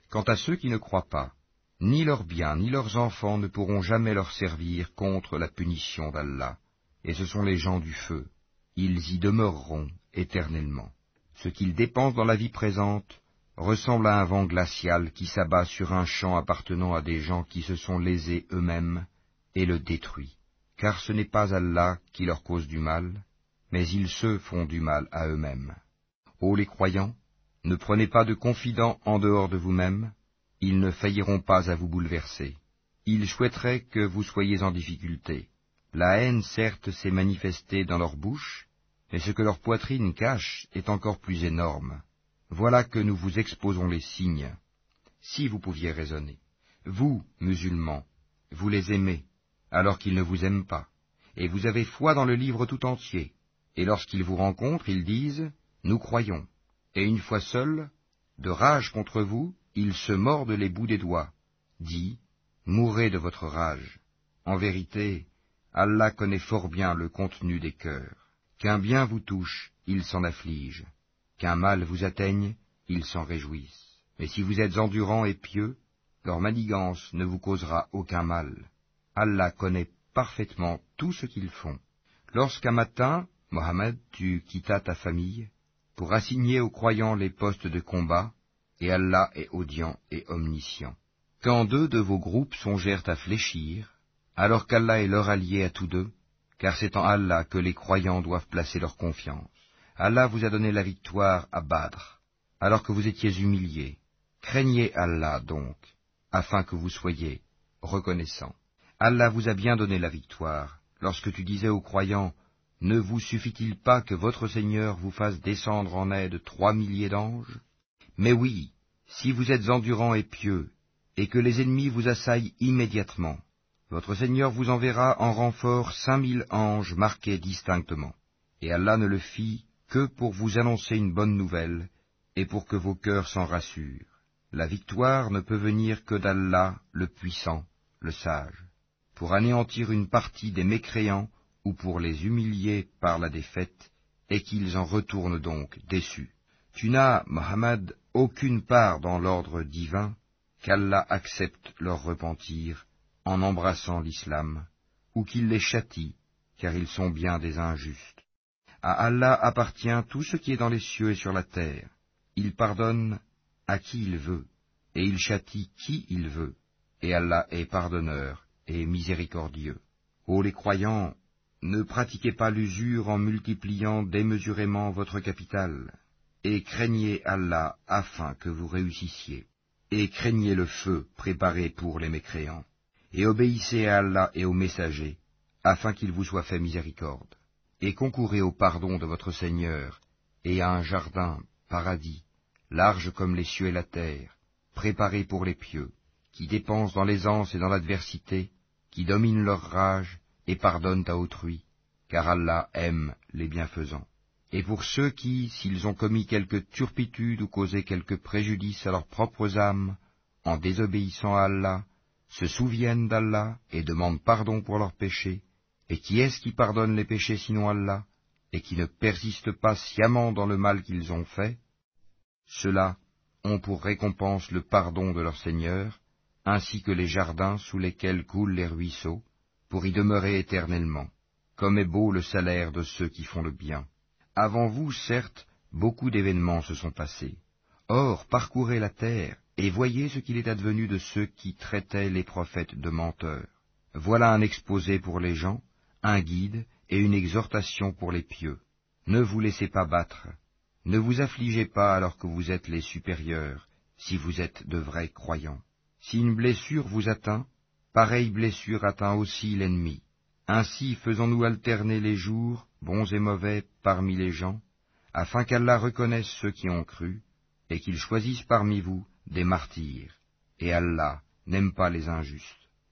Quant à ceux qui ne croient pas, ni leurs biens ni leurs enfants ne pourront jamais leur servir contre la punition d'Allah, et ce sont les gens du feu. Ils y demeureront éternellement. Ce qu'ils dépensent dans la vie présente ressemble à un vent glacial qui s'abat sur un champ appartenant à des gens qui se sont lésés eux-mêmes et le détruit. Car ce n'est pas Allah qui leur cause du mal, mais ils se font du mal à eux-mêmes. Ô les croyants, ne prenez pas de confidents en dehors de vous-même, ils ne failliront pas à vous bouleverser. Ils souhaiteraient que vous soyez en difficulté. La haine, certes, s'est manifestée dans leur bouche, mais ce que leur poitrine cache est encore plus énorme. Voilà que nous vous exposons les signes. Si vous pouviez raisonner. Vous, musulmans, vous les aimez, alors qu'ils ne vous aiment pas, et vous avez foi dans le livre tout entier, et lorsqu'ils vous rencontrent, ils disent, Nous croyons, et une fois seuls, de rage contre vous, ils se mordent les bouts des doigts, dit, Mourrez de votre rage. En vérité, Allah connaît fort bien le contenu des cœurs. Qu'un bien vous touche, il s'en afflige qu'un mal vous atteigne, ils s'en réjouissent. Mais si vous êtes endurants et pieux, leur manigance ne vous causera aucun mal. Allah connaît parfaitement tout ce qu'ils font. Lorsqu'un matin, Mohammed, tu quittas ta famille, pour assigner aux croyants les postes de combat, et Allah est audient et omniscient. Quand deux de vos groupes songèrent à fléchir, alors qu'Allah est leur allié à tous deux, car c'est en Allah que les croyants doivent placer leur confiance. Allah vous a donné la victoire à Badr, alors que vous étiez humiliés. Craignez Allah donc, afin que vous soyez reconnaissants. Allah vous a bien donné la victoire, lorsque tu disais aux croyants, Ne vous suffit-il pas que votre Seigneur vous fasse descendre en aide trois milliers d'anges? Mais oui, si vous êtes endurants et pieux, et que les ennemis vous assaillent immédiatement, votre Seigneur vous enverra en renfort cinq mille anges marqués distinctement. Et Allah ne le fit que pour vous annoncer une bonne nouvelle, et pour que vos cœurs s'en rassurent. La victoire ne peut venir que d'Allah, le puissant, le sage, pour anéantir une partie des mécréants ou pour les humilier par la défaite, et qu'ils en retournent donc déçus. Tu n'as, Mohammed, aucune part dans l'ordre divin, qu'Allah accepte leur repentir en embrassant l'islam, ou qu'il les châtie, car ils sont bien des injustes. À Allah appartient tout ce qui est dans les cieux et sur la terre. Il pardonne à qui il veut, et il châtie qui il veut, et Allah est pardonneur miséricordieux. Ô les croyants, ne pratiquez pas l'usure en multipliant démesurément votre capital, et craignez Allah afin que vous réussissiez, et craignez le feu préparé pour les mécréants, et obéissez à Allah et aux messagers, afin qu'il vous soit fait miséricorde et concourez au pardon de votre Seigneur, et à un jardin, paradis, large comme les cieux et la terre, préparé pour les pieux, qui dépensent dans l'aisance et dans l'adversité, qui dominent leur rage et pardonnent à autrui, car Allah aime les bienfaisants. Et pour ceux qui, s'ils ont commis quelque turpitude ou causé quelque préjudice à leurs propres âmes, en désobéissant à Allah, se souviennent d'Allah et demandent pardon pour leurs péchés, et qui est-ce qui pardonne les péchés sinon Allah, et qui ne persiste pas sciemment dans le mal qu'ils ont fait? Ceux-là ont pour récompense le pardon de leur Seigneur, ainsi que les jardins sous lesquels coulent les ruisseaux, pour y demeurer éternellement. Comme est beau le salaire de ceux qui font le bien. Avant vous, certes, beaucoup d'événements se sont passés. Or, parcourez la terre, et voyez ce qu'il est advenu de ceux qui traitaient les prophètes de menteurs. Voilà un exposé pour les gens, un guide et une exhortation pour les pieux. Ne vous laissez pas battre, ne vous affligez pas alors que vous êtes les supérieurs, si vous êtes de vrais croyants. Si une blessure vous atteint, pareille blessure atteint aussi l'ennemi. Ainsi faisons-nous alterner les jours, bons et mauvais, parmi les gens, afin qu'Allah reconnaisse ceux qui ont cru, et qu'il choisisse parmi vous des martyrs. Et Allah n'aime pas les injustes.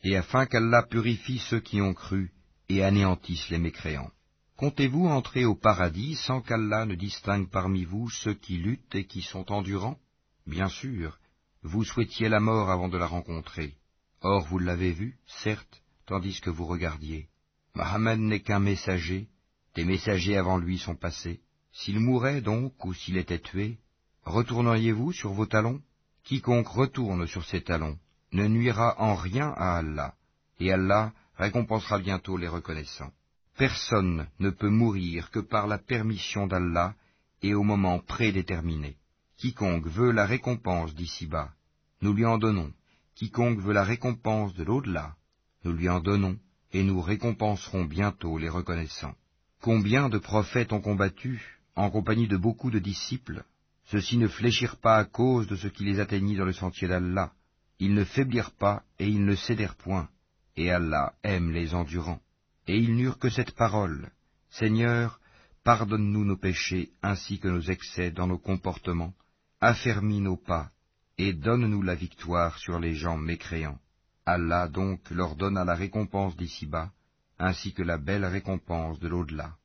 Et afin qu'Allah purifie ceux qui ont cru, et anéantisse les mécréants. Comptez-vous entrer au paradis sans qu'Allah ne distingue parmi vous ceux qui luttent et qui sont endurants? Bien sûr, vous souhaitiez la mort avant de la rencontrer. Or vous l'avez vue, certes, tandis que vous regardiez. Mohammed n'est qu'un messager, des messagers avant lui sont passés. S'il mourait donc, ou s'il était tué, retourneriez-vous sur vos talons? Quiconque retourne sur ses talons ne nuira en rien à Allah, et Allah récompensera bientôt les reconnaissants. Personne ne peut mourir que par la permission d'Allah et au moment prédéterminé. Quiconque veut la récompense d'ici-bas, nous lui en donnons. Quiconque veut la récompense de l'au-delà, nous lui en donnons, et nous récompenserons bientôt les reconnaissants. Combien de prophètes ont combattu, en compagnie de beaucoup de disciples? Ceux-ci ne fléchirent pas à cause de ce qui les atteignit dans le sentier d'Allah. Ils ne faiblirent pas et ils ne cédèrent point. Et Allah aime les endurants. Et ils n'eurent que cette parole. Seigneur, pardonne-nous nos péchés ainsi que nos excès dans nos comportements, affermis nos pas, et donne-nous la victoire sur les gens mécréants. Allah donc leur donna la récompense d'ici-bas, ainsi que la belle récompense de l'au-delà.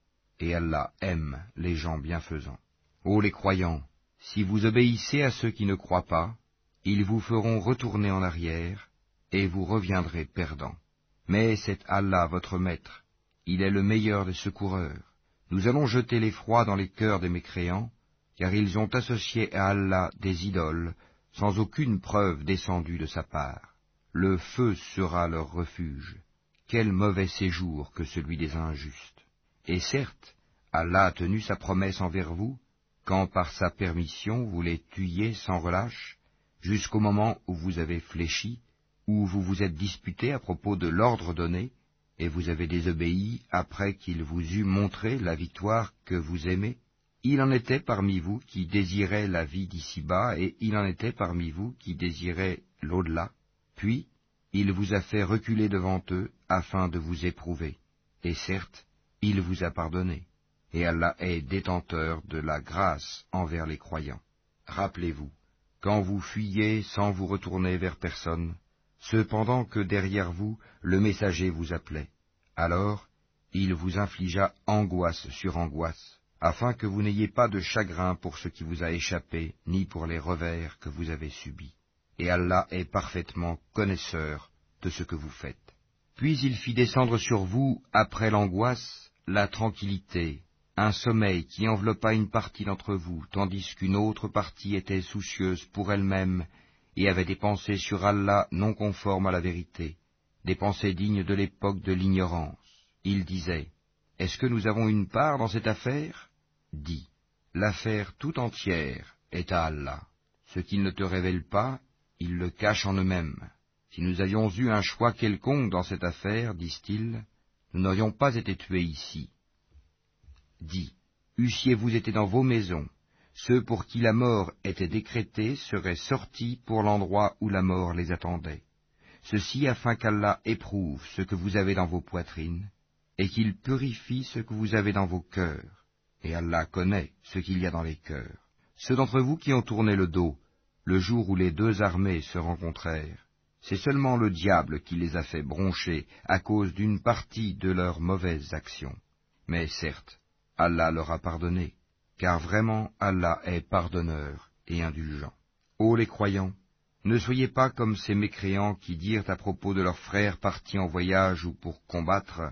Et Allah aime les gens bienfaisants. Ô les croyants, si vous obéissez à ceux qui ne croient pas, ils vous feront retourner en arrière, et vous reviendrez perdants. Mais c'est Allah votre Maître, il est le meilleur des secoureurs. Nous allons jeter l'effroi dans les cœurs des mécréants, car ils ont associé à Allah des idoles, sans aucune preuve descendue de sa part. Le feu sera leur refuge. Quel mauvais séjour que celui des injustes. Et certes, Allah a tenu sa promesse envers vous, quand par sa permission vous les tuiez sans relâche, jusqu'au moment où vous avez fléchi, où vous vous êtes disputé à propos de l'ordre donné, et vous avez désobéi après qu'il vous eût montré la victoire que vous aimez, il en était parmi vous qui désiraient la vie d'ici-bas, et il en était parmi vous qui désiraient l'au-delà. Puis, il vous a fait reculer devant eux afin de vous éprouver. Et certes, il vous a pardonné. Et Allah est détenteur de la grâce envers les croyants. Rappelez-vous, quand vous fuyez sans vous retourner vers personne, cependant que derrière vous le messager vous appelait. Alors il vous infligea angoisse sur angoisse, afin que vous n'ayez pas de chagrin pour ce qui vous a échappé, ni pour les revers que vous avez subis. Et Allah est parfaitement connaisseur de ce que vous faites. Puis il fit descendre sur vous, après l'angoisse, la tranquillité, un sommeil qui enveloppa une partie d'entre vous, tandis qu'une autre partie était soucieuse pour elle-même et avait des pensées sur Allah non conformes à la vérité, des pensées dignes de l'époque de l'ignorance. Il disait, Est-ce que nous avons une part dans cette affaire? Dis, l'affaire tout entière est à Allah. Ce qu'il ne te révèle pas, il le cache en eux-mêmes. Si nous avions eu un choix quelconque dans cette affaire, disent-ils, nous n'aurions pas été tués ici. Dis, eussiez-vous été dans vos maisons, ceux pour qui la mort était décrétée seraient sortis pour l'endroit où la mort les attendait. Ceci afin qu'Allah éprouve ce que vous avez dans vos poitrines, et qu'il purifie ce que vous avez dans vos cœurs. Et Allah connaît ce qu'il y a dans les cœurs. Ceux d'entre vous qui ont tourné le dos, le jour où les deux armées se rencontrèrent, c'est seulement le diable qui les a fait broncher à cause d'une partie de leurs mauvaises actions. Mais certes, Allah leur a pardonné, car vraiment Allah est pardonneur et indulgent. Ô les croyants, ne soyez pas comme ces mécréants qui dirent à propos de leurs frères partis en voyage ou pour combattre,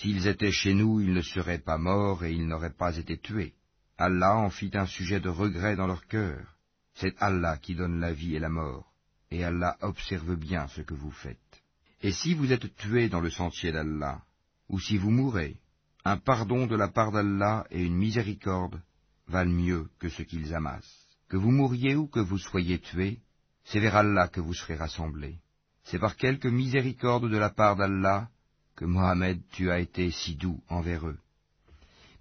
S'ils étaient chez nous, ils ne seraient pas morts et ils n'auraient pas été tués. Allah en fit un sujet de regret dans leur cœur. C'est Allah qui donne la vie et la mort, et Allah observe bien ce que vous faites. Et si vous êtes tués dans le sentier d'Allah, ou si vous mourrez, un pardon de la part d'Allah et une miséricorde valent mieux que ce qu'ils amassent. Que vous mouriez ou que vous soyez tués, c'est vers Allah que vous serez rassemblés. C'est par quelque miséricorde de la part d'Allah que Mohammed tu as été si doux envers eux.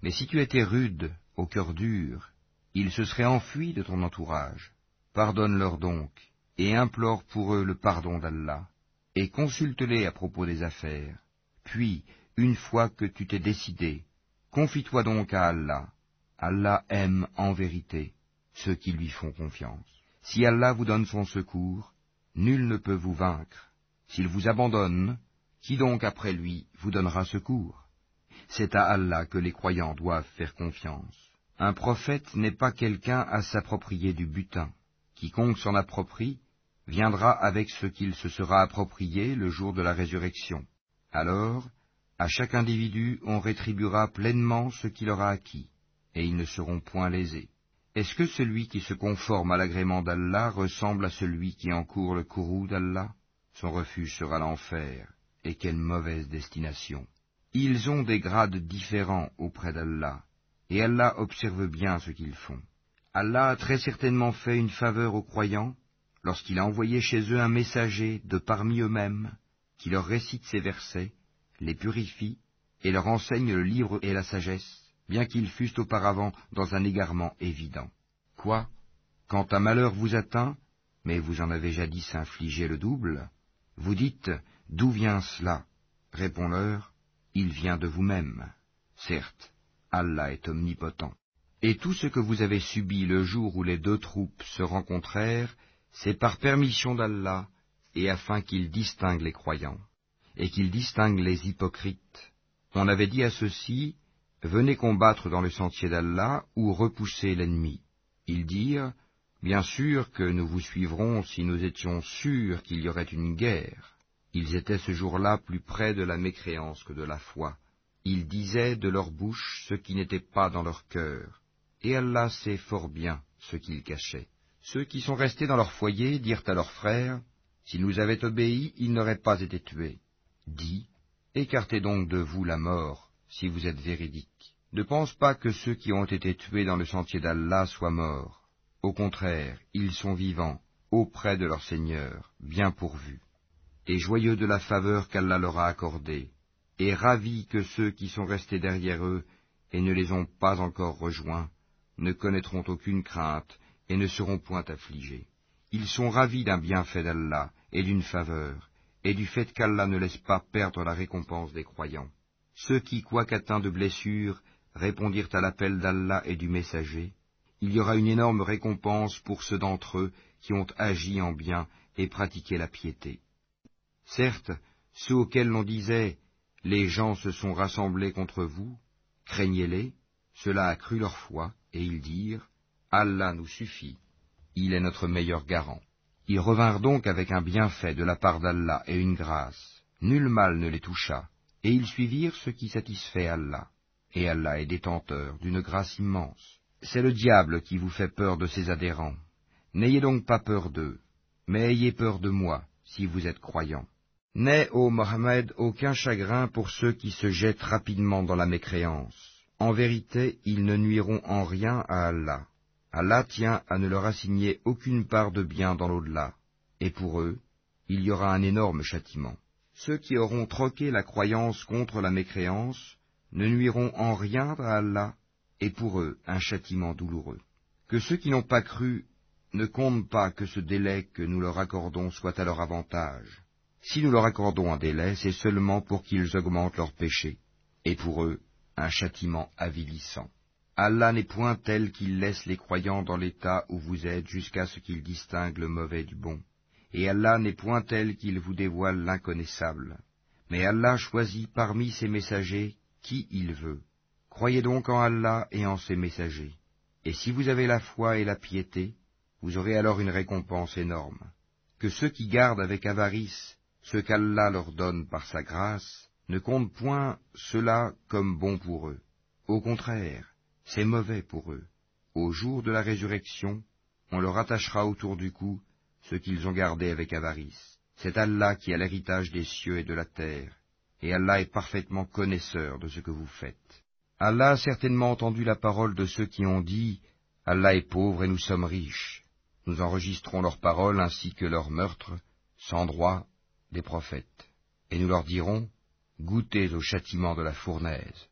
Mais si tu étais rude, au cœur dur, ils se seraient enfuis de ton entourage. Pardonne-leur donc, et implore pour eux le pardon d'Allah, et consulte-les à propos des affaires. Puis, une fois que tu t'es décidé, confie-toi donc à Allah. Allah aime en vérité ceux qui lui font confiance. Si Allah vous donne son secours, nul ne peut vous vaincre. S'il vous abandonne, qui donc après lui vous donnera secours? C'est à Allah que les croyants doivent faire confiance. Un prophète n'est pas quelqu'un à s'approprier du butin. Quiconque s'en approprie viendra avec ce qu'il se sera approprié le jour de la résurrection. Alors, à chaque individu on rétribuera pleinement ce qu'il aura acquis, et ils ne seront point lésés. Est-ce que celui qui se conforme à l'agrément d'Allah ressemble à celui qui encourt le courroux d'Allah? Son refuge sera l'enfer, et quelle mauvaise destination. Ils ont des grades différents auprès d'Allah, et Allah observe bien ce qu'ils font. Allah a très certainement fait une faveur aux croyants lorsqu'il a envoyé chez eux un messager de parmi eux-mêmes, qui leur récite ces versets, les purifie, et leur enseigne le livre et la sagesse, bien qu'ils fussent auparavant dans un égarement évident. Quoi? Quand un malheur vous atteint, mais vous en avez jadis infligé le double, vous dites, D'où vient cela? Réponds-leur, il vient de vous-même. Certes, Allah est omnipotent. Et tout ce que vous avez subi le jour où les deux troupes se rencontrèrent, c'est par permission d'Allah, et afin qu'il distingue les croyants, et qu'il distingue les hypocrites. On avait dit à ceux-ci, Venez combattre dans le sentier d'Allah ou repoussez l'ennemi. Ils dirent, Bien sûr que nous vous suivrons si nous étions sûrs qu'il y aurait une guerre. Ils étaient ce jour-là plus près de la mécréance que de la foi. Ils disaient de leur bouche ce qui n'était pas dans leur cœur. Et Allah sait fort bien ce qu'ils cachaient. Ceux qui sont restés dans leur foyer dirent à leurs frères, S'ils nous avaient obéi, ils n'auraient pas été tués. Dis, écartez donc de vous la mort, si vous êtes véridiques. Ne pense pas que ceux qui ont été tués dans le sentier d'Allah soient morts. Au contraire, ils sont vivants, auprès de leur Seigneur, bien pourvus et joyeux de la faveur qu'Allah leur a accordée, et ravis que ceux qui sont restés derrière eux et ne les ont pas encore rejoints ne connaîtront aucune crainte et ne seront point affligés. Ils sont ravis d'un bienfait d'Allah et d'une faveur, et du fait qu'Allah ne laisse pas perdre la récompense des croyants. Ceux qui, quoiqu'atteints de blessures, répondirent à l'appel d'Allah et du messager, il y aura une énorme récompense pour ceux d'entre eux qui ont agi en bien et pratiqué la piété. Certes, ceux auxquels l'on disait Les gens se sont rassemblés contre vous, craignez-les, cela a cru leur foi, et ils dirent Allah nous suffit, il est notre meilleur garant. Ils revinrent donc avec un bienfait de la part d'Allah et une grâce. Nul mal ne les toucha, et ils suivirent ce qui satisfait Allah. Et Allah est détenteur d'une grâce immense. C'est le diable qui vous fait peur de ses adhérents. N'ayez donc pas peur d'eux, mais ayez peur de moi, si vous êtes croyants. N'est, ô Mohammed, aucun chagrin pour ceux qui se jettent rapidement dans la mécréance. En vérité, ils ne nuiront en rien à Allah. Allah tient à ne leur assigner aucune part de bien dans l'au-delà, et pour eux, il y aura un énorme châtiment. Ceux qui auront troqué la croyance contre la mécréance ne nuiront en rien à Allah, et pour eux un châtiment douloureux. Que ceux qui n'ont pas cru ne comptent pas que ce délai que nous leur accordons soit à leur avantage. Si nous leur accordons un délai, c'est seulement pour qu'ils augmentent leurs péchés, et pour eux un châtiment avilissant. Allah n'est point tel qu'il laisse les croyants dans l'état où vous êtes jusqu'à ce qu'ils distinguent le mauvais du bon. et Allah n'est point tel qu'il vous dévoile l'inconnaissable. Mais Allah choisit parmi ses messagers qui il veut. Croyez donc en Allah et en ses messagers. Et si vous avez la foi et la piété, vous aurez alors une récompense énorme. Que ceux qui gardent avec avarice ce qu'Allah leur donne par sa grâce ne comptent point cela comme bon pour eux. Au contraire, c'est mauvais pour eux. Au jour de la résurrection, on leur attachera autour du cou ce qu'ils ont gardé avec avarice. C'est Allah qui a l'héritage des cieux et de la terre, et Allah est parfaitement connaisseur de ce que vous faites. Allah a certainement entendu la parole de ceux qui ont dit Allah est pauvre et nous sommes riches. Nous enregistrons leurs paroles ainsi que leurs meurtres, sans droit, des prophètes. Et nous leur dirons Goûtez au châtiment de la fournaise.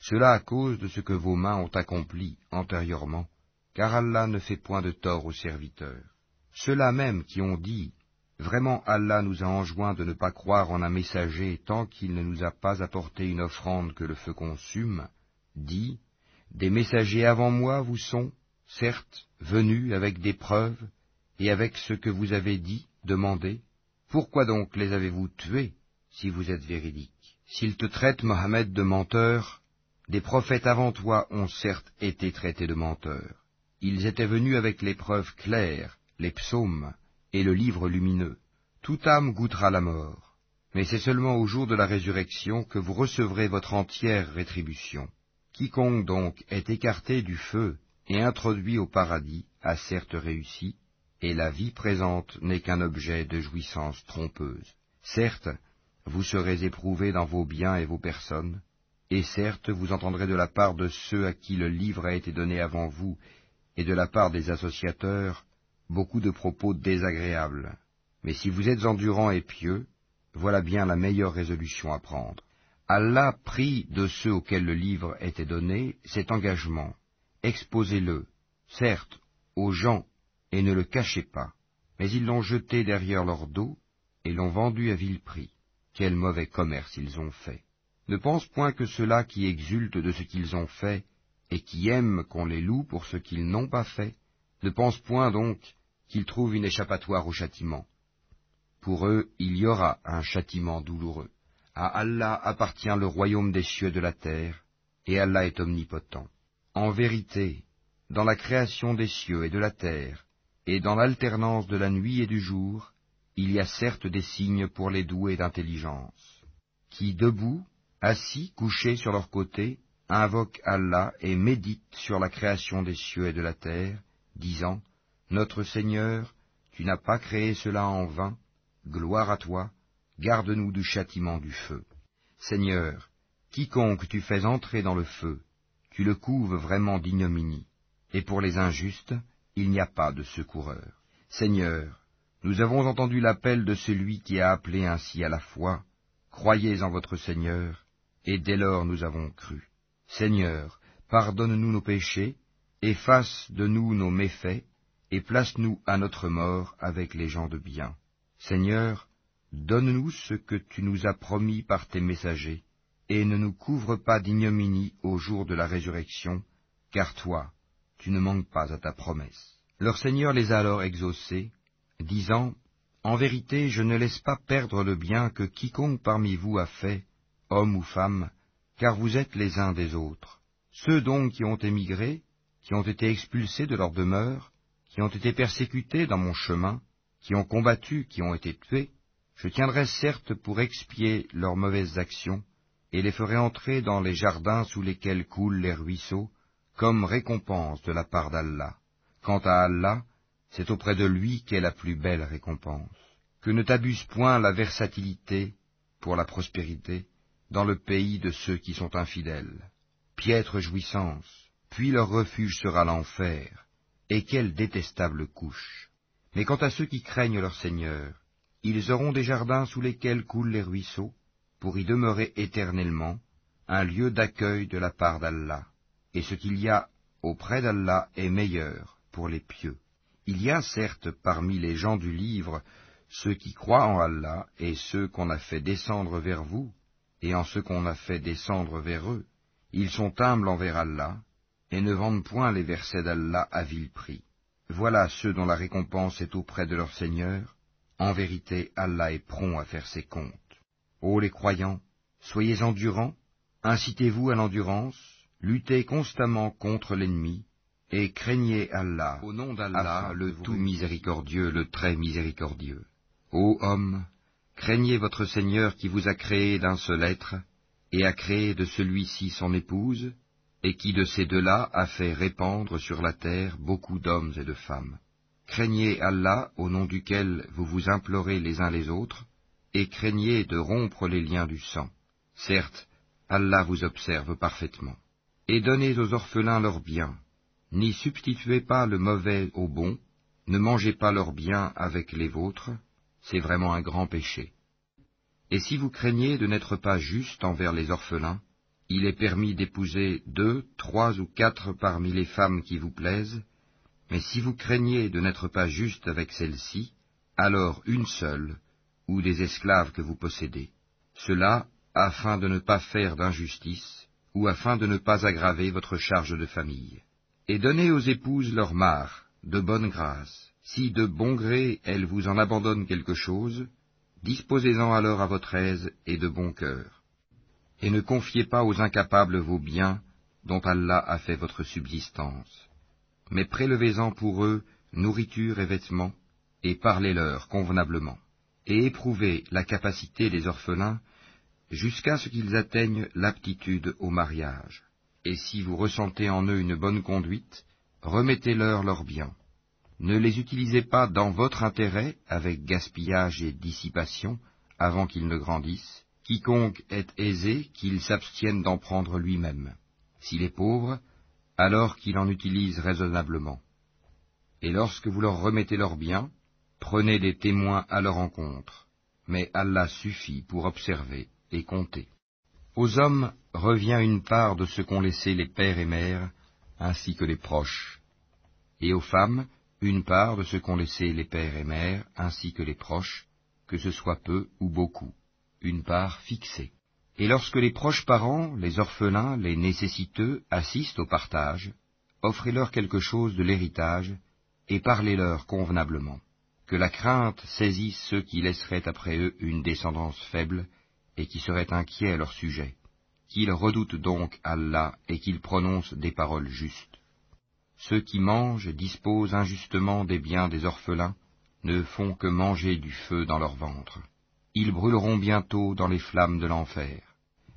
Cela à cause de ce que vos mains ont accompli antérieurement, car Allah ne fait point de tort aux serviteurs. Ceux-là même qui ont dit Vraiment Allah nous a enjoint de ne pas croire en un messager tant qu'il ne nous a pas apporté une offrande que le feu consume, dit Des messagers avant moi vous sont, certes, venus avec des preuves et avec ce que vous avez dit, demandé. Pourquoi donc les avez-vous tués si vous êtes véridiques S'ils te traitent, Mohammed, de menteur, des prophètes avant toi ont certes été traités de menteurs. Ils étaient venus avec les preuves claires, les psaumes et le livre lumineux. Toute âme goûtera la mort, mais c'est seulement au jour de la résurrection que vous recevrez votre entière rétribution. Quiconque donc est écarté du feu et introduit au paradis a certes réussi, et la vie présente n'est qu'un objet de jouissance trompeuse. Certes, vous serez éprouvés dans vos biens et vos personnes, et certes vous entendrez de la part de ceux à qui le livre a été donné avant vous, et de la part des associateurs, beaucoup de propos désagréables. Mais si vous êtes endurant et pieux, voilà bien la meilleure résolution à prendre. Allah prit de ceux auxquels le livre était donné cet engagement. Exposez-le, certes, aux gens, et ne le cachez pas. Mais ils l'ont jeté derrière leur dos, et l'ont vendu à vil prix. Quel mauvais commerce ils ont fait. Ne pense point que ceux-là qui exultent de ce qu'ils ont fait, et qui aiment qu'on les loue pour ce qu'ils n'ont pas fait, ne pense point donc qu'ils trouvent une échappatoire au châtiment. Pour eux, il y aura un châtiment douloureux. À Allah appartient le royaume des cieux et de la terre, et Allah est omnipotent. En vérité, dans la création des cieux et de la terre, et dans l'alternance de la nuit et du jour, il y a certes des signes pour les doués d'intelligence, qui, debout, assis, couchés sur leur côté, invoquent Allah et méditent sur la création des cieux et de la terre, disant notre Seigneur, tu n'as pas créé cela en vain, gloire à toi, garde-nous du châtiment du feu. Seigneur, quiconque tu fais entrer dans le feu, tu le couves vraiment d'ignominie, et pour les injustes, il n'y a pas de secoureur. Seigneur, nous avons entendu l'appel de celui qui a appelé ainsi à la foi, croyez en votre Seigneur, et dès lors nous avons cru. Seigneur, pardonne-nous nos péchés, efface de nous nos méfaits, et place-nous à notre mort avec les gens de bien. Seigneur, donne-nous ce que tu nous as promis par tes messagers, et ne nous couvre pas d'ignominie au jour de la résurrection, car toi, tu ne manques pas à ta promesse. Leur Seigneur les a alors exaucés, disant, En vérité, je ne laisse pas perdre le bien que quiconque parmi vous a fait, homme ou femme, car vous êtes les uns des autres. Ceux donc qui ont émigré, qui ont été expulsés de leur demeure, qui ont été persécutés dans mon chemin, qui ont combattu, qui ont été tués, je tiendrai certes pour expier leurs mauvaises actions, et les ferai entrer dans les jardins sous lesquels coulent les ruisseaux, comme récompense de la part d'Allah. Quant à Allah, c'est auprès de lui qu'est la plus belle récompense. Que ne t'abuse point la versatilité pour la prospérité dans le pays de ceux qui sont infidèles. Piètre jouissance, puis leur refuge sera l'enfer, et quelle détestable couche. Mais quant à ceux qui craignent leur Seigneur, ils auront des jardins sous lesquels coulent les ruisseaux, pour y demeurer éternellement, un lieu d'accueil de la part d'Allah, et ce qu'il y a auprès d'Allah est meilleur pour les pieux. Il y a certes parmi les gens du livre ceux qui croient en Allah et ceux qu'on a fait descendre vers vous, et en ceux qu'on a fait descendre vers eux. Ils sont humbles envers Allah, et ne vendent point les versets d'Allah à vil prix. Voilà ceux dont la récompense est auprès de leur Seigneur, En vérité, Allah est prompt à faire ses comptes. Ô les croyants, soyez endurants, incitez-vous à l'endurance, luttez constamment contre l'ennemi, et craignez Allah, au nom d'Allah, le tout miséricordieux, le très miséricordieux. Ô homme, craignez votre Seigneur qui vous a créé d'un seul être, et a créé de celui-ci son épouse, et qui de ces deux-là a fait répandre sur la terre beaucoup d'hommes et de femmes. Craignez Allah au nom duquel vous vous implorez les uns les autres, et craignez de rompre les liens du sang. Certes, Allah vous observe parfaitement. Et donnez aux orphelins leurs biens. N'y substituez pas le mauvais au bon, ne mangez pas leurs biens avec les vôtres, c'est vraiment un grand péché. Et si vous craignez de n'être pas juste envers les orphelins, il est permis d'épouser deux, trois ou quatre parmi les femmes qui vous plaisent, mais si vous craignez de n'être pas juste avec celle-ci, alors une seule, ou des esclaves que vous possédez. Cela afin de ne pas faire d'injustice, afin de ne pas aggraver votre charge de famille. Et donnez aux épouses leur mare, de bonne grâce. Si de bon gré elles vous en abandonnent quelque chose, disposez-en alors à votre aise et de bon cœur. Et ne confiez pas aux incapables vos biens, dont Allah a fait votre subsistance mais prélevez-en pour eux nourriture et vêtements, et parlez-leur convenablement, et éprouvez la capacité des orphelins jusqu'à ce qu'ils atteignent l'aptitude au mariage. Et si vous ressentez en eux une bonne conduite, remettez-leur leurs biens. Ne les utilisez pas dans votre intérêt avec gaspillage et dissipation avant qu'ils ne grandissent. Quiconque est aisé, qu'il s'abstienne d'en prendre lui-même. S'il est pauvre, alors qu'il en utilise raisonnablement. Et lorsque vous leur remettez leurs biens, prenez des témoins à leur encontre, mais Allah suffit pour observer et. Aux hommes revient une part de ce qu'ont laissé les pères et mères, ainsi que les proches, et aux femmes une part de ce qu'ont laissé les pères et mères, ainsi que les proches, que ce soit peu ou beaucoup, une part fixée. Et lorsque les proches parents, les orphelins, les nécessiteux assistent au partage, offrez-leur quelque chose de l'héritage, et parlez-leur convenablement. Que la crainte saisisse ceux qui laisseraient après eux une descendance faible, et qui seraient inquiets à leur sujet. Qu'ils redoutent donc Allah et qu'ils prononcent des paroles justes. Ceux qui mangent disposent injustement des biens des orphelins, ne font que manger du feu dans leur ventre. Ils brûleront bientôt dans les flammes de l'enfer.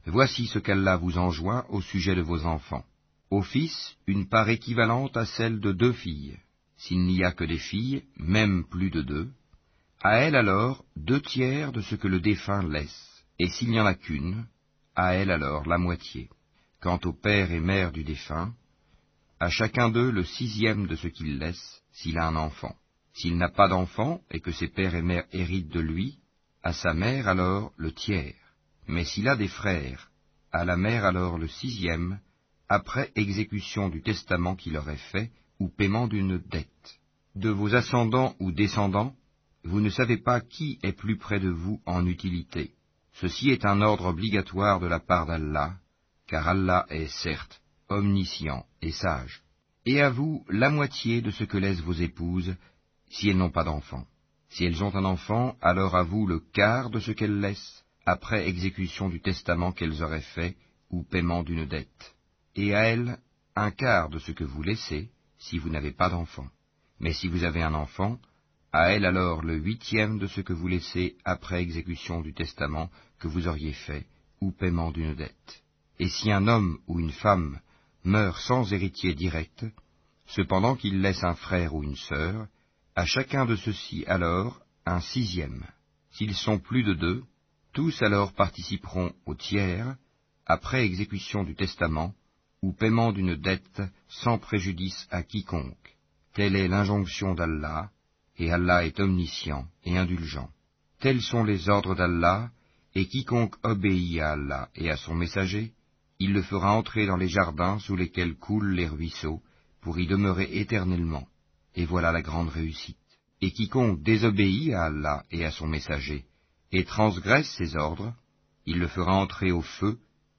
Voici ce qu'Allah vous enjoint au sujet de vos enfants. Au fils, une part équivalente à celle de deux filles. S'il n'y a que des filles, même plus de deux, à elle alors deux tiers de ce que le défunt laisse, et s'il n'y en a qu'une, à elle alors la moitié. Quant au père et mère du défunt, à chacun d'eux le sixième de ce qu'il laisse, s'il a un enfant. S'il n'a pas d'enfant et que ses pères et mères héritent de lui, à sa mère alors le tiers. Mais s'il a des frères, à la mère alors le sixième, après exécution du testament qu'il aurait fait, ou paiement d'une dette. De vos ascendants ou descendants, vous ne savez pas qui est plus près de vous en utilité. Ceci est un ordre obligatoire de la part d'Allah, car Allah est certes omniscient et sage. Et à vous la moitié de ce que laissent vos épouses, si elles n'ont pas d'enfants. Si elles ont un enfant, alors à vous le quart de ce qu'elles laissent, après exécution du testament qu'elles auraient fait ou paiement d'une dette, et à elles un quart de ce que vous laissez si vous n'avez pas d'enfant. Mais si vous avez un enfant, à elle alors le huitième de ce que vous laissez après exécution du testament que vous auriez fait ou paiement d'une dette. Et si un homme ou une femme meurt sans héritier direct, cependant qu'il laisse un frère ou une sœur, à chacun de ceux-ci alors un sixième. S'ils sont plus de deux, tous alors participeront au tiers, après exécution du testament, ou paiement d'une dette sans préjudice à quiconque. Telle est l'injonction d'Allah, et Allah est omniscient et indulgent. Tels sont les ordres d'Allah, et quiconque obéit à Allah et à son messager, il le fera entrer dans les jardins sous lesquels coulent les ruisseaux, pour y demeurer éternellement. Et voilà la grande réussite. Et quiconque désobéit à Allah et à son messager, et transgresse ses ordres, il le fera entrer au feu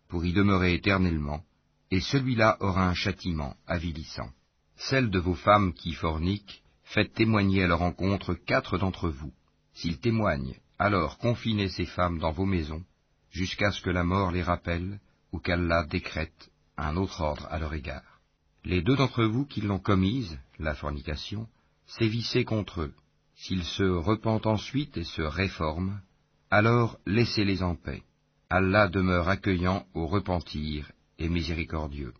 pour y demeurer éternellement, et celui-là aura un châtiment avilissant. Celles de vos femmes qui forniquent, faites témoigner à leur encontre quatre d'entre vous, S'ils témoignent, alors confinez ces femmes dans vos maisons, jusqu'à ce que la mort les rappelle, ou qu'Allah décrète un autre ordre à leur égard. Les deux d'entre vous qui l'ont commise, la fornication, sévissez contre eux. S'ils se repentent ensuite et se réforment, alors laissez-les en paix. Allah demeure accueillant au repentir et miséricordieux.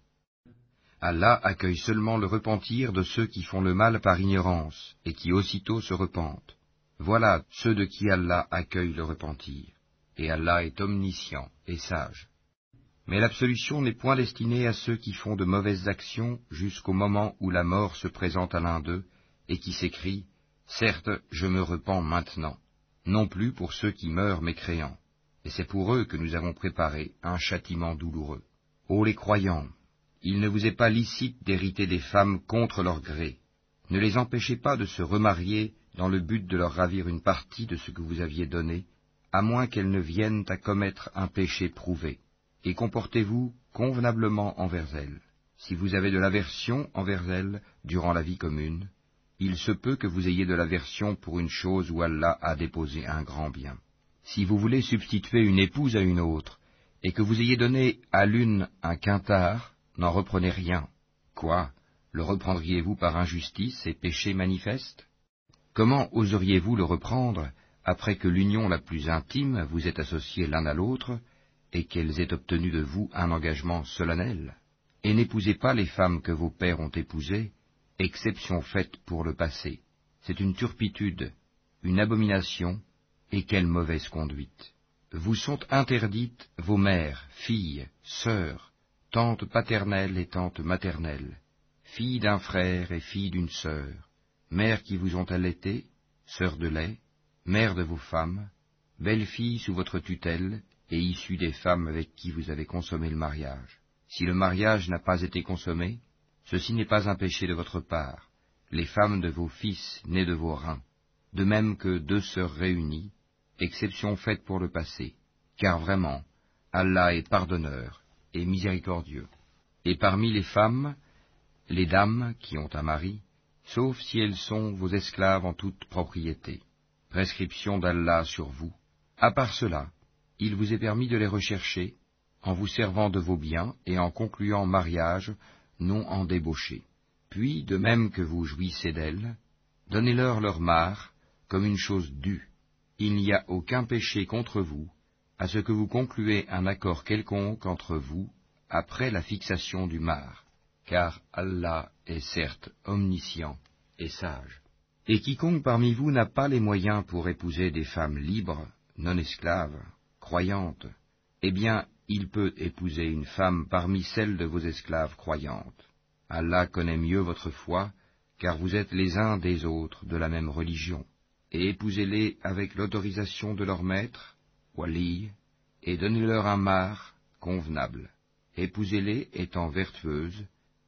Allah accueille seulement le repentir de ceux qui font le mal par ignorance et qui aussitôt se repentent. Voilà ceux de qui Allah accueille le repentir. Et Allah est omniscient et sage. Mais l'absolution n'est point destinée à ceux qui font de mauvaises actions jusqu'au moment où la mort se présente à l'un d'eux et qui s'écrie Certes, je me repens maintenant, non plus pour ceux qui meurent mécréants. Et c'est pour eux que nous avons préparé un châtiment douloureux. Ô les croyants, il ne vous est pas licite d'hériter des femmes contre leur gré. Ne les empêchez pas de se remarier dans le but de leur ravir une partie de ce que vous aviez donné, à moins qu'elles ne viennent à commettre un péché prouvé. Et comportez-vous convenablement envers elles. Si vous avez de l'aversion envers elles durant la vie commune, il se peut que vous ayez de l'aversion pour une chose où Allah a déposé un grand bien. Si vous voulez substituer une épouse à une autre, et que vous ayez donné à l'une un quintard, n'en reprenez rien. Quoi? Le reprendriez-vous par injustice et péché manifeste? Comment oseriez-vous le reprendre après que l'union la plus intime vous ait associé l'un à l'autre, et qu'elles aient obtenu de vous un engagement solennel? Et n'épousez pas les femmes que vos pères ont épousées, exception faite pour le passé. C'est une turpitude, une abomination, et quelle mauvaise conduite. Vous sont interdites vos mères, filles, sœurs, tantes paternelles et tantes maternelles, filles d'un frère et filles d'une sœur, mères qui vous ont allaité, sœurs de lait, mères de vos femmes, belles-filles sous votre tutelle et issues des femmes avec qui vous avez consommé le mariage. Si le mariage n'a pas été consommé, Ceci n'est pas un péché de votre part, les femmes de vos fils nés de vos reins, de même que deux sœurs réunies, exception faite pour le passé, car vraiment, Allah est pardonneur et miséricordieux. Et parmi les femmes, les dames qui ont un mari, sauf si elles sont vos esclaves en toute propriété, prescription d'Allah sur vous. À part cela, il vous est permis de les rechercher, en vous servant de vos biens et en concluant mariage non en débauché. Puis, de même que vous jouissez d'elles, donnez-leur leur mare comme une chose due. Il n'y a aucun péché contre vous, à ce que vous concluez un accord quelconque entre vous après la fixation du mar, car Allah est certes omniscient et sage. Et quiconque parmi vous n'a pas les moyens pour épouser des femmes libres, non esclaves, croyantes, eh bien, il peut épouser une femme parmi celles de vos esclaves croyantes. Allah connaît mieux votre foi, car vous êtes les uns des autres de la même religion. Et épousez-les avec l'autorisation de leur maître, wali, et donnez-leur un mar convenable. Épousez-les étant vertueuses,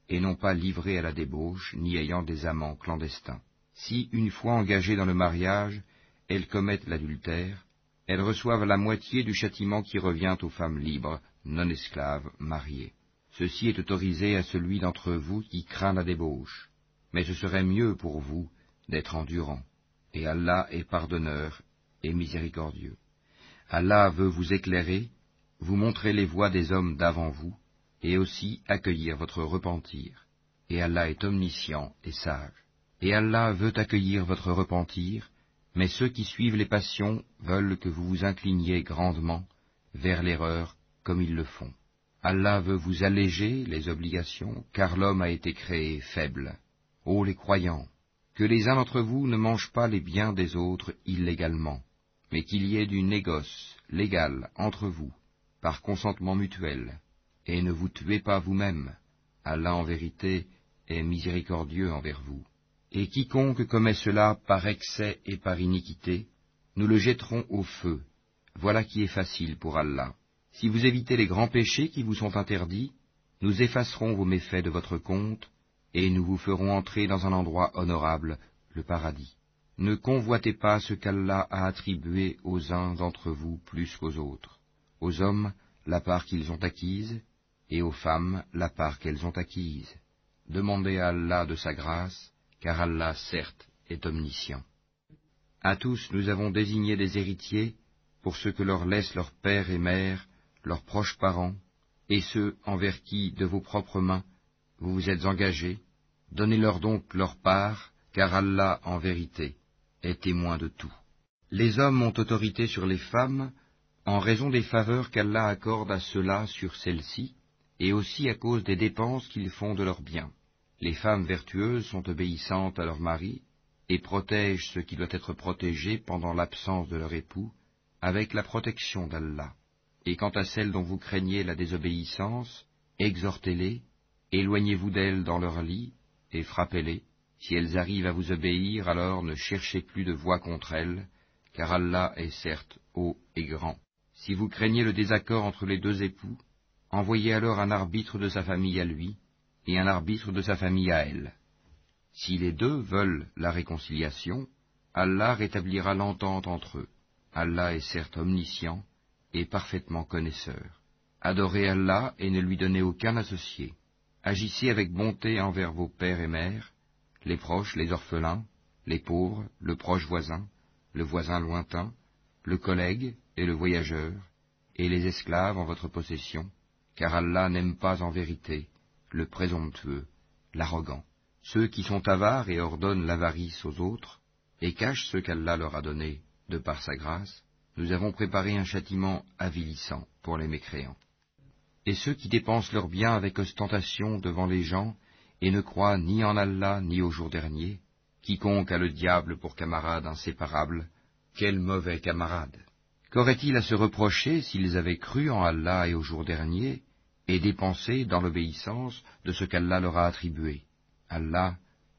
et non pas livrées à la débauche, ni ayant des amants clandestins. Si, une fois engagées dans le mariage, elles commettent l'adultère, elles reçoivent la moitié du châtiment qui revient aux femmes libres, non esclaves, mariées. Ceci est autorisé à celui d'entre vous qui craint la débauche, mais ce serait mieux pour vous d'être endurant, et Allah est pardonneur et miséricordieux. Allah veut vous éclairer, vous montrer les voies des hommes d'avant vous, et aussi accueillir votre repentir. Et Allah est omniscient et sage. Et Allah veut accueillir votre repentir, mais ceux qui suivent les passions veulent que vous vous incliniez grandement vers l'erreur comme ils le font. Allah veut vous alléger les obligations, car l'homme a été créé faible. Ô les croyants, que les uns d'entre vous ne mangent pas les biens des autres illégalement, mais qu'il y ait du négoce légal entre vous, par consentement mutuel, et ne vous tuez pas vous-même. Allah en vérité est miséricordieux envers vous. Et quiconque commet cela par excès et par iniquité, nous le jetterons au feu. Voilà qui est facile pour Allah. Si vous évitez les grands péchés qui vous sont interdits, nous effacerons vos méfaits de votre compte, et nous vous ferons entrer dans un endroit honorable, le paradis. Ne convoitez pas ce qu'Allah a attribué aux uns d'entre vous plus qu'aux autres, aux hommes la part qu'ils ont acquise, et aux femmes la part qu'elles ont acquise. Demandez à Allah de sa grâce, car Allah certes est omniscient. À tous nous avons désigné des héritiers pour ce que leur laissent leurs pères et mères, leurs proches parents, et ceux envers qui, de vos propres mains, vous vous êtes engagés, donnez-leur donc leur part, car Allah, en vérité, est témoin de tout. Les hommes ont autorité sur les femmes en raison des faveurs qu'Allah accorde à ceux-là sur celles-ci, et aussi à cause des dépenses qu'ils font de leurs biens. Les femmes vertueuses sont obéissantes à leur mari, et protègent ce qui doit être protégé pendant l'absence de leur époux, avec la protection d'Allah. Et quant à celles dont vous craignez la désobéissance, exhortez-les, éloignez-vous d'elles dans leur lit, et frappez-les. Si elles arrivent à vous obéir, alors ne cherchez plus de voix contre elles, car Allah est certes haut et grand. Si vous craignez le désaccord entre les deux époux, envoyez alors un arbitre de sa famille à lui, et un arbitre de sa famille à elle. Si les deux veulent la réconciliation, Allah rétablira l'entente entre eux. Allah est certes omniscient et parfaitement connaisseur. Adorez Allah et ne lui donnez aucun associé. Agissez avec bonté envers vos pères et mères, les proches, les orphelins, les pauvres, le proche voisin, le voisin lointain, le collègue et le voyageur, et les esclaves en votre possession, car Allah n'aime pas en vérité le présomptueux, l'arrogant, ceux qui sont avares et ordonnent l'avarice aux autres, et cachent ce qu'Allah leur a donné de par sa grâce, nous avons préparé un châtiment avilissant pour les mécréants. Et ceux qui dépensent leurs biens avec ostentation devant les gens, et ne croient ni en Allah ni au jour dernier, quiconque a le diable pour camarade inséparable, quel mauvais camarade. Qu'auraient-ils à se reprocher s'ils avaient cru en Allah et au jour dernier, et dépensé dans l'obéissance de ce qu'Allah leur a attribué Allah,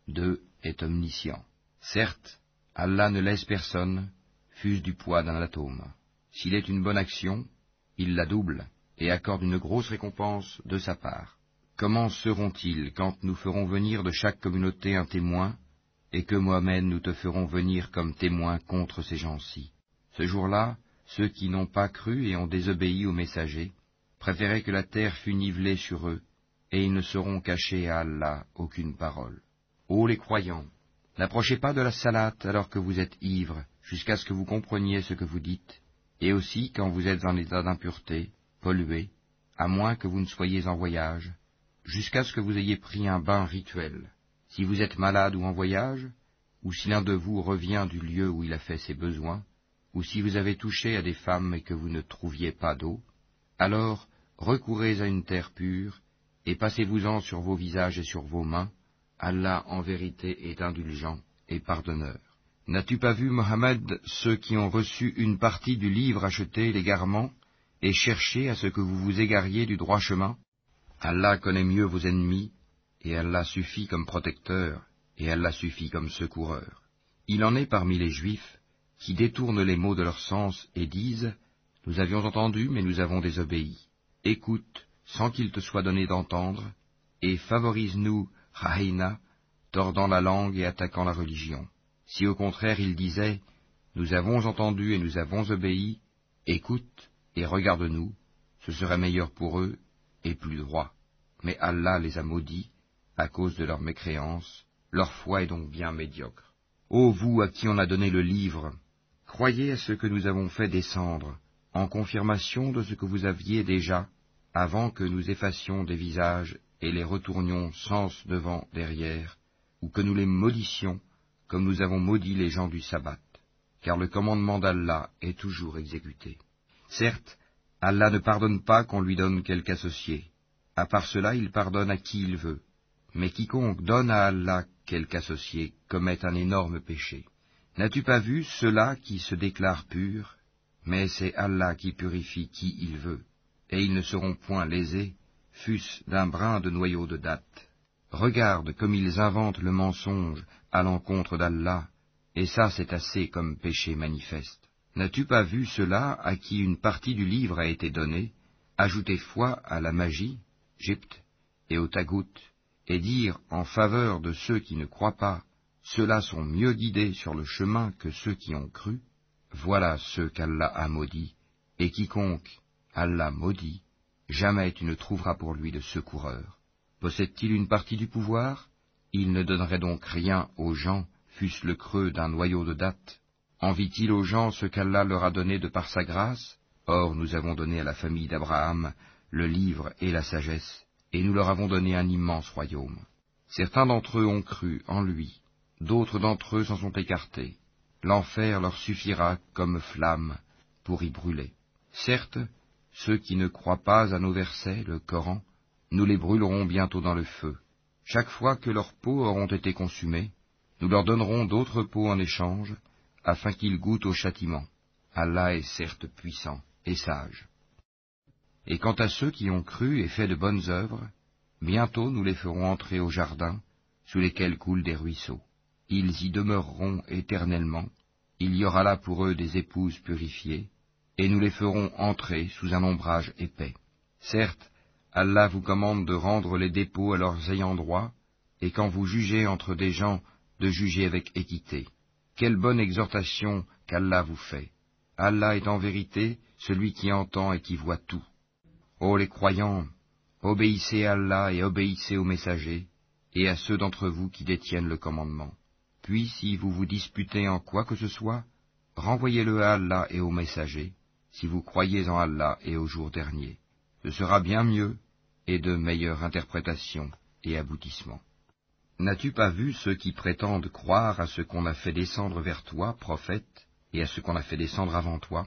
d'eux, est omniscient. Certes, Allah ne laisse personne, fût du poids d'un atome. S'il est une bonne action, il la double et accorde une grosse récompense de sa part. Comment seront-ils quand nous ferons venir de chaque communauté un témoin, et que Mohamed nous te ferons venir comme témoin contre ces gens-ci? Ce jour-là, ceux qui n'ont pas cru et ont désobéi aux messagers, préféraient que la terre fût nivelée sur eux, et ils ne seront cachés à Allah aucune parole. Ô les croyants, n'approchez pas de la salate alors que vous êtes ivres, jusqu'à ce que vous compreniez ce que vous dites, et aussi quand vous êtes en état d'impureté, pollué, à moins que vous ne soyez en voyage, jusqu'à ce que vous ayez pris un bain rituel. Si vous êtes malade ou en voyage, ou si l'un de vous revient du lieu où il a fait ses besoins, ou si vous avez touché à des femmes et que vous ne trouviez pas d'eau, alors recourez à une terre pure, et passez-vous-en sur vos visages et sur vos mains, Allah en vérité est indulgent et pardonneur. N'as-tu pas vu, Mohammed, ceux qui ont reçu une partie du livre acheté l'égarement, et cherché à ce que vous vous égariez du droit chemin? Allah connaît mieux vos ennemis, et Allah suffit comme protecteur, et Allah suffit comme secoureur. Il en est parmi les Juifs qui détournent les mots de leur sens et disent Nous avions entendu, mais nous avons désobéi. Écoute, sans qu'il te soit donné d'entendre, et favorise-nous, Raïna, tordant la langue et attaquant la religion. Si au contraire ils disaient Nous avons entendu et nous avons obéi, écoute et regarde-nous, ce serait meilleur pour eux et plus droit. Mais Allah les a maudits à cause de leur mécréance, leur foi est donc bien médiocre. Ô vous à qui on a donné le livre, croyez à ce que nous avons fait descendre, en confirmation de ce que vous aviez déjà, avant que nous effacions des visages et les retournions sens devant, derrière, ou que nous les maudissions, comme nous avons maudit les gens du sabbat, car le commandement d'Allah est toujours exécuté. Certes, Allah ne pardonne pas qu'on lui donne quelque associé. À part cela, il pardonne à qui il veut. Mais quiconque donne à Allah quelque associé commet un énorme péché. N'as-tu pas vu ceux-là qui se déclarent purs Mais c'est Allah qui purifie qui il veut, et ils ne seront point lésés, fût-ce d'un brin de noyau de date. Regarde comme ils inventent le mensonge à l'encontre d'Allah, et ça c'est assez comme péché manifeste. N'as-tu pas vu cela à qui une partie du livre a été donnée, ajouter foi à la magie, Gypte, et au tagout, et dire en faveur de ceux qui ne croient pas, ceux-là sont mieux guidés sur le chemin que ceux qui ont cru, voilà ceux qu'Allah a maudits, et quiconque Allah maudit, jamais tu ne trouveras pour lui de secoureur. Possède-t-il une partie du pouvoir? Il ne donnerait donc rien aux gens, fût-ce le creux d'un noyau de date. Envie-t-il aux gens ce qu'Allah leur a donné de par sa grâce? Or nous avons donné à la famille d'Abraham le livre et la sagesse, et nous leur avons donné un immense royaume. Certains d'entre eux ont cru en lui, d'autres d'entre eux s'en sont écartés. L'enfer leur suffira comme flamme pour y brûler. Certes, ceux qui ne croient pas à nos versets, le Coran, nous les brûlerons bientôt dans le feu. Chaque fois que leurs peaux auront été consumées, nous leur donnerons d'autres peaux en échange, afin qu'ils goûtent au châtiment. Allah est certes puissant et sage. Et quant à ceux qui ont cru et fait de bonnes œuvres, bientôt nous les ferons entrer au jardin, sous lesquels coulent des ruisseaux. Ils y demeureront éternellement, il y aura là pour eux des épouses purifiées, et nous les ferons entrer sous un ombrage épais. Certes, Allah vous commande de rendre les dépôts à leurs ayants droit, et quand vous jugez entre des gens, de juger avec équité. Quelle bonne exhortation qu'Allah vous fait. Allah est en vérité celui qui entend et qui voit tout. Ô les croyants, obéissez à Allah et obéissez aux messagers, et à ceux d'entre vous qui détiennent le commandement. Puis, si vous vous disputez en quoi que ce soit, renvoyez-le à Allah et aux messagers, si vous croyez en Allah et au jour dernier. Ce sera bien mieux et de meilleure interprétation et aboutissement. N'as-tu pas vu ceux qui prétendent croire à ce qu'on a fait descendre vers toi, prophète, et à ce qu'on a fait descendre avant toi?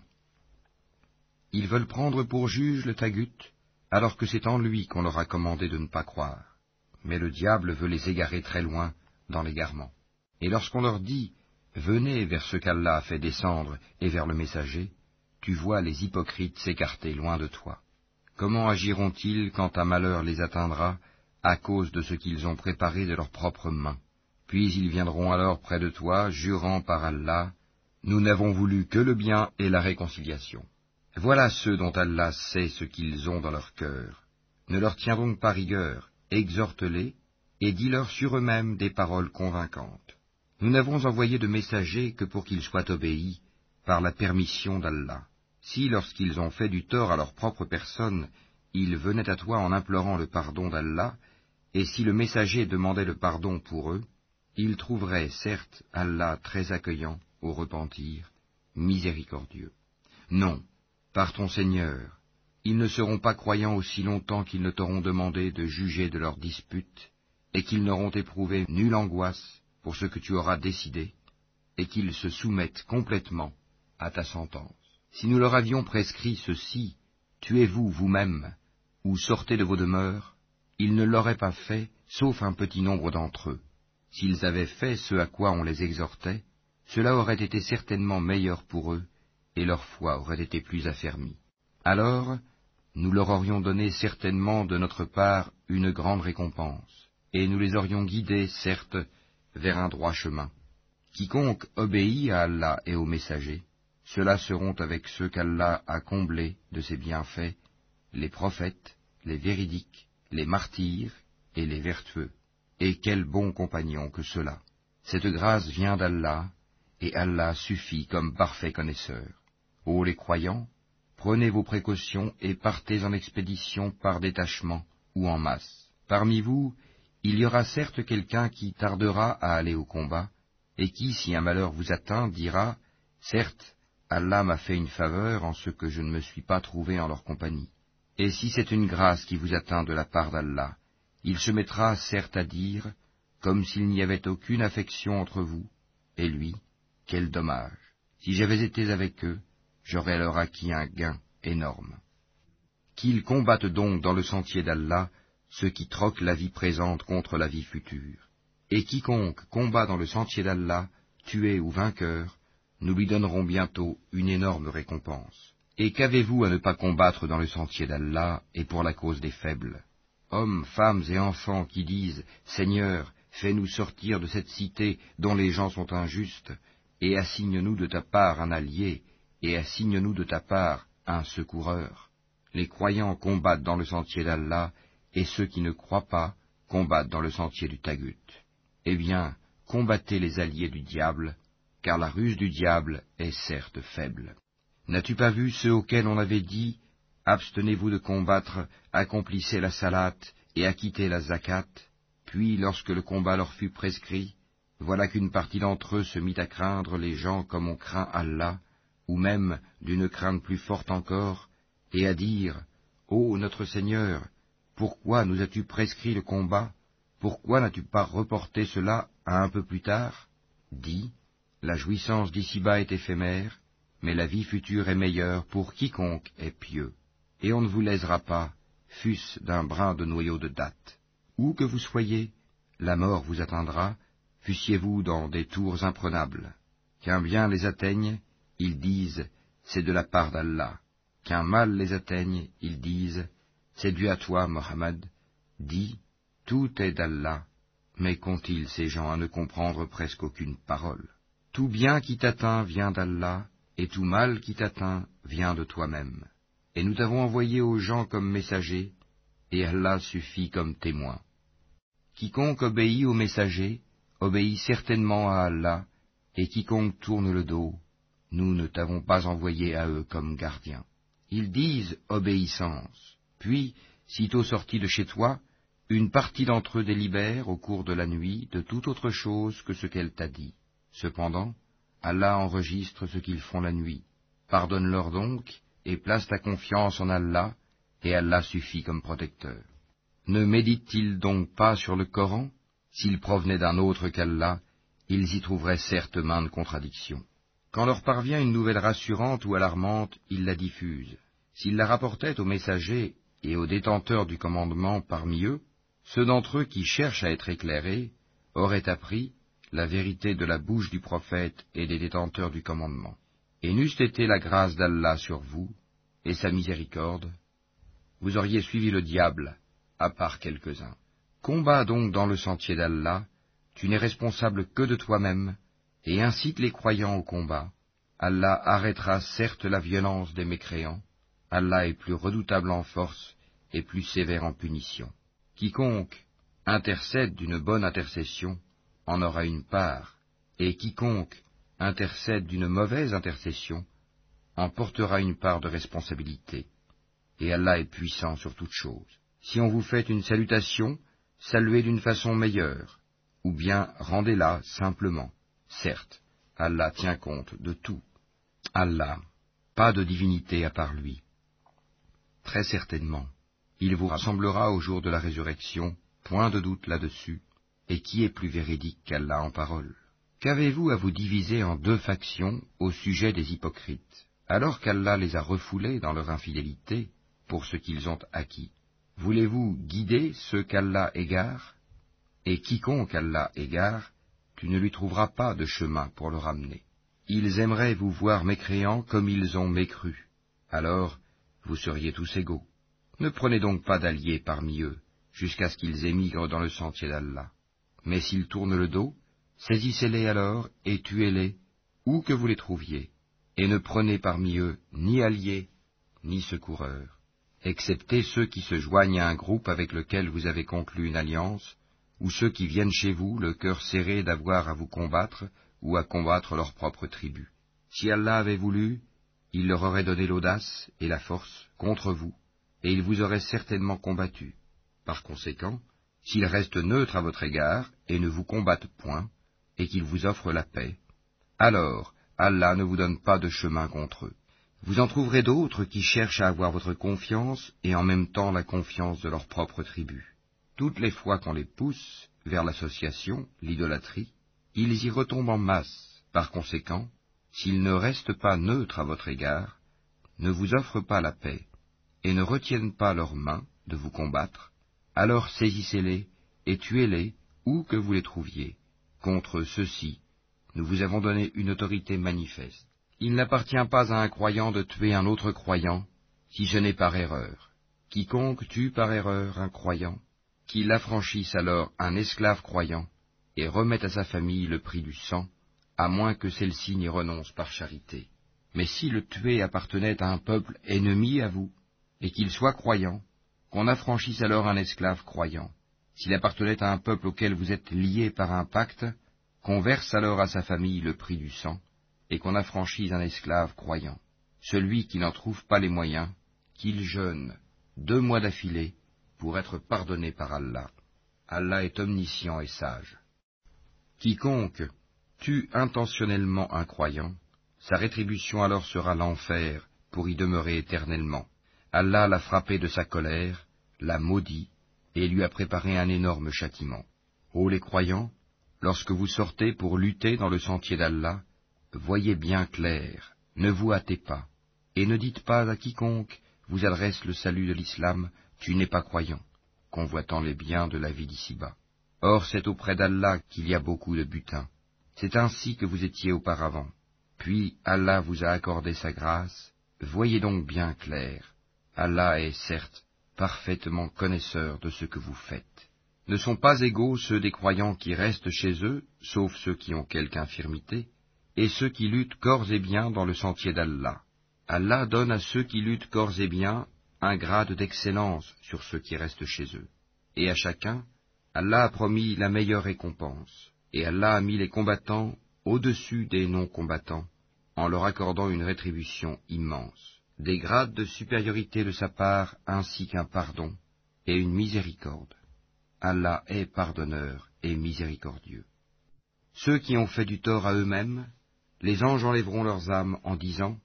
Ils veulent prendre pour juge le Tagut, alors que c'est en lui qu'on leur a commandé de ne pas croire. Mais le diable veut les égarer très loin dans l'égarement. Et lorsqu'on leur dit Venez vers ce qu'Allah a fait descendre et vers le messager, tu vois les hypocrites s'écarter loin de toi. Comment agiront-ils quand un malheur les atteindra à cause de ce qu'ils ont préparé de leurs propres mains? Puis ils viendront alors près de toi, jurant par Allah, Nous n'avons voulu que le bien et la réconciliation. Voilà ceux dont Allah sait ce qu'ils ont dans leur cœur. Ne leur tiens donc pas rigueur, exhorte-les, et dis-leur sur eux-mêmes des paroles convaincantes. Nous n'avons envoyé de messagers que pour qu'ils soient obéis par la permission d'Allah. Si, lorsqu'ils ont fait du tort à leur propre personne, ils venaient à toi en implorant le pardon d'Allah, et si le messager demandait le pardon pour eux, ils trouveraient certes Allah très accueillant au repentir, miséricordieux. Non, par ton Seigneur, ils ne seront pas croyants aussi longtemps qu'ils ne t'auront demandé de juger de leurs disputes, et qu'ils n'auront éprouvé nulle angoisse pour ce que tu auras décidé, et qu'ils se soumettent complètement à ta sentence. Si nous leur avions prescrit ceci, tuez-vous vous-même, ou sortez de vos demeures, ils ne l'auraient pas fait, sauf un petit nombre d'entre eux. S'ils avaient fait ce à quoi on les exhortait, cela aurait été certainement meilleur pour eux, et leur foi aurait été plus affermie. Alors, nous leur aurions donné certainement de notre part une grande récompense, et nous les aurions guidés, certes, vers un droit chemin. Quiconque obéit à Allah et aux messagers, ceux-là seront avec ceux qu'Allah a comblés de ses bienfaits, les prophètes, les véridiques, les martyrs et les vertueux. Et quels bons compagnons que ceux-là. Cette grâce vient d'Allah, et Allah suffit comme parfait connaisseur. Ô les croyants, prenez vos précautions et partez en expédition par détachement ou en masse. Parmi vous, il y aura certes quelqu'un qui tardera à aller au combat, et qui, si un malheur vous atteint, dira, Certes, Allah m'a fait une faveur en ce que je ne me suis pas trouvé en leur compagnie. Et si c'est une grâce qui vous atteint de la part d'Allah, il se mettra certes à dire, comme s'il n'y avait aucune affection entre vous, et lui, quel dommage. Si j'avais été avec eux, j'aurais alors acquis un gain énorme. Qu'ils combattent donc dans le sentier d'Allah ceux qui troquent la vie présente contre la vie future. Et quiconque combat dans le sentier d'Allah, tué ou vainqueur, nous lui donnerons bientôt une énorme récompense. Et qu'avez-vous à ne pas combattre dans le sentier d'Allah et pour la cause des faibles? Hommes, femmes et enfants qui disent Seigneur, fais-nous sortir de cette cité dont les gens sont injustes, et assigne-nous de ta part un allié, et assigne-nous de ta part un secoureur. Les croyants combattent dans le sentier d'Allah, et ceux qui ne croient pas combattent dans le sentier du Tagut. Eh bien, combattez les alliés du diable, car la ruse du diable est certes faible. N'as-tu pas vu ceux auxquels on avait dit Abstenez-vous de combattre, accomplissez la salate et acquittez la zakat Puis, lorsque le combat leur fut prescrit, Voilà qu'une partie d'entre eux se mit à craindre les gens comme on craint Allah, ou même d'une crainte plus forte encore, et à dire, Ô notre Seigneur, pourquoi nous as-tu prescrit le combat? Pourquoi n'as-tu pas reporté cela à un peu plus tard? Dis, la jouissance d'ici-bas est éphémère, mais la vie future est meilleure pour quiconque est pieux. Et on ne vous lèsera pas, fût-ce d'un brin de noyau de date. Où que vous soyez, la mort vous atteindra, fussiez-vous dans des tours imprenables. Qu'un bien les atteigne, ils disent, c'est de la part d'Allah. Qu'un mal les atteigne, ils disent, c'est dû à toi, Mohammed. Dis, tout est d'Allah, mais qu'ont-ils ces gens à ne comprendre presque aucune parole? Tout bien qui t'atteint vient d'Allah, et tout mal qui t'atteint vient de toi-même. Et nous t'avons envoyé aux gens comme messagers, et Allah suffit comme témoin. Quiconque obéit aux messagers, obéit certainement à Allah, et quiconque tourne le dos, nous ne t'avons pas envoyé à eux comme gardiens. Ils disent obéissance, puis, sitôt sortis de chez toi, une partie d'entre eux délibère au cours de la nuit de toute autre chose que ce qu'elle t'a dit. Cependant, Allah enregistre ce qu'ils font la nuit. Pardonne-leur donc, et place ta confiance en Allah, et Allah suffit comme protecteur. Ne méditent-ils donc pas sur le Coran? S'ils provenaient d'un autre qu'Allah, ils y trouveraient certes maintes contradictions. Quand leur parvient une nouvelle rassurante ou alarmante, ils la diffusent. S'ils la rapportaient aux messagers et aux détenteurs du commandement parmi eux, ceux d'entre eux qui cherchent à être éclairés auraient appris la vérité de la bouche du prophète et des détenteurs du commandement. Et n'eût été la grâce d'Allah sur vous, et sa miséricorde, vous auriez suivi le diable, à part quelques-uns. Combat donc dans le sentier d'Allah, tu n'es responsable que de toi-même, et incite les croyants au combat. Allah arrêtera certes la violence des mécréants, Allah est plus redoutable en force et plus sévère en punition. Quiconque intercède d'une bonne intercession en aura une part, et quiconque intercède d'une mauvaise intercession en portera une part de responsabilité. Et Allah est puissant sur toute chose. Si on vous fait une salutation, saluez d'une façon meilleure, ou bien rendez-la simplement. Certes, Allah tient compte de tout. Allah, pas de divinité à part lui. Très certainement, il vous rassemblera au jour de la résurrection, point de doute là-dessus, et qui est plus véridique qu'Allah en parole? Qu'avez-vous à vous diviser en deux factions au sujet des hypocrites, alors qu'Allah les a refoulés dans leur infidélité pour ce qu'ils ont acquis Voulez-vous guider ceux qu'Allah égare? Et quiconque Allah égare, tu ne lui trouveras pas de chemin pour le ramener. Ils aimeraient vous voir mécréants comme ils ont mécru. Alors, vous seriez tous égaux. Ne prenez donc pas d'alliés parmi eux, jusqu'à ce qu'ils émigrent dans le sentier d'Allah. Mais s'ils tournent le dos, saisissez-les alors et tuez-les, où que vous les trouviez, et ne prenez parmi eux ni alliés, ni secoureurs excepté ceux qui se joignent à un groupe avec lequel vous avez conclu une alliance, ou ceux qui viennent chez vous, le cœur serré d'avoir à vous combattre ou à combattre leur propre tribu. Si Allah avait voulu, il leur aurait donné l'audace et la force contre vous, et il vous aurait certainement combattu. Par conséquent, s'ils restent neutres à votre égard et ne vous combattent point, et qu'ils vous offrent la paix, alors Allah ne vous donne pas de chemin contre eux. Vous en trouverez d'autres qui cherchent à avoir votre confiance et en même temps la confiance de leur propre tribu. Toutes les fois qu'on les pousse vers l'association, l'idolâtrie, ils y retombent en masse. Par conséquent, s'ils ne restent pas neutres à votre égard, ne vous offrent pas la paix, et ne retiennent pas leurs mains de vous combattre, alors saisissez-les et tuez-les où que vous les trouviez. Contre ceux-ci, nous vous avons donné une autorité manifeste. Il n'appartient pas à un croyant de tuer un autre croyant, si ce n'est par erreur. Quiconque tue par erreur un croyant, qu'il affranchisse alors un esclave croyant, et remette à sa famille le prix du sang, à moins que celle-ci n'y renonce par charité. Mais si le tué appartenait à un peuple ennemi à vous, et qu'il soit croyant, qu'on affranchisse alors un esclave croyant. S'il appartenait à un peuple auquel vous êtes lié par un pacte, qu'on verse alors à sa famille le prix du sang, et qu'on affranchisse un esclave croyant. Celui qui n'en trouve pas les moyens, qu'il jeûne deux mois d'affilée pour être pardonné par Allah. Allah est omniscient et sage. Quiconque tue intentionnellement un croyant, sa rétribution alors sera l'enfer pour y demeurer éternellement. Allah l'a frappé de sa colère, l'a maudit, et lui a préparé un énorme châtiment. Ô les croyants, lorsque vous sortez pour lutter dans le sentier d'Allah, voyez bien clair, ne vous hâtez pas, et ne dites pas à quiconque vous adresse le salut de l'islam, tu n'es pas croyant, convoitant les biens de la vie d'ici-bas. Or c'est auprès d'Allah qu'il y a beaucoup de butin. C'est ainsi que vous étiez auparavant. Puis Allah vous a accordé sa grâce, voyez donc bien clair. Allah est certes parfaitement connaisseur de ce que vous faites. Ne sont pas égaux ceux des croyants qui restent chez eux, sauf ceux qui ont quelque infirmité, et ceux qui luttent corps et biens dans le sentier d'Allah. Allah donne à ceux qui luttent corps et biens un grade d'excellence sur ceux qui restent chez eux. Et à chacun, Allah a promis la meilleure récompense, et Allah a mis les combattants au-dessus des non-combattants, en leur accordant une rétribution immense des grades de supériorité de sa part ainsi qu'un pardon et une miséricorde. Allah est pardonneur et miséricordieux. Ceux qui ont fait du tort à eux-mêmes, les anges enlèveront leurs âmes en disant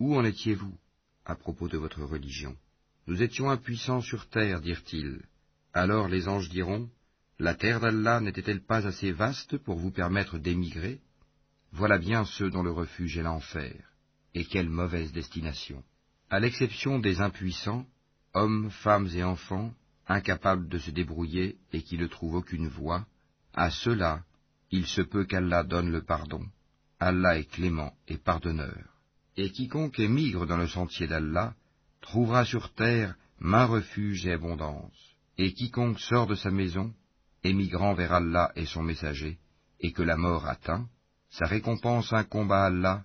Où en étiez-vous à propos de votre religion? Nous étions impuissants sur terre, dirent-ils. Alors les anges diront La terre d'Allah n'était-elle pas assez vaste pour vous permettre d'émigrer? Voilà bien ceux dont le refuge est l'enfer. Et quelle mauvaise destination à l'exception des impuissants, hommes, femmes et enfants, incapables de se débrouiller et qui ne trouvent aucune voie, à ceux-là, il se peut qu'Allah donne le pardon. Allah est clément et pardonneur. Et quiconque émigre dans le sentier d'Allah trouvera sur terre main refuge et abondance. Et quiconque sort de sa maison, émigrant vers Allah et son messager, et que la mort atteint, sa récompense incombe à Allah,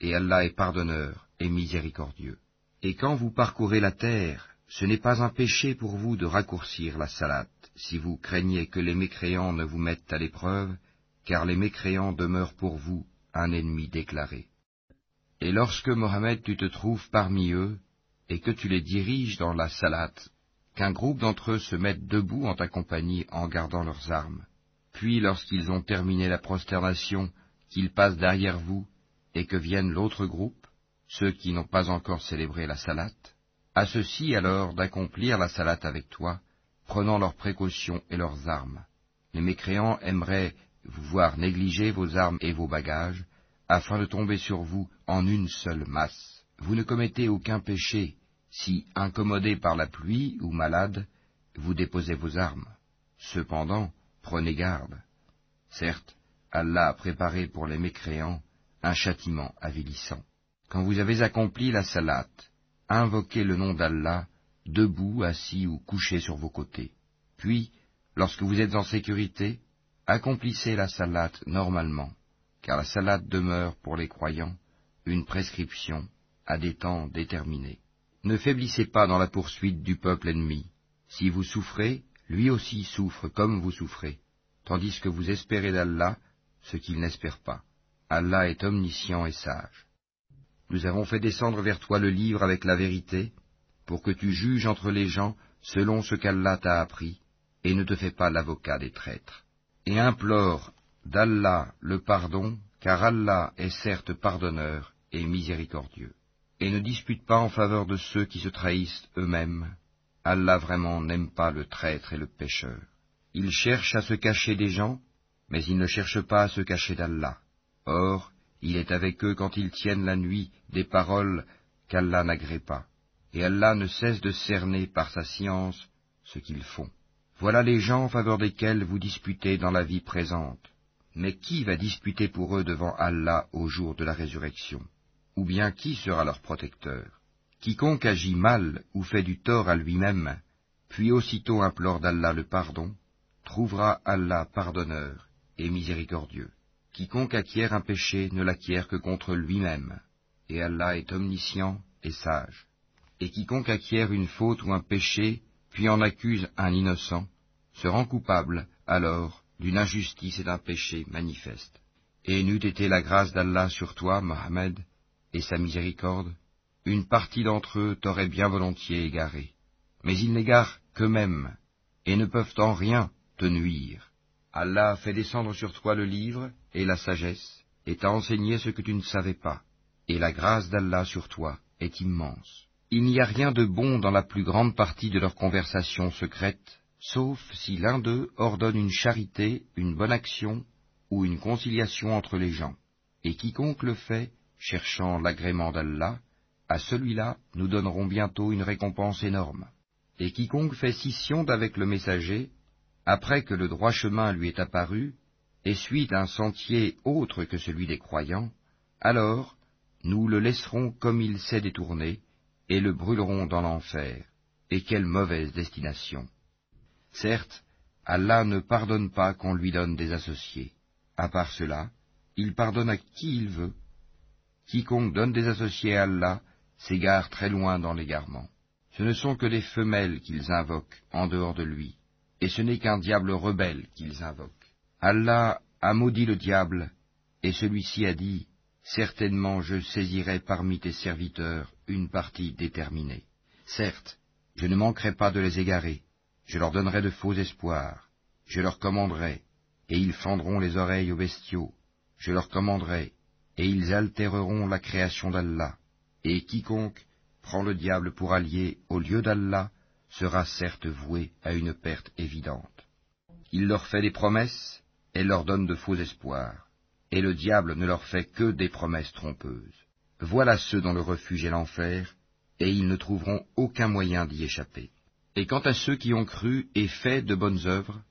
et Allah est pardonneur et miséricordieux. Et quand vous parcourez la terre, ce n'est pas un péché pour vous de raccourcir la salade, si vous craignez que les mécréants ne vous mettent à l'épreuve, car les mécréants demeurent pour vous un ennemi déclaré. Et lorsque Mohammed tu te trouves parmi eux, et que tu les diriges dans la salade, qu'un groupe d'entre eux se mette debout en ta compagnie en gardant leurs armes, puis lorsqu'ils ont terminé la prosternation, qu'ils passent derrière vous, et que vienne l'autre groupe, ceux qui n'ont pas encore célébré la salate, à ceux-ci alors d'accomplir la salate avec toi, prenant leurs précautions et leurs armes. Les mécréants aimeraient vous voir négliger vos armes et vos bagages, afin de tomber sur vous en une seule masse. Vous ne commettez aucun péché, si, incommodé par la pluie ou malade, vous déposez vos armes. Cependant, prenez garde. Certes, Allah a préparé pour les mécréants un châtiment avilissant. Quand vous avez accompli la salate, invoquez le nom d'Allah, debout, assis ou couché sur vos côtés. Puis, lorsque vous êtes en sécurité, accomplissez la salate normalement, car la salate demeure pour les croyants une prescription à des temps déterminés. Ne faiblissez pas dans la poursuite du peuple ennemi. Si vous souffrez, lui aussi souffre comme vous souffrez, tandis que vous espérez d'Allah ce qu'il n'espère pas. Allah est omniscient et sage. Nous avons fait descendre vers toi le livre avec la vérité, pour que tu juges entre les gens selon ce qu'Allah t'a appris, et ne te fais pas l'avocat des traîtres. Et implore d'Allah le pardon, car Allah est certes pardonneur et miséricordieux. Et ne dispute pas en faveur de ceux qui se trahissent eux-mêmes. Allah vraiment n'aime pas le traître et le pécheur. Il cherche à se cacher des gens, mais il ne cherche pas à se cacher d'Allah. Or, il est avec eux quand ils tiennent la nuit des paroles qu'Allah n'agrée pas, et Allah ne cesse de cerner par sa science ce qu'ils font. Voilà les gens en faveur desquels vous disputez dans la vie présente. Mais qui va disputer pour eux devant Allah au jour de la résurrection? Ou bien qui sera leur protecteur? Quiconque agit mal ou fait du tort à lui-même, puis aussitôt implore d'Allah le pardon, trouvera Allah pardonneur et miséricordieux. Quiconque acquiert un péché ne l'acquiert que contre lui-même, et Allah est omniscient et sage. Et quiconque acquiert une faute ou un péché, puis en accuse un innocent, se rend coupable, alors, d'une injustice et d'un péché manifeste. Et n'eût été la grâce d'Allah sur toi, Mohammed, et sa miséricorde, une partie d'entre eux t'aurait bien volontiers égaré. Mais ils n'égarent qu'eux-mêmes, et ne peuvent en rien te nuire Allah fait descendre sur toi le livre et la sagesse, et t'a enseigné ce que tu ne savais pas, et la grâce d'Allah sur toi est immense. Il n'y a rien de bon dans la plus grande partie de leur conversation secrète, sauf si l'un d'eux ordonne une charité, une bonne action ou une conciliation entre les gens. Et quiconque le fait, cherchant l'agrément d'Allah, à celui-là nous donnerons bientôt une récompense énorme. Et quiconque fait scission d'avec le messager, après que le droit chemin lui est apparu, et suit un sentier autre que celui des croyants, alors nous le laisserons comme il s'est détourné, et le brûlerons dans l'enfer. Et quelle mauvaise destination. Certes, Allah ne pardonne pas qu'on lui donne des associés. À part cela, il pardonne à qui il veut. Quiconque donne des associés à Allah s'égare très loin dans l'égarement. Ce ne sont que des femelles qu'ils invoquent en dehors de lui, et ce n'est qu'un diable rebelle qu'ils invoquent. Allah a maudit le diable, et celui-ci a dit, Certainement je saisirai parmi tes serviteurs une partie déterminée. Certes, je ne manquerai pas de les égarer, je leur donnerai de faux espoirs, je leur commanderai, et ils fendront les oreilles aux bestiaux, je leur commanderai, et ils altéreront la création d'Allah, et quiconque prend le diable pour allié au lieu d'Allah sera certes voué à une perte évidente. Il leur fait des promesses et leur donne de faux espoirs, et le diable ne leur fait que des promesses trompeuses. Voilà ceux dont le refuge est l'enfer, et ils ne trouveront aucun moyen d'y échapper. Et quant à ceux qui ont cru et fait de bonnes œuvres,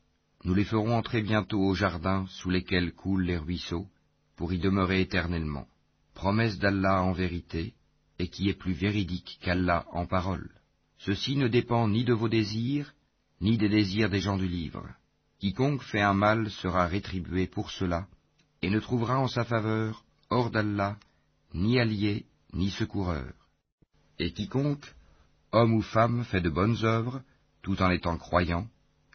nous les ferons entrer bientôt au jardin sous lesquels coulent les ruisseaux, pour y demeurer éternellement. Promesse d'Allah en vérité, et qui est plus véridique qu'Allah en parole. Ceci ne dépend ni de vos désirs, ni des désirs des gens du livre. Quiconque fait un mal sera rétribué pour cela, et ne trouvera en sa faveur, hors d'Allah, ni allié, ni secoureur. Et quiconque, homme ou femme, fait de bonnes œuvres, tout en étant croyant,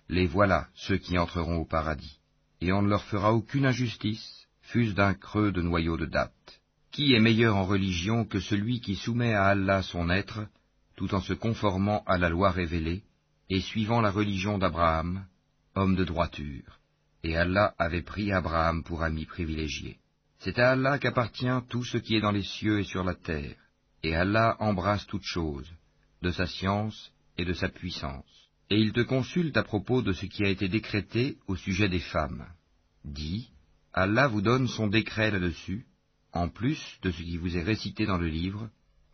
les voilà ceux qui entreront au paradis, et on ne leur fera aucune injustice, fût-ce d'un creux de noyau de date. Qui est meilleur en religion que celui qui soumet à Allah son être, tout en se conformant à la loi révélée, et suivant la religion d'Abraham, homme de droiture, et Allah avait pris Abraham pour ami privilégié. C'est à Allah qu'appartient tout ce qui est dans les cieux et sur la terre, et Allah embrasse toutes choses, de sa science et de sa puissance et il te consulte à propos de ce qui a été décrété au sujet des femmes. Dis, Allah vous donne son décret là-dessus, en plus de ce qui vous est récité dans le livre,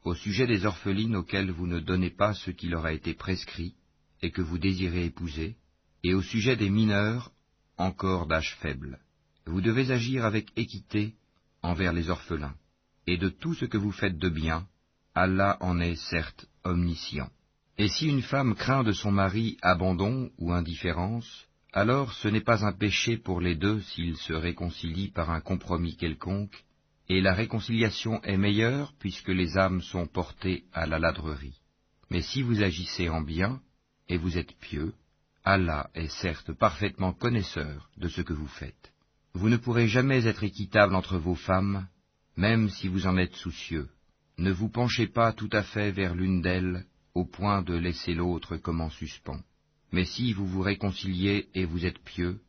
au sujet des orphelines auxquelles vous ne donnez pas ce qui leur a été prescrit et que vous désirez épouser, et au sujet des mineurs encore d'âge faible. Vous devez agir avec équité envers les orphelins, et de tout ce que vous faites de bien, Allah en est certes omniscient. Et si une femme craint de son mari abandon ou indifférence, alors ce n'est pas un péché pour les deux s'ils se réconcilient par un compromis quelconque, et la réconciliation est meilleure puisque les âmes sont portées à la ladrerie. Mais si vous agissez en bien, et vous êtes pieux, Allah est certes parfaitement connaisseur de ce que vous faites. Vous ne pourrez jamais être équitable entre vos femmes, même si vous en êtes soucieux. Ne vous penchez pas tout à fait vers l'une d'elles, au point de laisser l'autre comme en suspens. Mais si vous vous réconciliez et vous êtes pieux,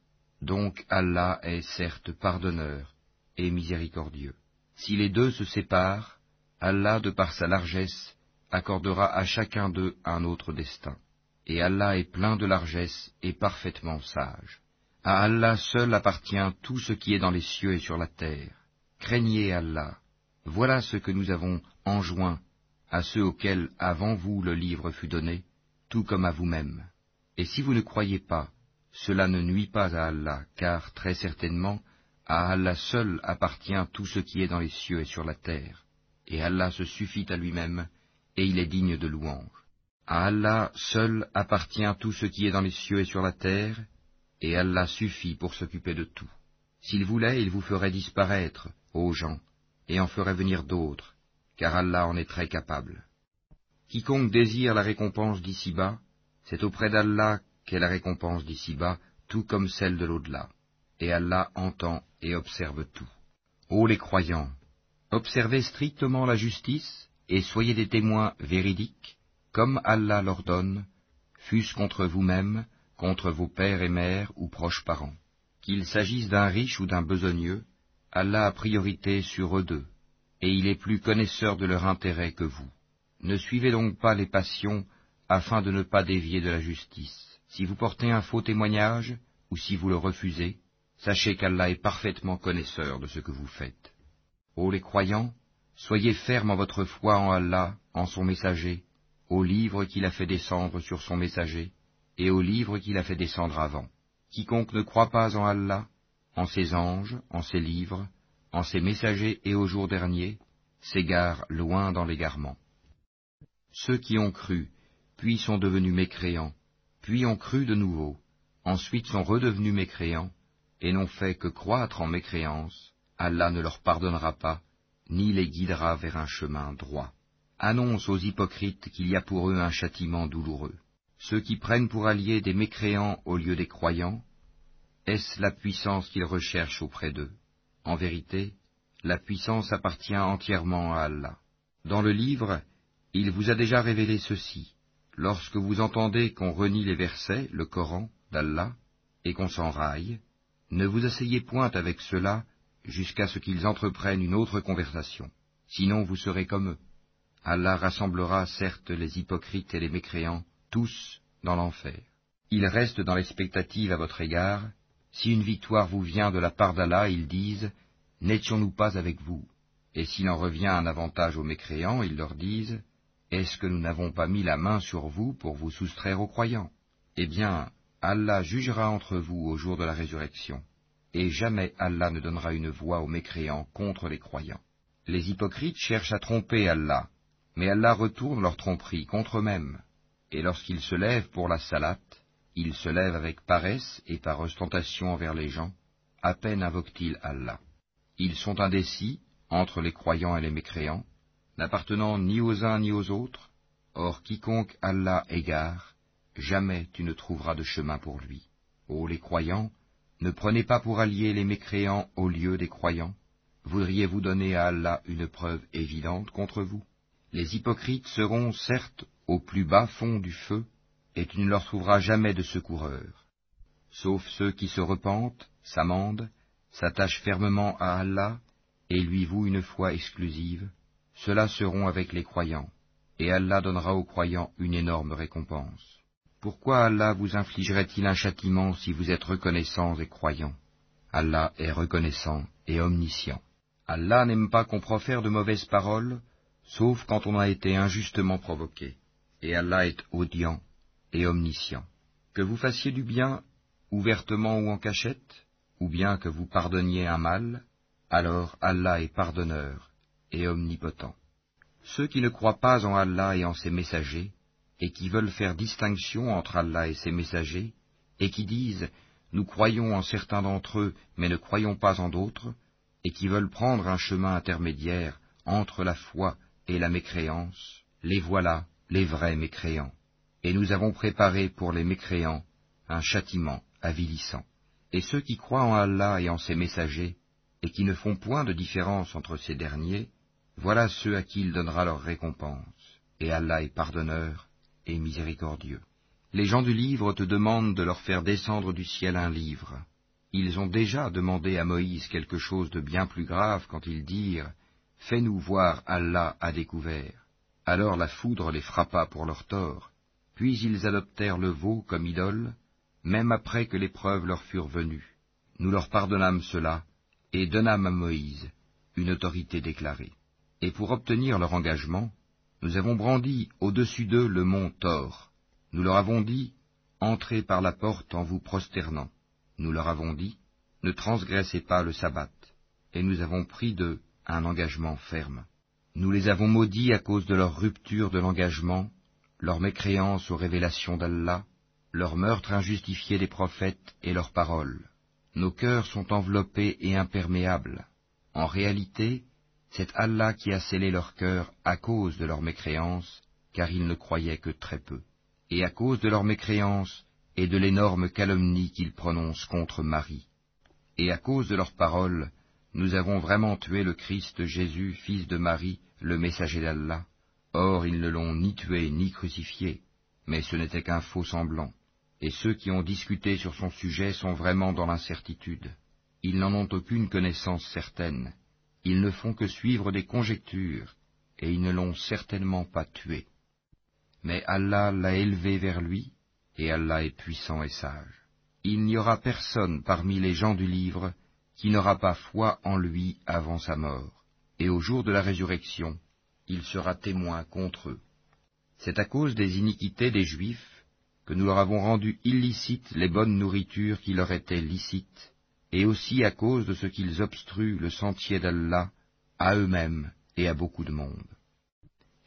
donc Allah est certes pardonneur et miséricordieux. Si les deux se séparent, Allah, de par sa largesse, accordera à chacun d'eux un autre destin. Et Allah est plein de largesse et parfaitement sage. À Allah seul appartient tout ce qui est dans les cieux et sur la terre. Craignez Allah. Voilà ce que nous avons enjoint à ceux auxquels avant vous le livre fut donné, tout comme à vous-même. Et si vous ne croyez pas, cela ne nuit pas à Allah, car très certainement, à Allah seul appartient tout ce qui est dans les cieux et sur la terre, et Allah se suffit à lui-même, et il est digne de louange. À Allah seul appartient tout ce qui est dans les cieux et sur la terre, et Allah suffit pour s'occuper de tout. S'il voulait, il vous ferait disparaître, ô gens, et en ferait venir d'autres, car Allah en est très capable. Quiconque désire la récompense d'ici-bas, c'est auprès d'Allah qu'est la récompense d'ici-bas, tout comme celle de l'au-delà. Et Allah entend et observe tout. Ô les croyants, observez strictement la justice et soyez des témoins véridiques, comme Allah l'ordonne, fût-ce contre vous-même, contre vos pères et mères ou proches parents. Qu'il s'agisse d'un riche ou d'un besogneux, Allah a priorité sur eux deux, et il est plus connaisseur de leur intérêt que vous. Ne suivez donc pas les passions afin de ne pas dévier de la justice. Si vous portez un faux témoignage, ou si vous le refusez, sachez qu'Allah est parfaitement connaisseur de ce que vous faites. Ô les croyants, soyez fermes en votre foi en Allah, en son messager, au livre qu'il a fait descendre sur son messager, et au livre qu'il a fait descendre avant. Quiconque ne croit pas en Allah, en ses anges, en ses livres, en ses messagers et au jour dernier, s'égare loin dans l'égarement. Ceux qui ont cru, puis sont devenus mécréants, puis ont cru de nouveau, ensuite sont redevenus mécréants, et n'ont fait que croître en mécréance, Allah ne leur pardonnera pas, ni les guidera vers un chemin droit. Annonce aux hypocrites qu'il y a pour eux un châtiment douloureux. Ceux qui prennent pour alliés des mécréants au lieu des croyants, est-ce la puissance qu'ils recherchent auprès d'eux? En vérité, la puissance appartient entièrement à Allah. Dans le livre, il vous a déjà révélé ceci. Lorsque vous entendez qu'on renie les versets, le Coran, d'Allah, et qu'on s'enraille, ne vous asseyez point avec cela jusqu'à ce qu'ils entreprennent une autre conversation. Sinon vous serez comme eux. Allah rassemblera certes les hypocrites et les mécréants, tous dans l'enfer. Ils restent dans l'expectative à votre égard. Si une victoire vous vient de la part d'Allah, ils disent N'étions-nous pas avec vous? Et s'il en revient un avantage aux mécréants, ils leur disent Est-ce que nous n'avons pas mis la main sur vous pour vous soustraire aux croyants? Eh bien, Allah jugera entre vous au jour de la résurrection, et jamais Allah ne donnera une voix aux mécréants contre les croyants. Les hypocrites cherchent à tromper Allah, mais Allah retourne leur tromperie contre eux-mêmes et lorsqu'ils se lèvent pour la salate, ils se lèvent avec paresse et par ostentation envers les gens, à peine invoquent-ils Allah. Ils sont indécis entre les croyants et les mécréants, n'appartenant ni aux uns ni aux autres, or quiconque Allah égare, jamais tu ne trouveras de chemin pour lui. Ô les croyants, ne prenez pas pour alliés les mécréants au lieu des croyants. Voudriez-vous donner à Allah une preuve évidente contre vous? Les hypocrites seront certes au plus bas fond du feu, et tu ne leur trouveras jamais de secoureurs. Sauf ceux qui se repentent, s'amendent, s'attachent fermement à Allah, et lui vouent une foi exclusive, ceux-là seront avec les croyants, et Allah donnera aux croyants une énorme récompense. Pourquoi Allah vous infligerait-il un châtiment si vous êtes reconnaissants et croyants Allah est reconnaissant et omniscient. Allah n'aime pas qu'on profère de mauvaises paroles, sauf quand on a été injustement provoqué et Allah est audient et omniscient. Que vous fassiez du bien ouvertement ou en cachette, ou bien que vous pardonniez un mal, alors Allah est pardonneur et omnipotent. Ceux qui ne croient pas en Allah et en ses messagers, et qui veulent faire distinction entre Allah et ses messagers, et qui disent Nous croyons en certains d'entre eux, mais ne croyons pas en d'autres, et qui veulent prendre un chemin intermédiaire entre la foi et la mécréance, les voilà les vrais mécréants, et nous avons préparé pour les mécréants un châtiment avilissant. Et ceux qui croient en Allah et en ses messagers, et qui ne font point de différence entre ces derniers, voilà ceux à qui il donnera leur récompense, et Allah est pardonneur et miséricordieux. Les gens du livre te demandent de leur faire descendre du ciel un livre. Ils ont déjà demandé à Moïse quelque chose de bien plus grave quand ils dirent Fais-nous voir Allah à découvert. Alors la foudre les frappa pour leur tort, puis ils adoptèrent le veau comme idole, même après que les preuves leur furent venues. Nous leur pardonnâmes cela, et donnâmes à Moïse une autorité déclarée. Et pour obtenir leur engagement, nous avons brandi au-dessus d'eux le mont Thor. Nous leur avons dit, Entrez par la porte en vous prosternant. Nous leur avons dit, Ne transgressez pas le sabbat. Et nous avons pris d'eux un engagement ferme. Nous les avons maudits à cause de leur rupture de l'engagement, leur mécréance aux révélations d'Allah, leur meurtre injustifié des prophètes et leurs paroles. Nos cœurs sont enveloppés et imperméables. En réalité, c'est Allah qui a scellé leur cœur à cause de leur mécréance, car ils ne croyaient que très peu. Et à cause de leur mécréance et de l'énorme calomnie qu'ils prononcent contre Marie. Et à cause de leurs paroles, nous avons vraiment tué le Christ Jésus, fils de Marie, le messager d'Allah. Or ils ne l'ont ni tué ni crucifié, mais ce n'était qu'un faux semblant. et ceux qui ont discuté sur son sujet sont vraiment dans l'incertitude. Ils n'en ont aucune connaissance certaine. Ils ne font que suivre des conjectures, et ils ne l'ont certainement pas tué. Mais Allah l'a élevé vers lui, et Allah est puissant et sage. Il n'y aura personne parmi les gens du livre qui n'aura pas foi en lui avant sa mort, et au jour de la résurrection, il sera témoin contre eux. C'est à cause des iniquités des Juifs que nous leur avons rendu illicites les bonnes nourritures qui leur étaient licites, et aussi à cause de ce qu'ils obstruent le sentier d'Allah à eux-mêmes et à beaucoup de monde,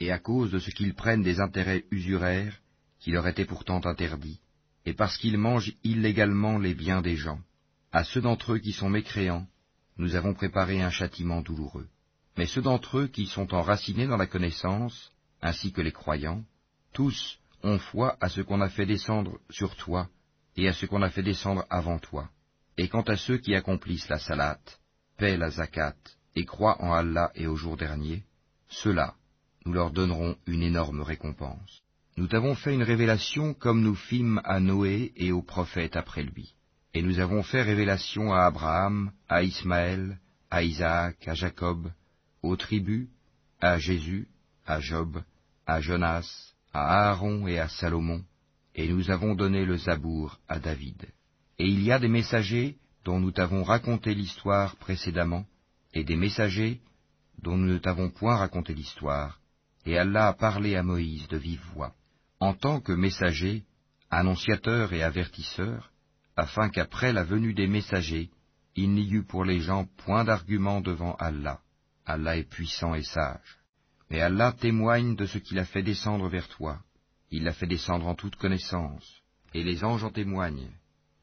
et à cause de ce qu'ils prennent des intérêts usuraires qui leur étaient pourtant interdits, et parce qu'ils mangent illégalement les biens des gens. À ceux d'entre eux qui sont mécréants, nous avons préparé un châtiment douloureux. Mais ceux d'entre eux qui sont enracinés dans la connaissance, ainsi que les croyants, tous ont foi à ce qu'on a fait descendre sur toi et à ce qu'on a fait descendre avant toi. Et quant à ceux qui accomplissent la salat, paient la zakat et croient en Allah et au jour dernier, ceux-là, nous leur donnerons une énorme récompense. Nous t'avons fait une révélation comme nous fîmes à Noé et aux prophètes après lui. Et nous avons fait révélation à Abraham, à Ismaël, à Isaac, à Jacob, aux tribus, à Jésus, à Job, à Jonas, à Aaron et à Salomon, et nous avons donné le Zabour à David. Et il y a des messagers dont nous t'avons raconté l'histoire précédemment, et des messagers dont nous ne t'avons point raconté l'histoire, et Allah a parlé à Moïse de vive voix, en tant que messager, annonciateur et avertisseur, afin qu'après la venue des messagers, il n'y eût pour les gens point d'argument devant Allah. Allah est puissant et sage. Mais Allah témoigne de ce qu'il a fait descendre vers toi. Il l'a fait descendre en toute connaissance, et les anges en témoignent,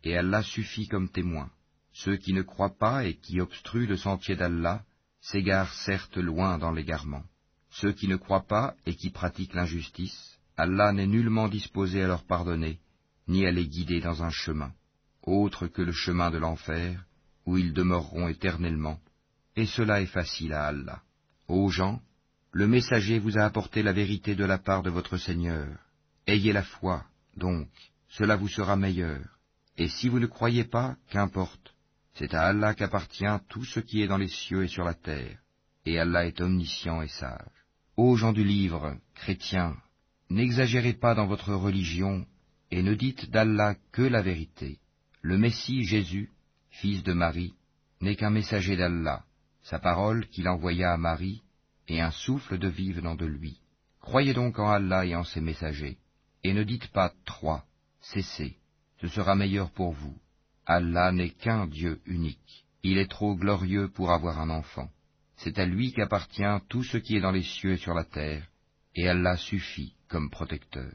et Allah suffit comme témoin. Ceux qui ne croient pas et qui obstruent le sentier d'Allah s'égarent certes loin dans l'égarement. Ceux qui ne croient pas et qui pratiquent l'injustice, Allah n'est nullement disposé à leur pardonner, ni à les guider dans un chemin, autre que le chemin de l'enfer, où ils demeureront éternellement, et cela est facile à Allah. Ô gens, le messager vous a apporté la vérité de la part de votre Seigneur. Ayez la foi, donc, cela vous sera meilleur. Et si vous ne croyez pas, qu'importe, c'est à Allah qu'appartient tout ce qui est dans les cieux et sur la terre, et Allah est omniscient et sage. Ô gens du livre, chrétiens, n'exagérez pas dans votre religion, et ne dites d'Allah que la vérité. Le Messie Jésus, fils de Marie, n'est qu'un messager d'Allah, sa parole qu'il envoya à Marie, et un souffle de vie venant de lui. Croyez donc en Allah et en ses messagers, et ne dites pas trois, cessez, sera meilleur pour vous. Allah n'est qu'un Dieu unique, il est trop glorieux pour avoir un enfant. C'est à lui qu'appartient tout ce qui est dans les cieux et sur la terre, et Allah suffit comme protecteur.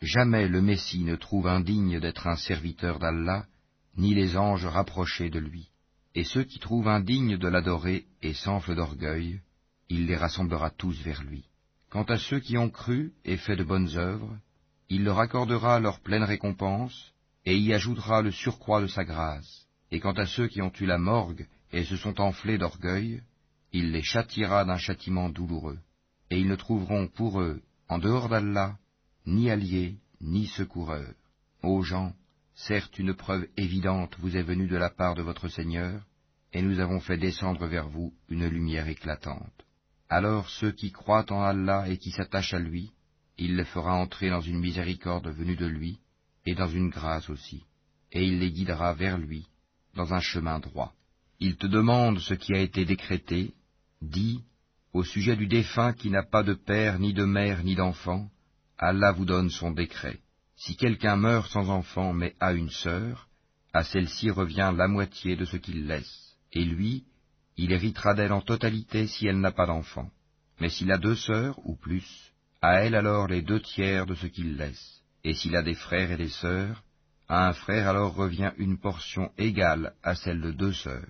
Jamais le Messie ne trouve indigne d'être un serviteur d'Allah, ni les anges rapprochés de lui. Et ceux qui trouvent indignes de l'adorer et s'enflent d'orgueil, il les rassemblera tous vers lui. Quant à ceux qui ont cru et fait de bonnes œuvres, il leur accordera leur pleine récompense, et y ajoutera le surcroît de sa grâce. Et quant à ceux qui ont eu la morgue et se sont enflés d'orgueil, il les châtiera d'un châtiment douloureux. Et ils ne trouveront pour eux, en dehors d'Allah, ni alliés, ni secoureurs. Ô gens, certes une preuve évidente vous est venue de la part de votre Seigneur, et nous avons fait descendre vers vous une lumière éclatante. Alors ceux qui croient en Allah et qui s'attachent à lui, il les fera entrer dans une miséricorde venue de lui, et dans une grâce aussi, et il les guidera vers lui, dans un chemin droit. Il te demande ce qui a été décrété, dit, au sujet du défunt qui n'a pas de père, ni de mère, ni d'enfant, Allah vous donne son décret. Si quelqu'un meurt sans enfant mais a une sœur, à celle-ci revient la moitié de ce qu'il laisse, et lui, il héritera d'elle en totalité si elle n'a pas d'enfant. Mais s'il a deux sœurs ou plus, à elle alors les deux tiers de ce qu'il laisse. Et s'il a des frères et des sœurs, à un frère alors revient une portion égale à celle de deux sœurs.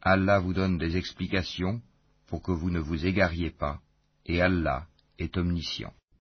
Allah vous donne des explications pour que vous ne vous égariez pas, et Allah est omniscient.